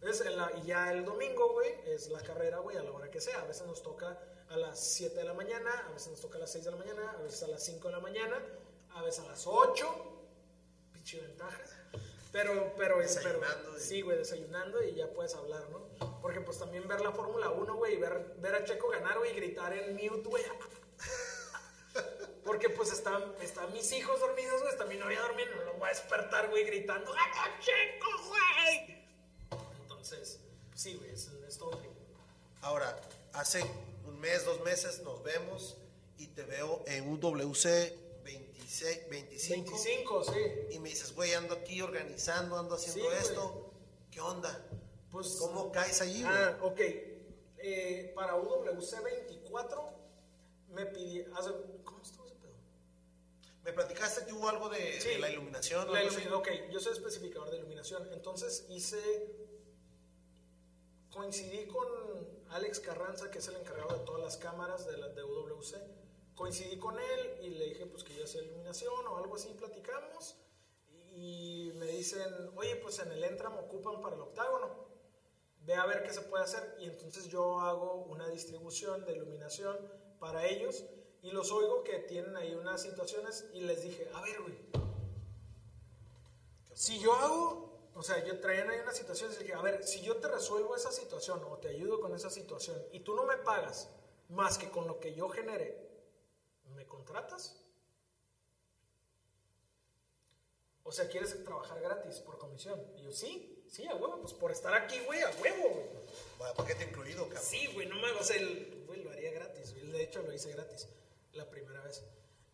Entonces, en la- y ya el domingo, güey, es la carrera, güey, a la hora que sea. A veces nos toca a las 7 de la mañana, a veces nos toca a las 6 de la mañana, a veces a las 5 de la mañana, a veces a las 8. Pinche ventaja. Pero, pero, pero sí, güey, desayunando y ya puedes hablar, ¿no? Porque pues también ver la Fórmula 1, güey, y ver, ver a Checo ganar, güey, y gritar en mute, güey. Porque pues están, están mis hijos dormidos, güey, está mi novia dormida, no los voy a despertar, güey, gritando, ¡Gana Checo, güey! Entonces, sí, güey, es, es todo. Ahora, hace un mes, dos meses nos vemos y te veo en un WC 26, 25. 25, sí. Y me dices, güey, ando aquí organizando, ando haciendo Sí, güey. esto. ¿Qué onda? Pues, ¿Cómo caes güey? Ah, ok. Eh, para UWC 24 me pidí. ¿Cómo estuvo ese pedo? Me platicaste que hubo algo de, Sí. de la iluminación. La algo así. ilumi- ok, yo soy especificador de iluminación. Entonces hice. Coincidí con Alex Carranza, que es el encargado de todas las cámaras de la de UWC. Coincidí con él y le dije pues que yo hacía iluminación o algo así, platicamos. Y me dicen, oye, pues en el Entram ocupan para el octágono. Ve a ver qué se puede hacer. Y entonces yo hago una distribución de iluminación para ellos. Y los oigo que tienen ahí unas situaciones. Y les dije, a ver, güey, si yo hago, o sea, yo traían ahí una situación y dije, a ver, si yo te resuelvo esa situación o te ayudo con esa situación y tú no me pagas más que con lo que yo genere, ¿me contratas? O sea, ¿quieres trabajar gratis por comisión? Y yo, sí, sí, a huevo, pues por estar aquí, güey, a huevo, güey. Vaya, paquete incluido, cabrón. Sí, güey, no me, o sea, el, güey, lo haría gratis, güey. De hecho, lo hice gratis la primera vez.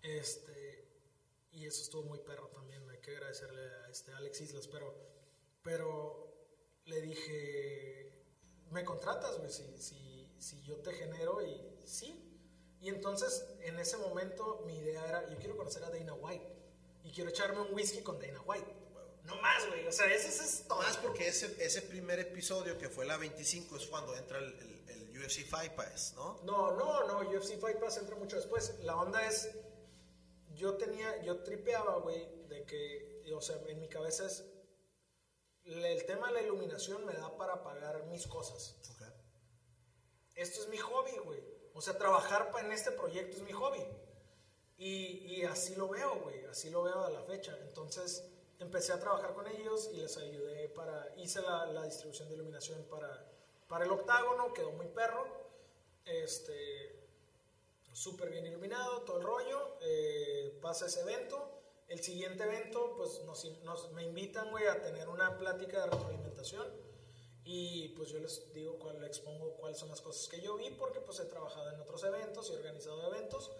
Este, y eso estuvo muy perro también. Hay que agradecerle a este Alex Islas, pero, pero le dije, ¿me contratas, güey? Si, si, si yo te genero y sí. Y entonces, en ese momento, mi idea era, yo quiero conocer a Dana White y quiero echarme un whisky con Dana White. No más, güey. O sea, ese es todo. Más porque ese, ese primer episodio, que fue la 25, es cuando entra el, el, el UFC Fight Pass, ¿no? No, no, no. UFC Fight Pass entra mucho después. La onda es, yo tenía, yo tripeaba, güey, de que, o sea, en mi cabeza es, el tema de la iluminación me da para pagar mis cosas. Ok. Esto es mi hobby, güey. O sea, trabajar en este proyecto es mi hobby. Y, y así lo veo, güey. Así lo veo a la fecha. Entonces empecé a trabajar con ellos y les ayudé para. Hice la, distribución de iluminación para, para el octágono, quedó muy perro. Este. Súper bien iluminado, todo el rollo. eh, pasa ese evento. El siguiente evento, pues nos, me invitan, a tener una plática de retroalimentación. Y pues yo les digo, cuál, les expongo cuáles son las cosas que yo vi, porque pues he trabajado en otros eventos y he organizado eventos.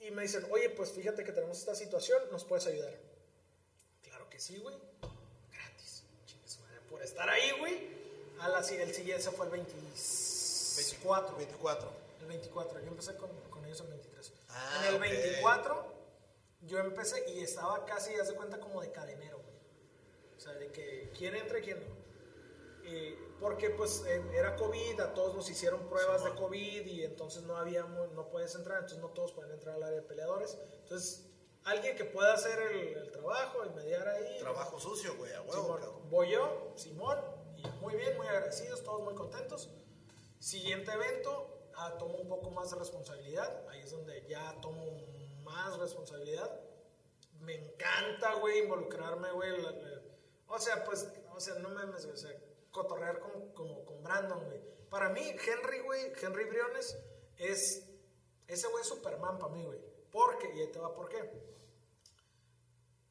Y me dicen, oye, pues fíjate que tenemos esta situación, ¿nos puedes ayudar? Sí, güey. Gratis. Por estar ahí, güey. A la, el siguiente fue el 24. 24. El 24. Yo empecé con, con ellos el 23. Ah, en el ok. 24 yo empecé y estaba casi, haz de cuenta, como de cadenero, güey. O sea, de que quién entra y quién no. Y porque pues eh, era COVID, a todos nos hicieron pruebas de COVID y entonces no había, no puedes entrar, entonces no todos pueden entrar al área de peleadores. Entonces, alguien que pueda hacer el, el trabajo y mediar ahí. Trabajo sucio, güey, a huevo, Simón, voy yo, Simón, y muy bien, muy agradecidos, todos muy contentos. Siguiente evento, ah, tomo un poco más de responsabilidad, ahí es donde ya tomo más responsabilidad. Me encanta, güey, involucrarme, güey. O sea, pues, o sea, no mames, güey, o sea, cotorrear con, como con Brandon, güey. Para mí, Henry, güey, Henry Briones es, ese güey es Superman para mí, güey. Porque, y ahí te va por qué.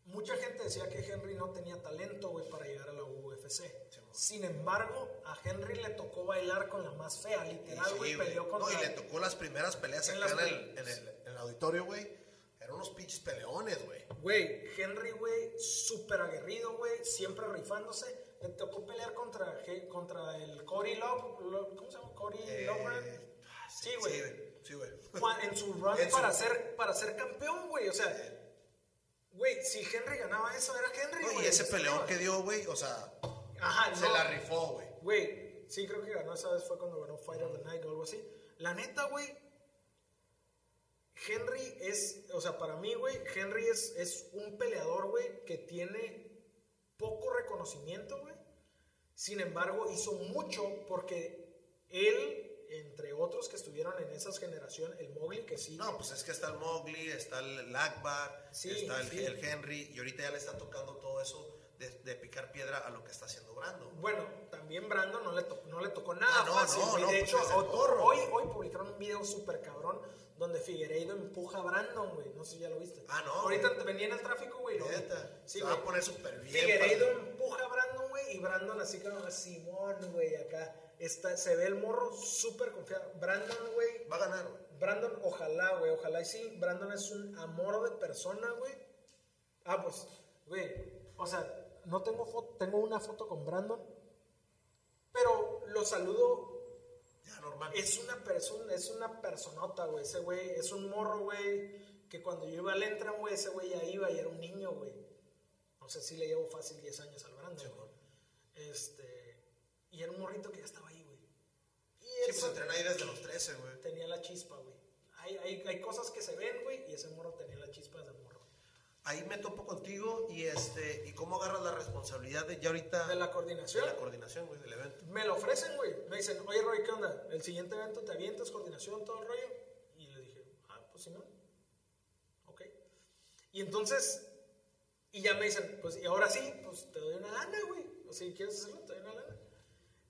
Mucha gente decía que Henry no tenía talento, güey, para llegar a la UFC. Sin embargo, a Henry le tocó bailar con la más fea, literal, Sí, güey, peleó No, y le tocó las primeras peleas En acá las en el, pe- en el, en el auditorio, güey. Eran unos pinches peleones, güey. Güey, Henry, güey, súper aguerrido, güey, siempre rifándose. Le tocó pelear contra, contra el Cory Love, Lo- ¿cómo se llama? Cory Eh, Lovebrand. ah, Sí, güey. Sí, güey. Sí, güey. Juan, en su run En su- para, ser, para ser campeón, güey. O sea, güey, si Henry ganaba eso, era Henry, No, güey. y ese peleón que dio, güey, o sea, Ajá, se no. la rifó, güey. Güey, sí, creo que ganó esa vez fue cuando ganó Fight of the Night o algo así. La neta, güey, Henry es, o sea, para mí, güey, Henry es, es un peleador, güey, que tiene poco reconocimiento, güey. Sin embargo, hizo mucho porque él, entre otros que estuvieron en esas generaciones, el Mowgli, que sí. No, pues es que está el Mowgli, está el Akbar, Sí, está el, sí. el Henry, y ahorita ya le está tocando todo eso de, de picar piedra a lo que está haciendo Brando. Bueno, también Brandon no le, to- no le tocó nada Ah, no, fácil, no, güey. no, de pues hecho, hoy, hoy publicaron un video súper cabrón donde Figueiredo empuja a Brandon, güey. No sé si ya lo viste. Ah, no. Ahorita venía en el tráfico, güey. Neta, Sí, se va a güey. poner súper bien. Figueiredo padre. empuja a Brandon, güey, y Brandon así como Simón, güey, acá. Está, se ve el morro súper confiado. Brandon, güey. Va a ganar, güey. Brandon, ojalá, güey, ojalá y sí. Brandon es un amor de persona, güey. Ah, pues, güey, o sea, no tengo foto, tengo una foto con Brandon, pero lo saludo. Ya, normal. Es una persona, es una personota, güey. Ese güey es un morro, güey, que cuando yo iba al Entran, güey, ese güey ya iba y era un niño, güey. O sea, sí le llevo fácil 10 años al Brandon, güey. Este, y era un morrito que ya estaba ahí, güey. Y Sí, pues entrena ahí desde los 13, güey. tenía la chispa, güey. Hay, hay, hay cosas que se ven, güey, y ese morro tenía la chispa desde morro. Ahí me topo contigo y este y cómo agarras la responsabilidad de ya ahorita De la coordinación. de la coordinación, güey, del evento. Me lo ofrecen, güey. Me dicen, oye, Roy, ¿qué onda? El siguiente evento te avientas, coordinación, todo el rollo. Y le dije, ah, pues sí, no. Ok. Y entonces, y ya me dicen, pues, y ahora sí, pues te doy una lana, güey. O si quieres hacerlo, te doy una lana.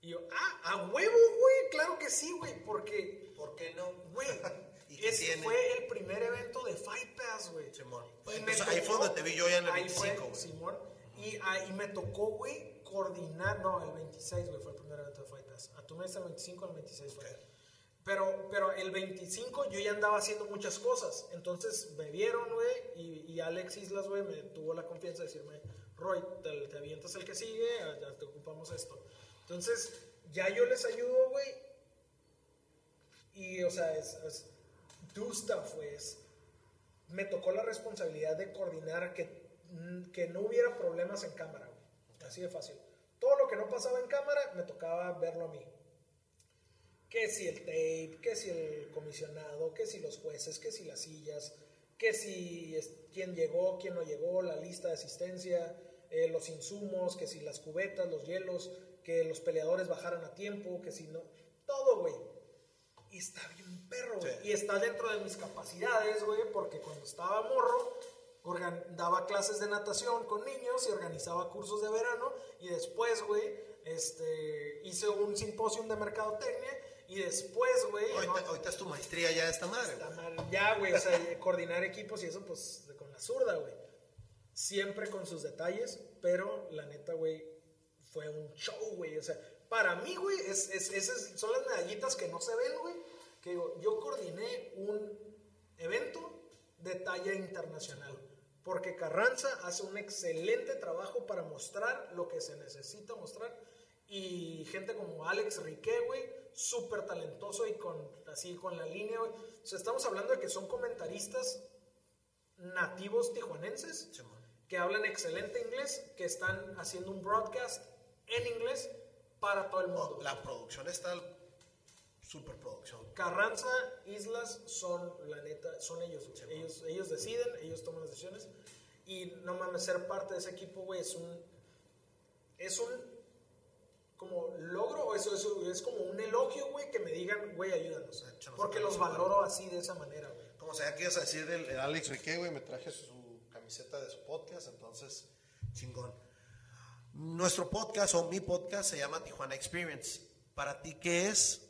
Y yo, ah, a huevo, güey. Claro que sí, güey. Porque, ¿Por qué no? güey, ¿Y qué ese tiene? fue el primer evento de Fight Pass, güey. Simón. Entonces, me ahí fue donde te vi yo ya en el ahí 25, fue, güey. Simón. Y ahí me tocó, güey, coordinar. No, el 26, güey, fue el primer evento de Fight Pass. A tu mes el 25, el 26 fue. Pero, pero el 25 yo ya andaba haciendo muchas cosas. Entonces me vieron, güey, y, y Alex Islas, güey, me tuvo la confianza de decirme, Roy, te, te avientas el que sigue, ah, ya te ocupamos esto. Entonces, ya yo les ayudo, güey. Y, o sea, es, es do stuff, güey. Me tocó la responsabilidad de coordinar que, mm, que no hubiera problemas en cámara, güey. Así de fácil. Todo lo que no pasaba en cámara, me tocaba verlo a mí que si el tape, que si el comisionado, que si los jueces, que si las sillas, que si quién llegó, quién no llegó, la lista de asistencia, eh, los insumos, que si las cubetas, los hielos, que los peleadores bajaran a tiempo, que si no, todo, güey. Y está bien perro, güey. Sí. Y está dentro de mis capacidades, güey, porque cuando estaba morro, daba clases de natación con niños y organizaba cursos de verano. Y después, güey, este, hice un simposio de mercadotecnia. Y después, güey, Ahorita, ¿no? ahorita es tu maestría ya esta madre. güey. Está mal. Ya, güey, o sea, coordinar equipos y eso, pues, con la zurda, güey. Siempre con sus detalles, pero la neta, güey, fue un show, güey. O sea, para mí, güey, es, es- esas son las medallitas que no se ven, güey. Que digo, yo coordiné un evento de talla internacional. Porque Carranza hace un excelente trabajo para mostrar lo que se necesita mostrar. Y gente como Alex Riquet, güey, súper talentoso y con, así con la línea, güey. O sea, estamos hablando de que son comentaristas nativos tijuanenses Simón. que hablan excelente inglés, que están haciendo un broadcast en inglés para todo el mundo. No, la producción está super producción. Carranza, Islas son, la neta, son ellos, ellos. Ellos deciden, ellos toman las decisiones. Y no mames, ser parte de ese equipo, güey, es un. Es un. Como logro, o eso, eso es como un elogio, güey, que me digan, güey, ayúdanos. Échanos Porque los valoro así, de esa manera, güey. Como sea que ibas a decir del el Alex Riquet, güey, me traje su camiseta de su podcast, entonces, chingón. Nuestro podcast o mi podcast se llama Tijuana Experience. Para ti, ¿qué es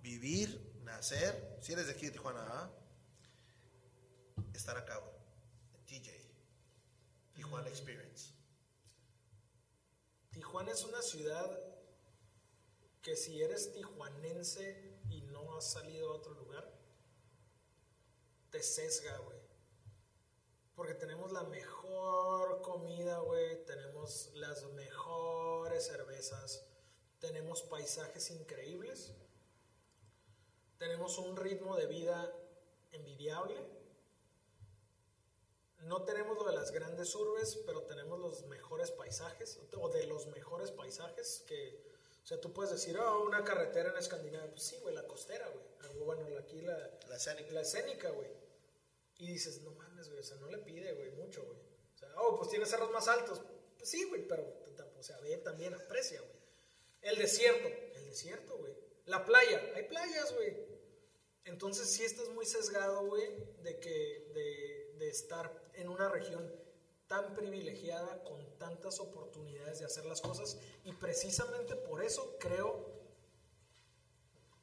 vivir, nacer? Si eres de aquí de Tijuana, ¿ah? Estar acá, güey. TJ. Tijuana Experience. Tijuana es una ciudad que si eres tijuanense y no has salido a otro lugar, te sesga, güey. Porque tenemos la mejor comida, güey. Tenemos las mejores cervezas. Tenemos paisajes increíbles. Tenemos un ritmo de vida envidiable. No tenemos lo de las grandes urbes, pero tenemos los mejores paisajes, o de los mejores paisajes que, o sea, tú puedes decir, oh, una carretera en Escandinavia, pues sí, güey, la costera, güey. Algo, Bueno, aquí la, la escénica, güey. Y dices, no mames, güey, o sea, no le pide, güey, mucho, güey. O sea, oh, pues tiene cerros más altos. Pues sí, güey, pero, o sea, ve también, aprecia, güey. El desierto, el desierto, güey. La playa, hay playas, güey. Entonces sí estás muy sesgado, güey, de que, de, de estar en una región tan privilegiada, con tantas oportunidades de hacer las cosas. Y precisamente por eso creo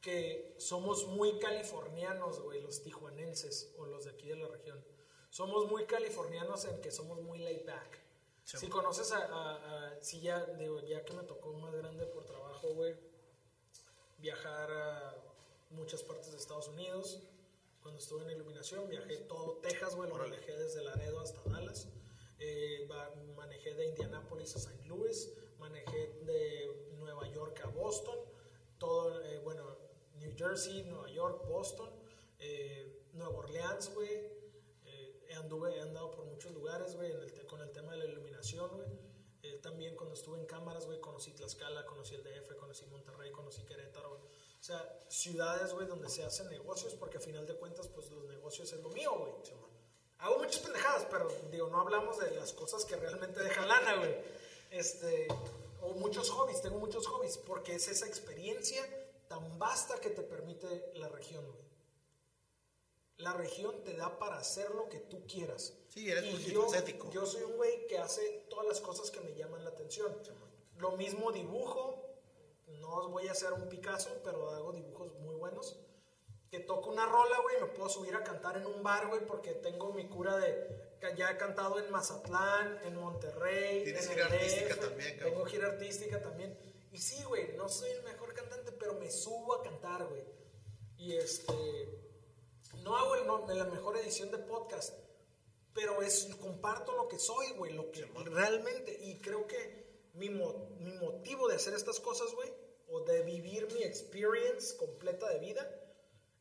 que somos muy californianos, güey, los tijuanenses o los de aquí de la región. Somos muy californianos en que somos muy laid back. Sí. Si conoces a, a, a- si ya, digo, ya que me tocó más grande por trabajo, güey, viajar a muchas partes de Estados Unidos. Cuando estuve en iluminación, viajé todo Texas, güey, lo Órale. manejé desde Laredo hasta Dallas. Eh, manejé de Indianapolis a St. Louis, manejé de Nueva York a Boston, todo, eh, bueno, New Jersey, Nueva York, Boston, eh, Nueva Orleans, güey. Eh, anduve, he andado por muchos lugares, güey, con el tema de la iluminación, güey. Eh, también cuando estuve en cámaras, güey, conocí Tlaxcala, conocí el DF, conocí Monterrey, conocí Querétaro, güey. O sea, ciudades, güey, donde se hacen negocios, porque a final de cuentas, pues los negocios es lo mío, güey. Hago muchas pendejadas, pero digo, no hablamos de las cosas que realmente dejan lana, güey. Este, o muchos hobbies, tengo muchos hobbies, porque es esa experiencia tan vasta que te permite la región, güey. La región te da para hacer lo que tú quieras. Sí, eres Y. Yo, yo soy un güey que hace todas las cosas que me llaman la atención. Lo mismo dibujo, no voy a hacer un Picasso, pero hago dibujos muy buenos. que toco una rola, güey, me puedo subir a cantar en un bar, güey, porque tengo mi cura de... que Ya he cantado en Mazatlán, en Monterrey, Tienes en gira el artística DF, también, cabrón. Tengo gira artística también. Y sí, güey, no soy el mejor pero me subo a cantar, güey. Y este... No hago el no- la mejor edición de podcast, pero es comparto lo que soy, güey, lo que realmente y creo que mi, mo- mi motivo de hacer estas cosas, güey, o de vivir mi experience completa de vida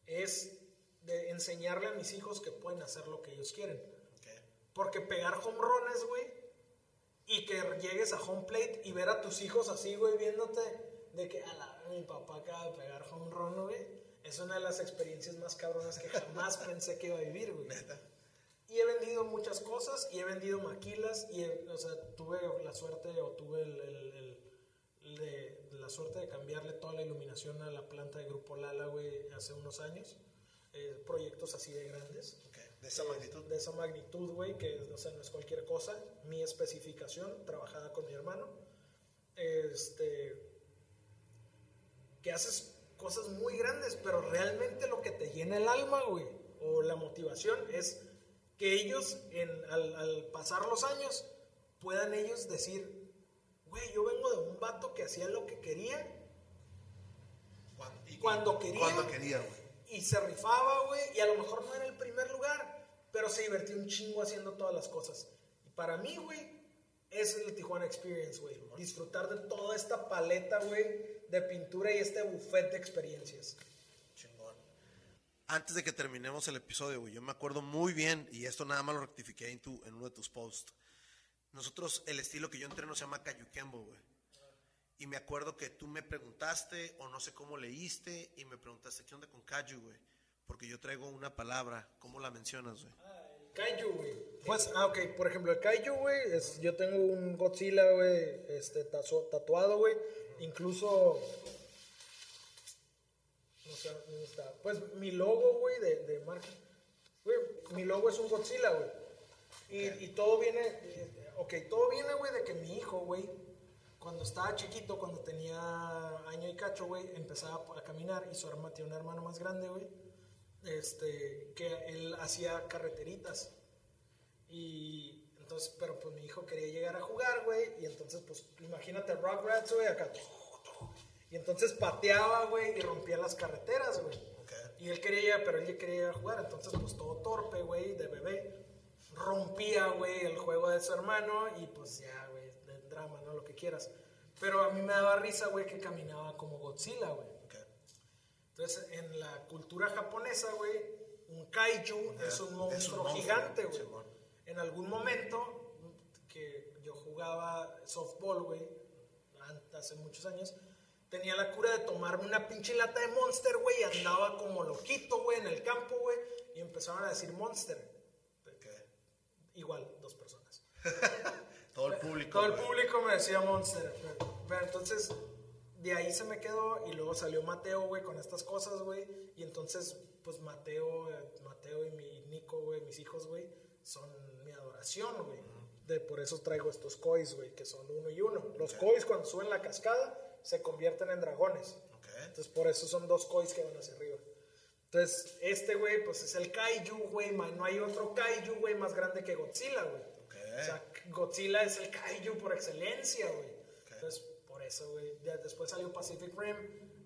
es de enseñarle a mis hijos que pueden hacer lo que ellos quieren. Porque pegar home runs, güey, y que llegues a home plate y ver a tus hijos así, güey, viéndote de que a la, mi papá acaba de pegar home run, güey, es una de las experiencias más cabronas que jamás pensé que iba a vivir, güey. Neta. Y he vendido muchas cosas y he vendido maquilas y, he- o sea, tuve la suerte o tuve el, el- el- de, la suerte de cambiarle toda la iluminación a la planta de Grupo Lala, güey, hace unos años. Eh, proyectos así de grandes. Ok, De esa magnitud. De esa magnitud, güey, que o sea, no es cualquier cosa. Mi especificación, trabajada con mi hermano. Este. Que haces cosas muy grandes, pero realmente lo que te llena el alma, güey, o la motivación es que ellos, en, al, al pasar los años, puedan ellos decir, güey, yo vengo de un vato que hacía lo que quería Cuando, y- Cuando quería. Cuando quería, güey. y se rifaba, güey, y a lo mejor no era el primer lugar, pero se divertía un chingo haciendo todas las cosas. Y para mí, güey, ese es el Tijuana Experience, güey. Disfrutar de toda esta paleta, güey, de pintura y este buffet de experiencias. Chingón. Antes de que terminemos el episodio, güey, yo me acuerdo muy bien, y esto nada más lo rectifiqué en, tu, en uno de tus posts. Nosotros, el estilo que yo entreno se llama Cayuquembo, güey. Y me acuerdo que tú me preguntaste, o no sé cómo leíste, y me preguntaste, ¿qué onda con Cayu, güey? Porque yo traigo una palabra, ¿cómo la mencionas, güey? Kaiju, güey. Pues, ah, ok, por ejemplo, el Kaiju, güey, yo tengo un Godzilla, güey, este, tatuado, güey. Incluso, no sé dónde está. Pues mi logo, güey, de, de marca. Güey, mi logo es un Godzilla, güey. Y, y todo viene, ok, todo viene, güey, de que mi hijo, güey, cuando estaba chiquito, cuando tenía año y cacho, güey, empezaba a caminar y su hermano tiene un hermano más grande, güey, este, que él hacía carreteritas. Y entonces, pero pues mi hijo quería llegar a jugar, güey, y entonces, pues imagínate Rugrats, güey, acá. Y entonces pateaba, güey, y rompía las carreteras, güey. Y él quería llegar, pero él ya quería ir a jugar, entonces pues todo torpe, güey, de bebé. Rompía, güey, el juego de su hermano y pues ya, güey, drama, ¿no? Lo que quieras. Pero a mí me daba risa, güey, que caminaba como Godzilla, güey. Entonces, en la cultura japonesa, güey, un kaiju es un es un monstruo monstruo, gigante, güey. En algún momento que yo jugaba softball, güey, hace muchos años, tenía la cura de tomarme una pinche lata de Monster, güey, y andaba como loquito, güey, en el campo, güey, y empezaron a decir Monster. Ok. Igual, dos personas. Todo el público. Todo el público me decía Monster. Pero, pero entonces, de ahí se me quedó y luego salió Mateo, güey, con estas cosas, güey. Y entonces, pues Mateo, eh, Mateo y mi Nico, güey, mis hijos, güey, son güey. De, por eso traigo estos cois, güey, que son uno y uno. Los cois cuando suben la cascada se convierten en dragones. Ok. Entonces, por eso son dos cois que van hacia arriba. Entonces, este, güey, pues es el kaiju, güey. No hay otro kaiju, güey, más grande que Godzilla, güey. Ok. O sea, Godzilla es el kaiju por excelencia, güey. Entonces, por eso, güey. Después salió Pacific Rim.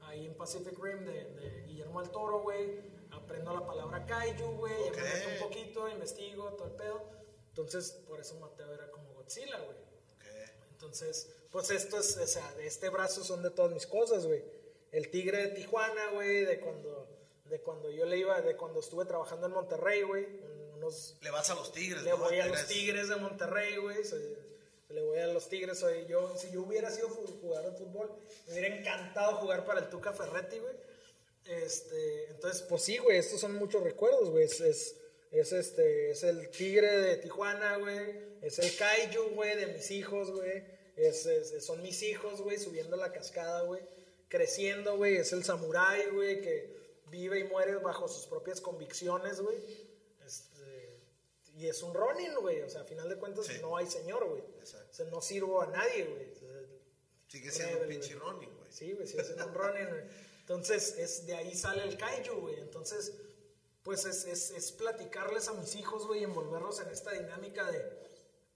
Ahí en Pacific Rim de, de Guillermo del Toro, güey. Aprendo la palabra kaiju, güey. un poquito, investigo, todo el pedo. Entonces, por eso Mateo era como Godzilla, güey. Ok. Entonces, pues esto es, o sea, de este brazo son de todas mis cosas, güey. El tigre de Tijuana, güey, de cuando, de cuando yo le iba, de cuando estuve trabajando en Monterrey, güey. Unos, Le vas a los tigres, le ¿no? voy a los tigres de Monterrey, güey. soy- Le voy a los tigres, soy yo. Si yo hubiera sido jugador de fútbol, me hubiera encantado jugar para el Tuca Ferretti, güey. Este, entonces, pues sí, güey, estos son muchos recuerdos, güey. Es, es, es este, es el tigre de Tijuana, güey. Es el kaiju, güey, de mis hijos, güey. Es, es- son mis hijos, güey, subiendo la cascada, güey. Creciendo, güey. Es el samurái, güey, que vive y muere bajo sus propias convicciones, güey. Este, y es un Ronin, güey. O sea, a final de cuentas, Sí. no hay señor, güey. O sea, no sirvo a nadie, güey. Sigue siendo un pinche. Ronin, güey. Sí, güey, sigue siendo un Ronin, güey. Entonces, es, de ahí sale el kaiju, güey. Entonces, pues es, es, es platicarles a mis hijos, güey, envolverlos en esta dinámica de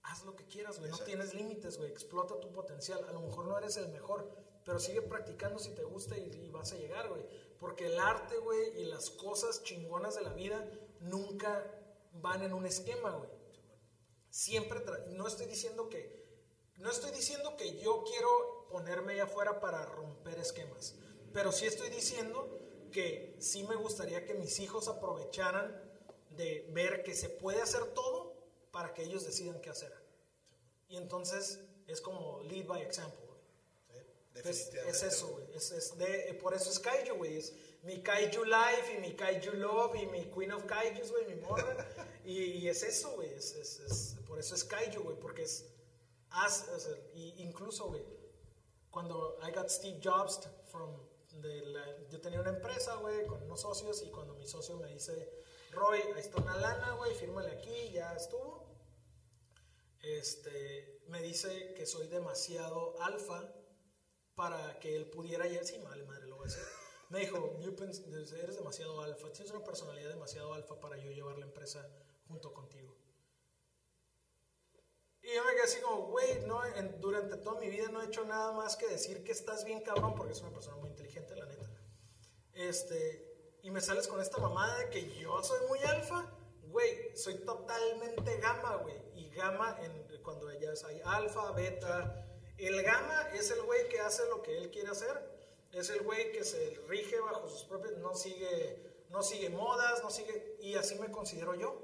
haz lo que quieras, güey. No tienes límites, güey. Explota tu potencial. A lo mejor no eres el mejor, pero sigue practicando si te gusta y, y vas a llegar, güey. Porque el arte, güey, y las cosas chingonas de la vida nunca van en un esquema, güey. Siempre, no estoy diciendo que, no estoy diciendo que yo quiero ponerme allá afuera para romper esquemas, pero sí estoy diciendo que sí me gustaría que mis hijos aprovecharan de ver que se puede hacer todo para que ellos decidan qué hacer. Y entonces es como lead by example. Sí, Pues, definitivamente. es eso, güey. Es, es de, por eso es Kaiju, güey. Es mi Kaiju Life y mi Kaiju Love y mi Queen of Kaijus, güey, mi morra. y, y es eso, güey. Es, es, por eso es Kaiju, güey. Porque es. O sea, y incluso, güey, cuando I got Steve Jobs from. Yo tenía una empresa, güey, con unos socios. Y cuando mi socio me dice, Roy, ahí está una lana, güey, fírmale aquí, ya estuvo. Este, me dice que soy demasiado alfa para que él pudiera ya sí, vale madre, lo voy a decir. Me dijo, "You pens- eres demasiado alfa, tienes una personalidad demasiado alfa para yo llevar la empresa junto contigo. Y yo me quedé así como, güey, no, en- durante toda mi vida no he hecho nada más que decir que estás bien cabrón, porque es una persona muy inteligente, la neta. Este, y me sales con esta mamada de que yo soy muy alfa, güey, soy totalmente gamma, güey. Y gamma, en, cuando ya hay alfa, beta, el gamma es el güey que hace lo que él quiere hacer, es el güey que se rige bajo sus propios, no sigue, no sigue modas, no sigue, y así me considero yo.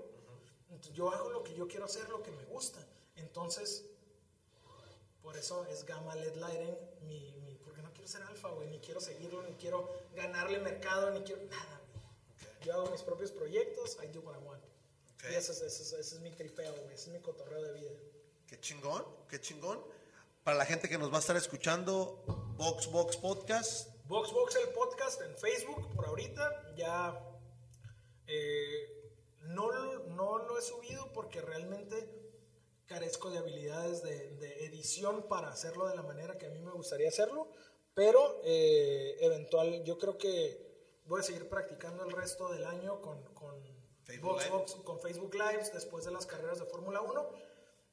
Entonces, yo hago lo que yo quiero hacer, lo que me gusta. Entonces, por eso es gamma led lighting, mi, mi- porque no quiero ser alfa, güey, ni quiero seguirlo, ni quiero ganarle mercado, ni quiero nada, güey. Yo hago mis propios proyectos, I do what I want. Ok. Y ese es, es, es mi tripeo, güey, ese es mi cotorreo de vida. Qué chingón, qué chingón. Para la gente que nos va a estar escuchando, Box Box Podcast. Box Box el podcast en Facebook por ahorita ya eh, no, no lo he subido porque realmente carezco de habilidades de, de edición para hacerlo de la manera que a mí me gustaría hacerlo pero eh, eventual yo creo que voy a seguir practicando el resto del año con, con Facebook Live. Box con Facebook Lives después de las carreras de Fórmula 1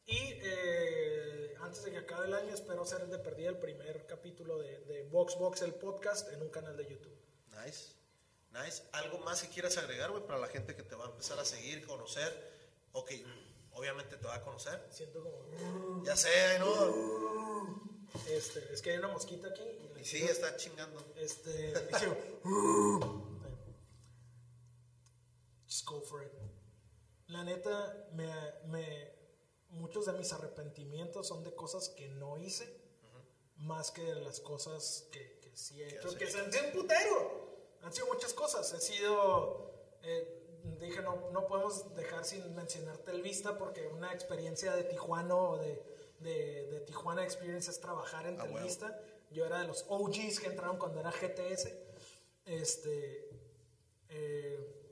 y eh, antes de que acabe el año espero hacer de perdida el primer capítulo de, de Box Box el podcast en un canal de YouTube. Nice, nice. ¿Algo más que quieras agregar, güey, para la gente que te va a empezar a seguir, conocer? Ok, obviamente te va a conocer. Siento como... Ya sé, ¿no? Este, es que hay una mosquita aquí. Y sí, está chingando. Este, sigo, Just go for it. La neta, me, me- muchos de mis arrepentimientos son de cosas que no hice, más que de las cosas que, que sí he hecho, que se han sido un putero. Han sido muchas cosas. He sido, eh, dije, no, no podemos dejar sin mencionarte el Vista, porque una experiencia de Tijuana o de, de, de Tijuana Experience es trabajar en Ah. Yo era de los OGs que entraron cuando era GTS. Este, eh,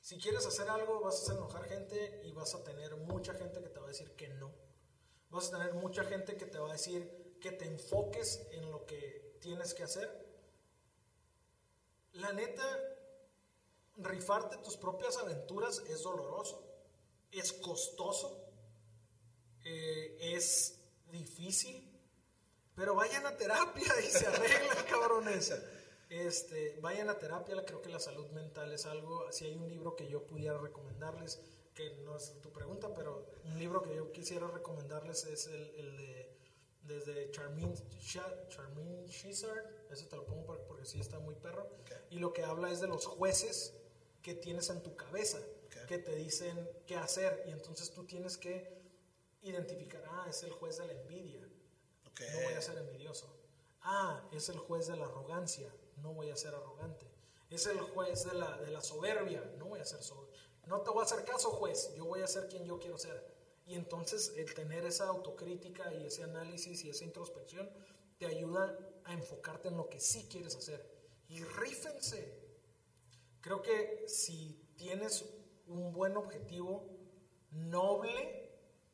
si quieres hacer algo, vas a enojar gente y vas a tener mucha gente que te va a decir que no. Vas a tener mucha gente que te va a decir que te enfoques en lo que tienes que hacer. La neta, rifarte tus propias aventuras es doloroso, es costoso, eh, es difícil, pero vayan a terapia y se arreglan, cabrones. Este, vayan a terapia, creo que la salud mental es algo, si hay un libro que yo pudiera recomendarles, que no es tu pregunta, pero un libro que yo quisiera recomendarles es el, el de desde Charmin, Charmin Shizard, ese te lo pongo por- porque sí está muy perro, y lo que habla es de los jueces que tienes en tu cabeza, Ok. que te dicen qué hacer, y entonces tú tienes que identificar, ah, es el juez de la envidia, Ok. no voy a ser envidioso. Ah, es el juez de la arrogancia, no voy a ser arrogante. Es el juez de la, de la soberbia, no voy a ser soberbio. No te voy a hacer caso, juez, yo voy a ser quien yo quiero ser. Y entonces el tener esa autocrítica y ese análisis y esa introspección te ayuda a enfocarte en lo que sí quieres hacer. Y rífense. Creo que si tienes un buen objetivo noble,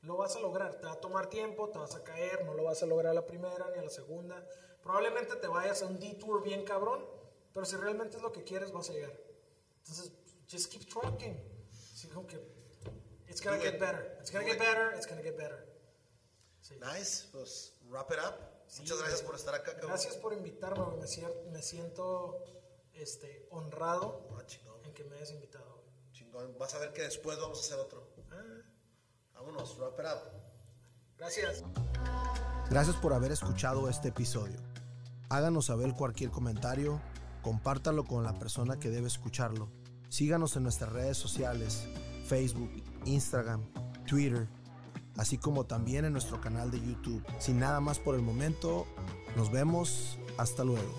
Lo vas a lograr, te va a tomar tiempo, te vas a caer, no lo vas a lograr a la primera ni a la segunda. Probablemente te vayas a un detour bien cabrón, pero si realmente es lo que quieres, vas a llegar. Entonces, just keep trucking. Así como que, it's gonna get better, it's gonna get better, it's gonna get better. Sí. Nice, pues wrap it up. Sí, Muchas gracias por estar acá, cabrón. Gracias por invitarme, me, me siento este, honrado Ah, chingón, en que me hayas invitado. chingón. Vas a ver que después vamos a hacer otro. Ah, Vámonos, wrap it up. gracias. Gracias por haber escuchado este episodio. Háganos saber cualquier comentario, compártalo con la persona que debe escucharlo. Síganos en nuestras redes sociales, Facebook, Instagram, Twitter, así como también en nuestro canal de YouTube. Sin nada más por el momento, nos vemos. Hasta luego.